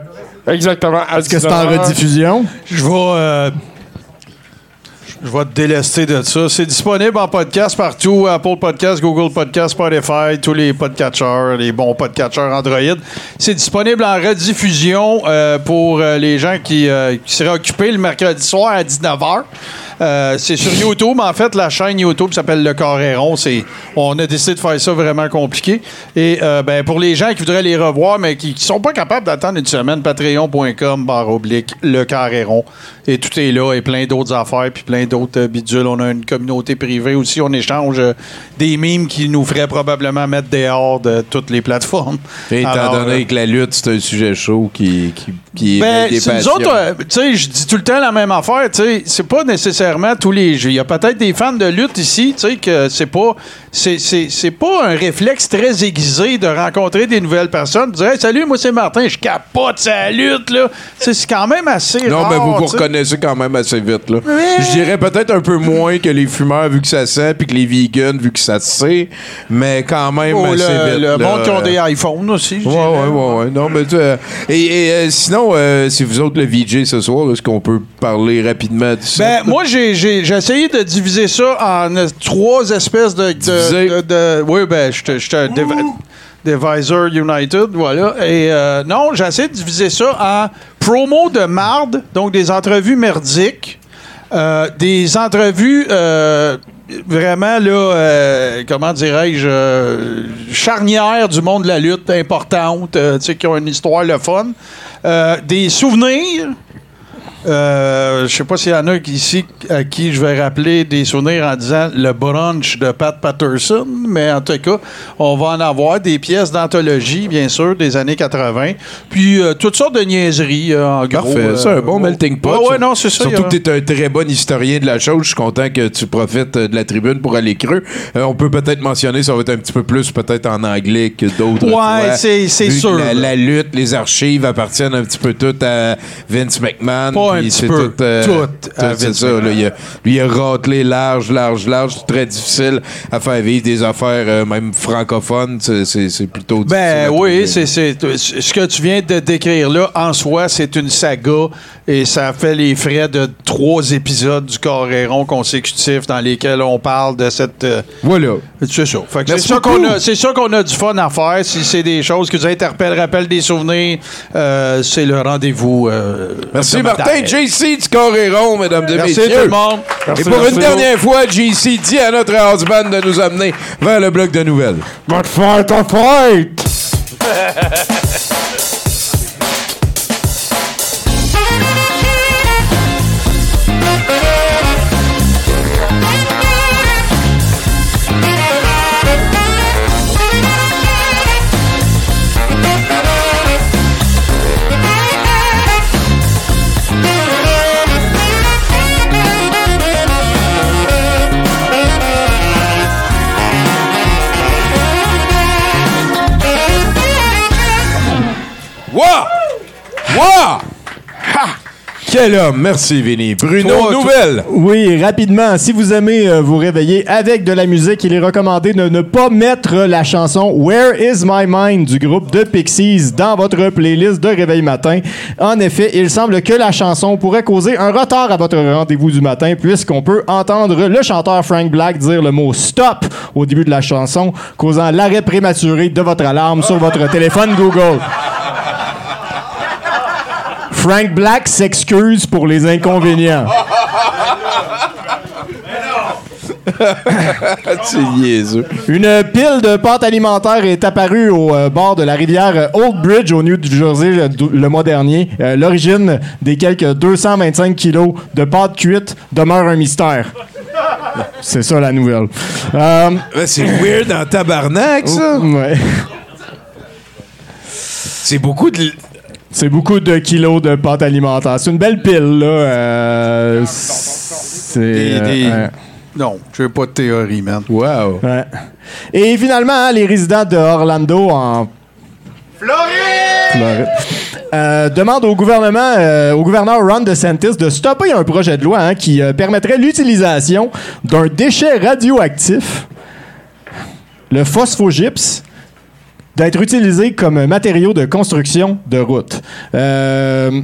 Exactement. Est-ce que c'est en rediffusion? Je vais. euh, je vais te délester de ça. C'est disponible en podcast partout. Apple Podcast, Google Podcast, Spotify, tous les podcatchers, les bons podcatchers Android. C'est disponible en rediffusion euh, pour euh, les gens qui, euh, qui seraient occupés le mercredi soir à 19h. Euh, c'est sur YouTube. En fait, la chaîne YouTube s'appelle Le Carré rond. C'est, on a décidé de faire ça vraiment compliqué. Et euh, ben, pour les gens qui voudraient les revoir, mais qui ne sont pas capables d'attendre une semaine, patreon.com, barre oblique, Le Carré rond. Et tout est là, et plein d'autres affaires, puis plein d'autres euh, bidules. On a une communauté privée aussi. On échange des mimes qui nous feraient probablement mettre dehors de toutes les plateformes. Et étant Alors, donné que la lutte, c'est un sujet chaud qui, qui, qui ben, éveille des nous autres, tu sais, je dis tout le temps la même affaire, tu sais, c'est pas nécessairement tous les jeux. Il y a peut-être des fans de lutte ici, tu sais, que c'est pas, c'est, c'est, c'est pas un réflexe très aiguisé de rencontrer des nouvelles personnes, de dire, Hey, salut, moi c'est Martin, je capote sa lutte, là. C'est quand même assez Non, rare. mais vous vous reconnaissez quand même assez vite. Là. Je dirais peut-être un peu moins que les fumeurs vu que ça sent, puis que les vegans vu que ça se sait, mais quand même Oh, assez le, vite. le là. monde qui ont des iPhones aussi. Ouais, ouais, ouais, ouais. Non, mais tu, euh, et, et, euh, sinon, euh, c'est vous autres le VJ ce soir, est-ce qu'on peut parler rapidement de ça? Ben, moi, j'ai, j'ai, j'ai essayé de diviser ça en euh, trois espèces de. de, Diviser? de- de- oui, ben, je suis un dev- Divisor United, voilà. Et euh, non, j'ai essayé de diviser ça en promo de marde, donc des entrevues merdiques, euh, des entrevues. euh, Vraiment, là, euh, comment dirais-je, euh, charnières du monde de la lutte importante, euh, tu sais, qui ont une histoire le fun. Euh, des souvenirs, euh, je sais pas s'il y en a qui- ici à qui je vais rappeler des souvenirs en disant le brunch de Pat Patterson, mais en tout cas, on va en avoir des pièces d'anthologie, bien sûr, des années 80, puis euh, toutes sortes de niaiseries, euh, en gros. Parfait, c'est euh, un bon melting pot. Ouais, ouais, non, c'est ça. Surtout a- que tu es un très bon historien de la chose. Je suis content que tu profites de la tribune pour aller creux. On peut peut-être mentionner, ça va être un petit peu plus peut-être en anglais que d'autres. Ouais, c'est- c'est sûr, La, lutte, les archives appartiennent un petit peu toutes à Vince McMahon. Pas un petit peu, tout, euh, c'est ça. là, il a, lui, il a râtelé large, large, large. C'est très difficile à faire vivre des affaires, euh, même francophones. C'est- plutôt difficile. Ben oui, c'est- ce que tu viens de décrire là, en soi, c'est une saga et ça fait les frais de trois épisodes du Coréron consécutif dans lesquels on parle de cette. euh, voilà. C'est ça. Merci ça qu'on a, c'est ça qu'on a du fun à faire. Si c'est des choses qui vous interpellent, rappellent des souvenirs, euh, c'est le rendez-vous. euh, Merci. Martin, JC du Coréron, mesdames et Merci messieurs. tout le monde. Merci, et pour merci. une dernière fois, JC dit à notre house band de nous amener vers le bloc de nouvelles. Va te faire ta fête! Ha! Quel homme! Merci, Vinny. Bruno, Toi, nouvelle! Oui, rapidement, si vous aimez euh, vous réveiller avec de la musique, il est recommandé de ne pas mettre la chanson Where is my mind du groupe de Pixies dans votre playlist de réveil matin. En effet, il semble que la chanson pourrait causer un retard à votre rendez-vous du matin puisqu'on peut entendre le chanteur Frank Black dire le mot stop au début de la chanson, causant l'arrêt prématuré de votre alarme sur votre téléphone Google. Frank Black s'excuse pour les inconvénients. Une pile de pâte alimentaire est apparue au euh, bord de la rivière euh, Old Bridge au New Jersey euh, le mois dernier. L'origine des quelques 225 kilos de pâte cuite demeure un mystère. C'est ça la nouvelle. C'est weird en tabarnak, ça. Ouais. C'est beaucoup de. C'est beaucoup de kilos de pâte alimentaire. C'est une belle pile, là. euh, c'est. Des- euh, des-. Non, je n'ai pas de théorie, man. Wow. Ouais. Et finalement, hein, les résidents de Orlando en Floride euh, demandent au gouvernement, euh, au gouverneur Ron DeSantis de stopper un projet de loi hein, qui euh, permettrait l'utilisation d'un déchet radioactif, le phosphogypse, d'être utilisé comme matériau de construction de routes. Euh,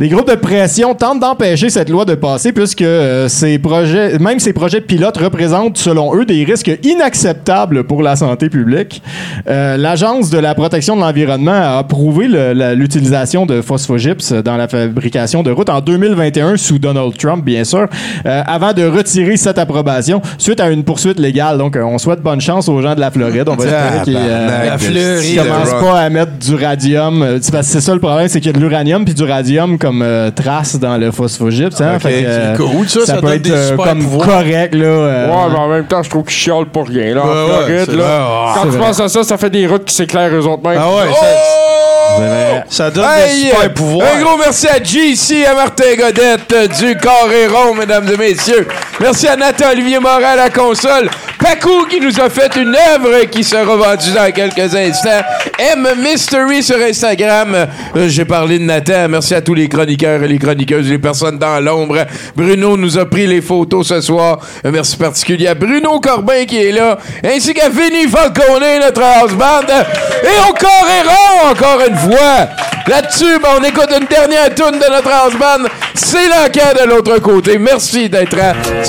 les groupes de pression tentent d'empêcher cette loi de passer puisque euh, ces projets, même ces projets pilotes représentent, selon eux, des risques inacceptables pour la santé publique. Euh, L'Agence de la protection de l'environnement a approuvé l'utilisation de phosphogypse dans la fabrication de routes en 2021 sous Donald Trump, bien sûr, euh, avant de retirer cette approbation suite à une poursuite légale. Donc, euh, on souhaite bonne chance aux gens de la Floride. On va espérer qu'ils euh, commencent pas à mettre du radium. Euh, C'est parce que c'est ça le problème, c'est qu'il y a de l'uranium puis du radium comme euh, trace dans le phosphogypse. Hein? Fait que, euh, c'est cool, ça, ça peut donne être des euh, super comme pouvoirs. correct. Là, euh, Ouais, mais en même temps, je trouve qu'ils chialent pour rien. Là, en Ouais, ouais, Floride, c'est là. vrai. Quand C'est tu vrai. penses à ça, ça fait des routes qui s'éclairent eux autres mêmes. Ah ouais, ça, donne Hey, des super euh, pouvoirs. Un gros merci à JC, à Martin Godette euh, du Carré Rond, mesdames et messieurs. Merci à Nathan Olivier Morin à la console. Pacou qui nous a fait une œuvre qui sera vendue dans quelques instants. M Mystery sur Instagram. Euh, J'ai parlé de Nathan. Merci à tous les chroniqueurs et les chroniqueuses, les personnes dans l'ombre. Bruno nous a pris les photos ce soir. Un merci particulier à Bruno Corbin qui est là, ainsi qu'à Vinny Falcone, notre house band. Et Carré Rond, encore une fois. Là-dessus, ben, on écoute une dernière tune de notre house band. C'est l'enquête de l'autre côté. Merci d'être à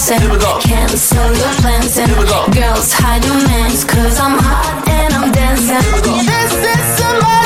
Cut that romance and cancel your plans and girls hide your mans, cause I'm hot and I'm dancing. This is emergency.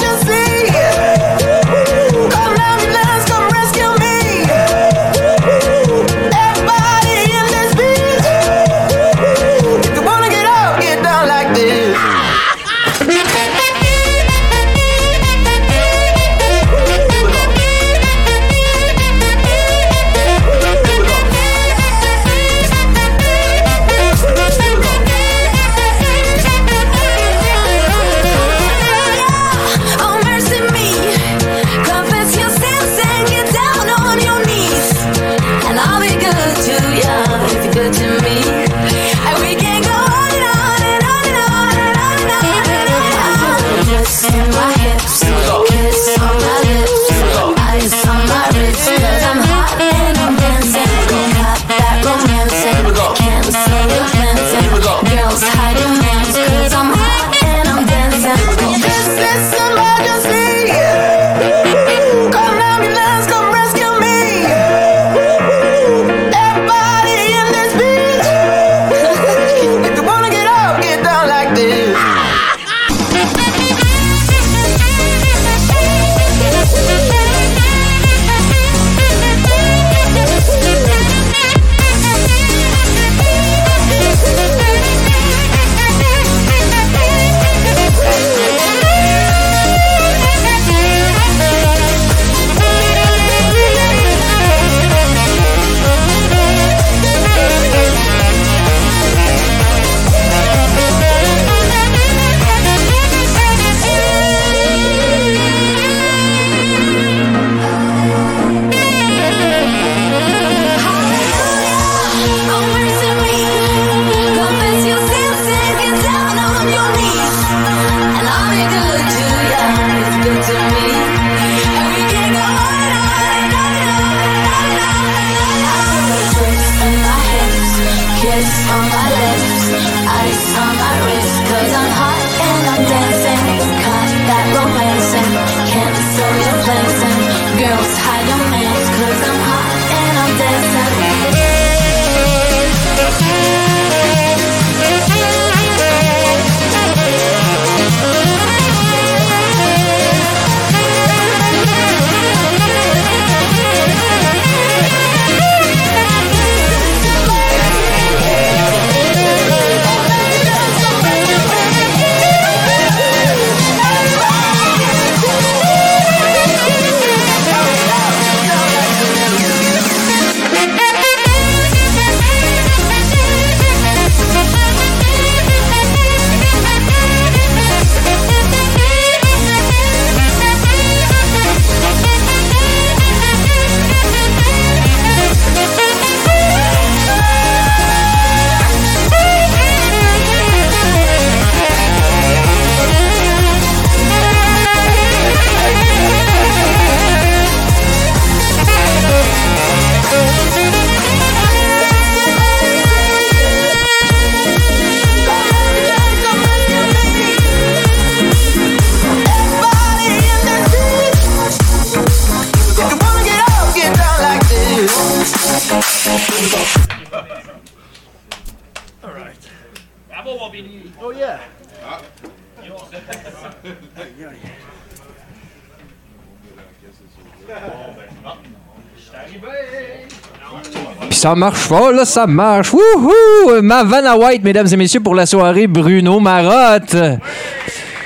Ça marche pas, là, ça marche. Wouhou! Ma Vanna White, mesdames et messieurs, pour la soirée Bruno Marotte.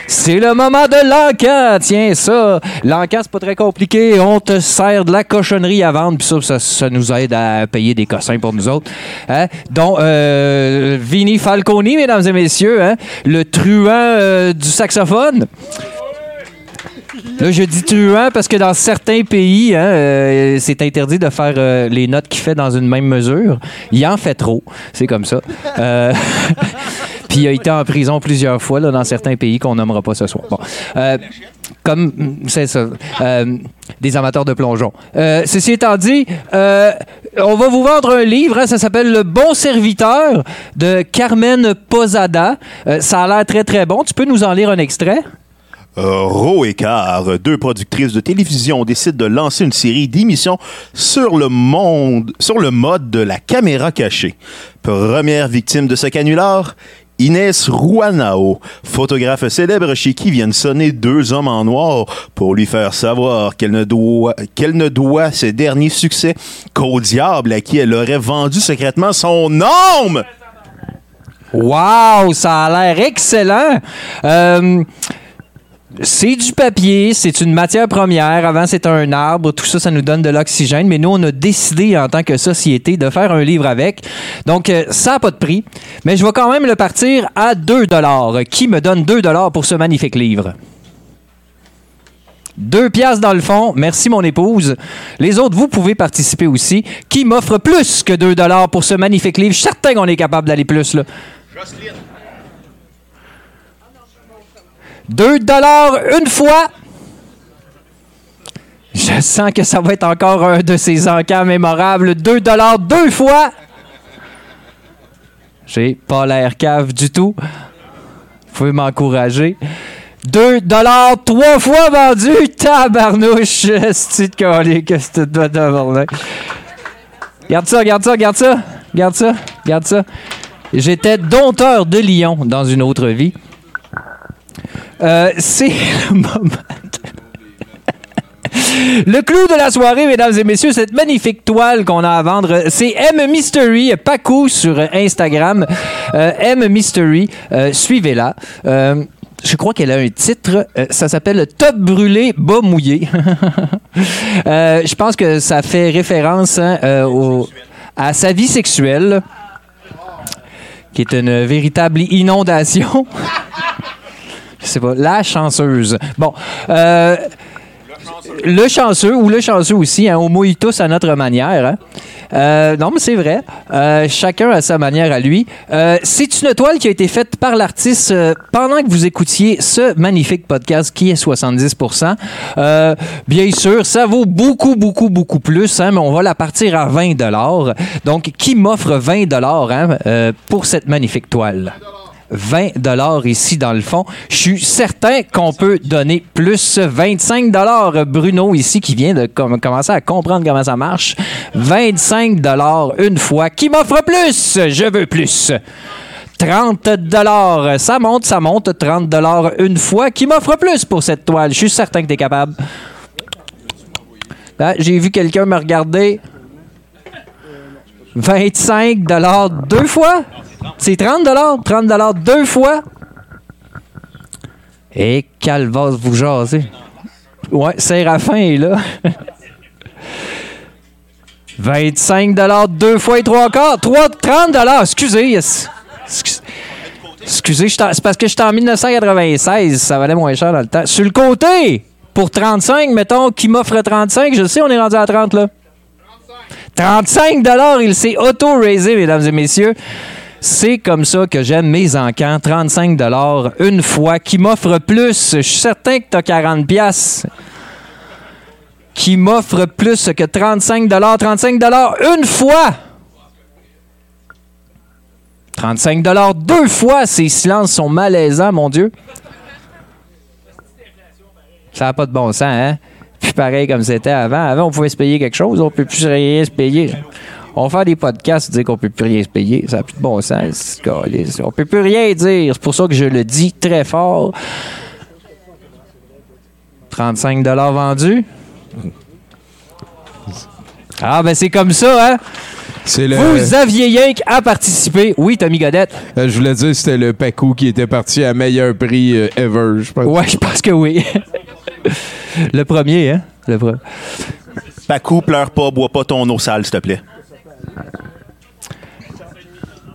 C'est le moment de l'encan. Tiens, ça. L'encan, c'est pas très compliqué. On te sert de la cochonnerie à vendre, puis ça, ça, nous aide à payer des cossins pour nous autres. Hein? Donc, euh, Vinny Falconi, mesdames et messieurs, hein? le truand euh, du saxophone. Là, je dis truand parce que dans certains pays, hein, euh, c'est interdit de faire euh, les notes qu'il fait dans une même mesure. Il en fait trop. C'est comme ça. Euh, Puis il a été en prison plusieurs fois dans certains pays qu'on nommera pas ce soir. Comme, c'est ça, des amateurs de plongeon. Ceci étant dit, on va vous vendre un livre, hein, ça s'appelle Le Bon Serviteur de Carmen Posada. Ça a l'air très très bon. Tu peux nous en lire un extrait? Euh, Ro et Car, deux productrices de télévision, décident de lancer une série d'émissions sur le monde, sur le mode de la caméra cachée. Première victime de ce canular, Inès Rouanao, photographe célèbre chez qui viennent sonner deux hommes en noir pour lui faire savoir qu'elle ne doit, qu'elle ne doit ses derniers succès qu'au diable à qui elle aurait vendu secrètement son âme. Wow, ça a l'air excellent. Euh, c'est du papier, c'est une matière première. Avant, c'était un arbre. Tout ça, ça nous donne de l'oxygène. Mais nous, on a décidé en tant que société de faire un livre avec. Donc, euh, ça n'a pas de prix. Mais je vais quand même le partir à 2 Qui me donne 2 pour ce magnifique livre? Deux piastres dans le fond. Merci, mon épouse. Les autres, vous pouvez participer aussi. Qui m'offre plus que 2 pour ce magnifique livre? Je suis certain qu'on est capable d'aller plus, là. 2 dollars une fois. Je sens que ça va être encore un de ces encans mémorables. 2 dollars deux fois. J'ai pas l'air cave du tout. Vous pouvez m'encourager. 2 dollars trois fois vendu. Tabarnouche. C'est de que c'est de. Garde ça, garde ça, garde ça. Garde ça, garde ça. J'étais dompteur de Lyon dans une autre vie. Euh, c'est le moment. Le clou de la soirée, mesdames et messieurs, cette magnifique toile qu'on a à vendre, c'est M Mystery, Paco sur Instagram. Euh, M Mystery, euh, suivez-la. Je crois qu'elle a un titre, ça s'appelle Top brûlé, bas mouillé. Je pense que ça fait référence hein, au- à sa vie sexuelle, qui est une véritable inondation. Je pas, la chanceuse. Bon, euh, le chanceux ou le chanceux aussi, hein, on mouille tous à notre manière. hein. Euh, non, mais c'est vrai. Euh, chacun à sa manière à lui. Euh, c'est une toile qui a été faite par l'artiste pendant que vous écoutiez ce magnifique podcast qui est 70% Euh, Bien sûr, ça vaut beaucoup, beaucoup, beaucoup plus, hein, mais on va la partir à 20 Donc, qui m'offre 20 hein, pour cette magnifique toile? 20 dollars ici dans le fond. Je suis certain qu'on peut donner plus 25 dollars. Bruno ici qui vient de com- commencer à comprendre comment ça marche. 25 dollars une fois. Qui m'offre plus? Je veux plus. 30 dollars. Ça monte, ça monte. 30 dollars une fois. Qui m'offre plus pour cette toile? Je suis certain que tu es capable. Là, J'ai vu quelqu'un me regarder. 25 dollars deux fois? C'est 30 dollars, 30 dollars deux fois. Et calvasse vous jaser. Ouais, Séraphin est là. 25 dollars deux fois et trois quarts. Trois- 30 dollars, excusez. Excusez, t'en- c'est parce que j'étais en 1996, ça valait moins cher dans le temps. Sur le côté, pour 35, mettons, qui m'offre 35, je sais, on est rendu à 30 là. 35 dollars, il s'est auto-raisé, mesdames et messieurs. C'est comme ça que j'aime mes encans. 35 dollars une fois. Qui m'offre plus? Je suis certain que tu as 40 pièces. Qui m'offre plus que 35 dollars? 35 dollars une fois. 35 dollars deux fois. Ces silences sont malaisants, mon Dieu. Ça n'a pas de bon sens, hein? Plus pareil comme c'était avant. Avant, on pouvait se payer quelque chose. On peut plus rien se payer. On va faire des podcasts dire qu'on peut plus rien se payer. Ça n'a plus de bon sens. On peut plus rien dire. C'est pour ça que je le dis très fort. 35 vendus? Ah, ben c'est comme ça, hein? C'est le... Vous aviez rien qu'à participer. Oui, Tommy Godette. Euh, je voulais dire c'était le Pacou qui était parti à meilleur prix euh, ever, je pense. Ouais, je pense que oui. le premier, hein? Le Pacou, pleure pas, bois pas ton eau sale, s'il te plaît. Uh,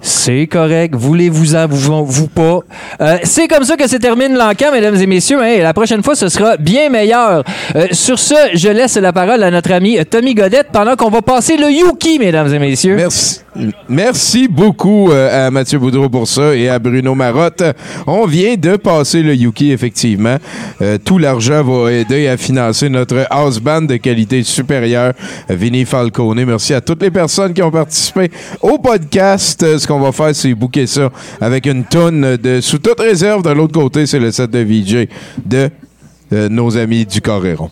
C'est correct. Voulez-vous-en, vous, vous pas? Euh, c'est comme ça que se termine l'encan, mesdames et messieurs. hein, la prochaine fois, ce sera bien meilleur. Euh, sur ce, je laisse la parole à notre ami Tommy Godette pendant qu'on va passer le Yuki, mesdames et messieurs. Merci. Merci beaucoup euh, à Mathieu Boudreau pour ça et à Bruno Marotte. On vient de passer le Yuki, effectivement. Tout l'argent va aider à financer notre house band de qualité supérieure, Vinny Falcone. Merci à toutes les personnes qui ont participé au podcast. Qu'on va faire, c'est booker ça avec une tonne de sous toute réserve. De l'autre côté, c'est le set de VJ de euh, nos amis du Coréron.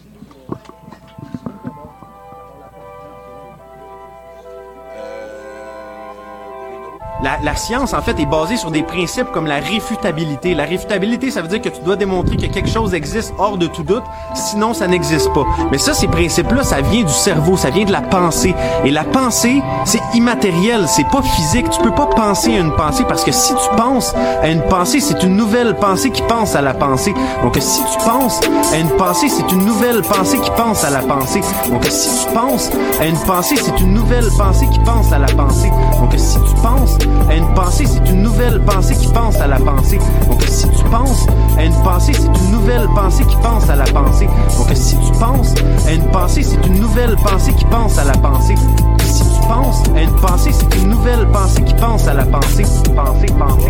La, la science, en fait, est basée sur des principes comme la réfutabilité. La réfutabilité, ça veut dire que tu dois démontrer que quelque chose existe hors de tout doute, sinon ça n'existe pas. Mais ça, ces principes-là, ça vient du cerveau, ça vient de la pensée. Et la pensée, c'est immatériel, c'est pas physique. Tu peux pas penser à une pensée parce que si tu penses à une pensée, c'est une nouvelle pensée qui pense à la pensée. Donc, si tu penses à une pensée, c'est une nouvelle pensée qui pense à la pensée. Donc, si tu penses à une pensée, c'est une nouvelle pensée qui pense à la pensée. Donc, si tu penses à une pensée, c'est une nouvelle pensée qui pense à la pensée. Donc, si tu penses à une pensée, c'est une nouvelle pensée qui pense à la pensée. Donc, si tu penses à une pensée, c'est une nouvelle pensée qui pense à la pensée. Si tu penses à une pensée, c'est une nouvelle pensée qui pense à la pensée. Pensée, pensée.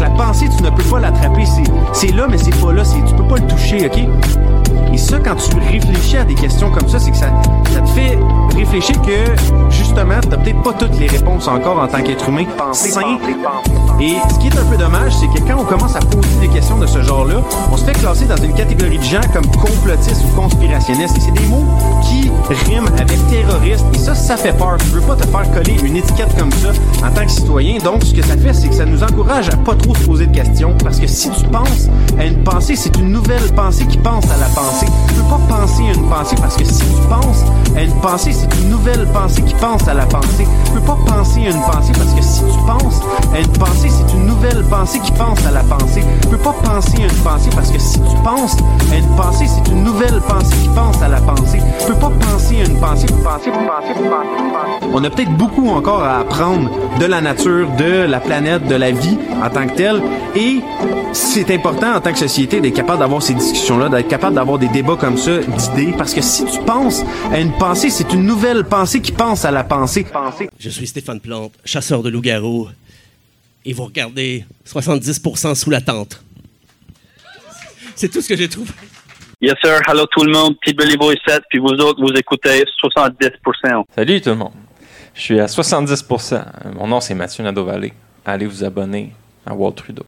La pensée, tu ne peux pas l'attraper. C'est- là, mais c'est pas là. Tu peux pas le toucher, OK? Et ça, quand tu réfléchis à des questions comme ça, c'est que ça, te fait réfléchir que, justement, t'as peut-être pas toutes les réponses encore en tant qu'être humain. Sain. Et ce qui est un peu dommage, c'est que quand on commence à poser des questions de ce genre-là, on se fait classer dans une catégorie de gens comme complotistes ou conspirationnistes. Et c'est des mots qui riment avec terroriste. Et ça, ça fait peur. Tu veux pas te faire coller une étiquette comme ça en tant que citoyen. Donc, ce que ça fait, c'est que ça nous encourage à pas trop se poser de questions. Parce que si tu penses à une pensée, c'est une nouvelle pensée qui pense à la pensée. Tu peux pas penser à une pensée parce que si tu penses à une pensée, c'est une nouvelle pensée qui pense à la pensée. Tu peux pas penser à une pensée parce que si tu penses à une pensée, c'est une nouvelle pensée qui pense à la pensée. Tu peux pas penser à une pensée parce que si tu penses à une pensée, c'est une nouvelle pensée qui pense à la pensée. Tu peux pas penser à une pensée, penser, penser, penser, penser. On a peut-être beaucoup encore à apprendre de la nature, de la planète, de la vie en tant que telle. Et c'est important en tant que société d'être capable d'avoir ces discussions-là, d'être capable d'avoir des débats comme ça, d'idées, parce que si tu penses à une pensée, c'est une nouvelle pensée qui pense à la pensée. pensée. Je suis Stéphane Plante, chasseur de loups-garous. Et vous regardez 70% sous la tente. C'est tout ce que j'ai trouvé. Yes, sir. Hello tout le monde. Petit Béliveau ici. Puis vous autres, vous écoutez 70%. Salut tout le monde. Je suis à 70%. Mon nom c'est Mathieu Nadeau-Vallée. Allez vous abonner à Walt Trudeau.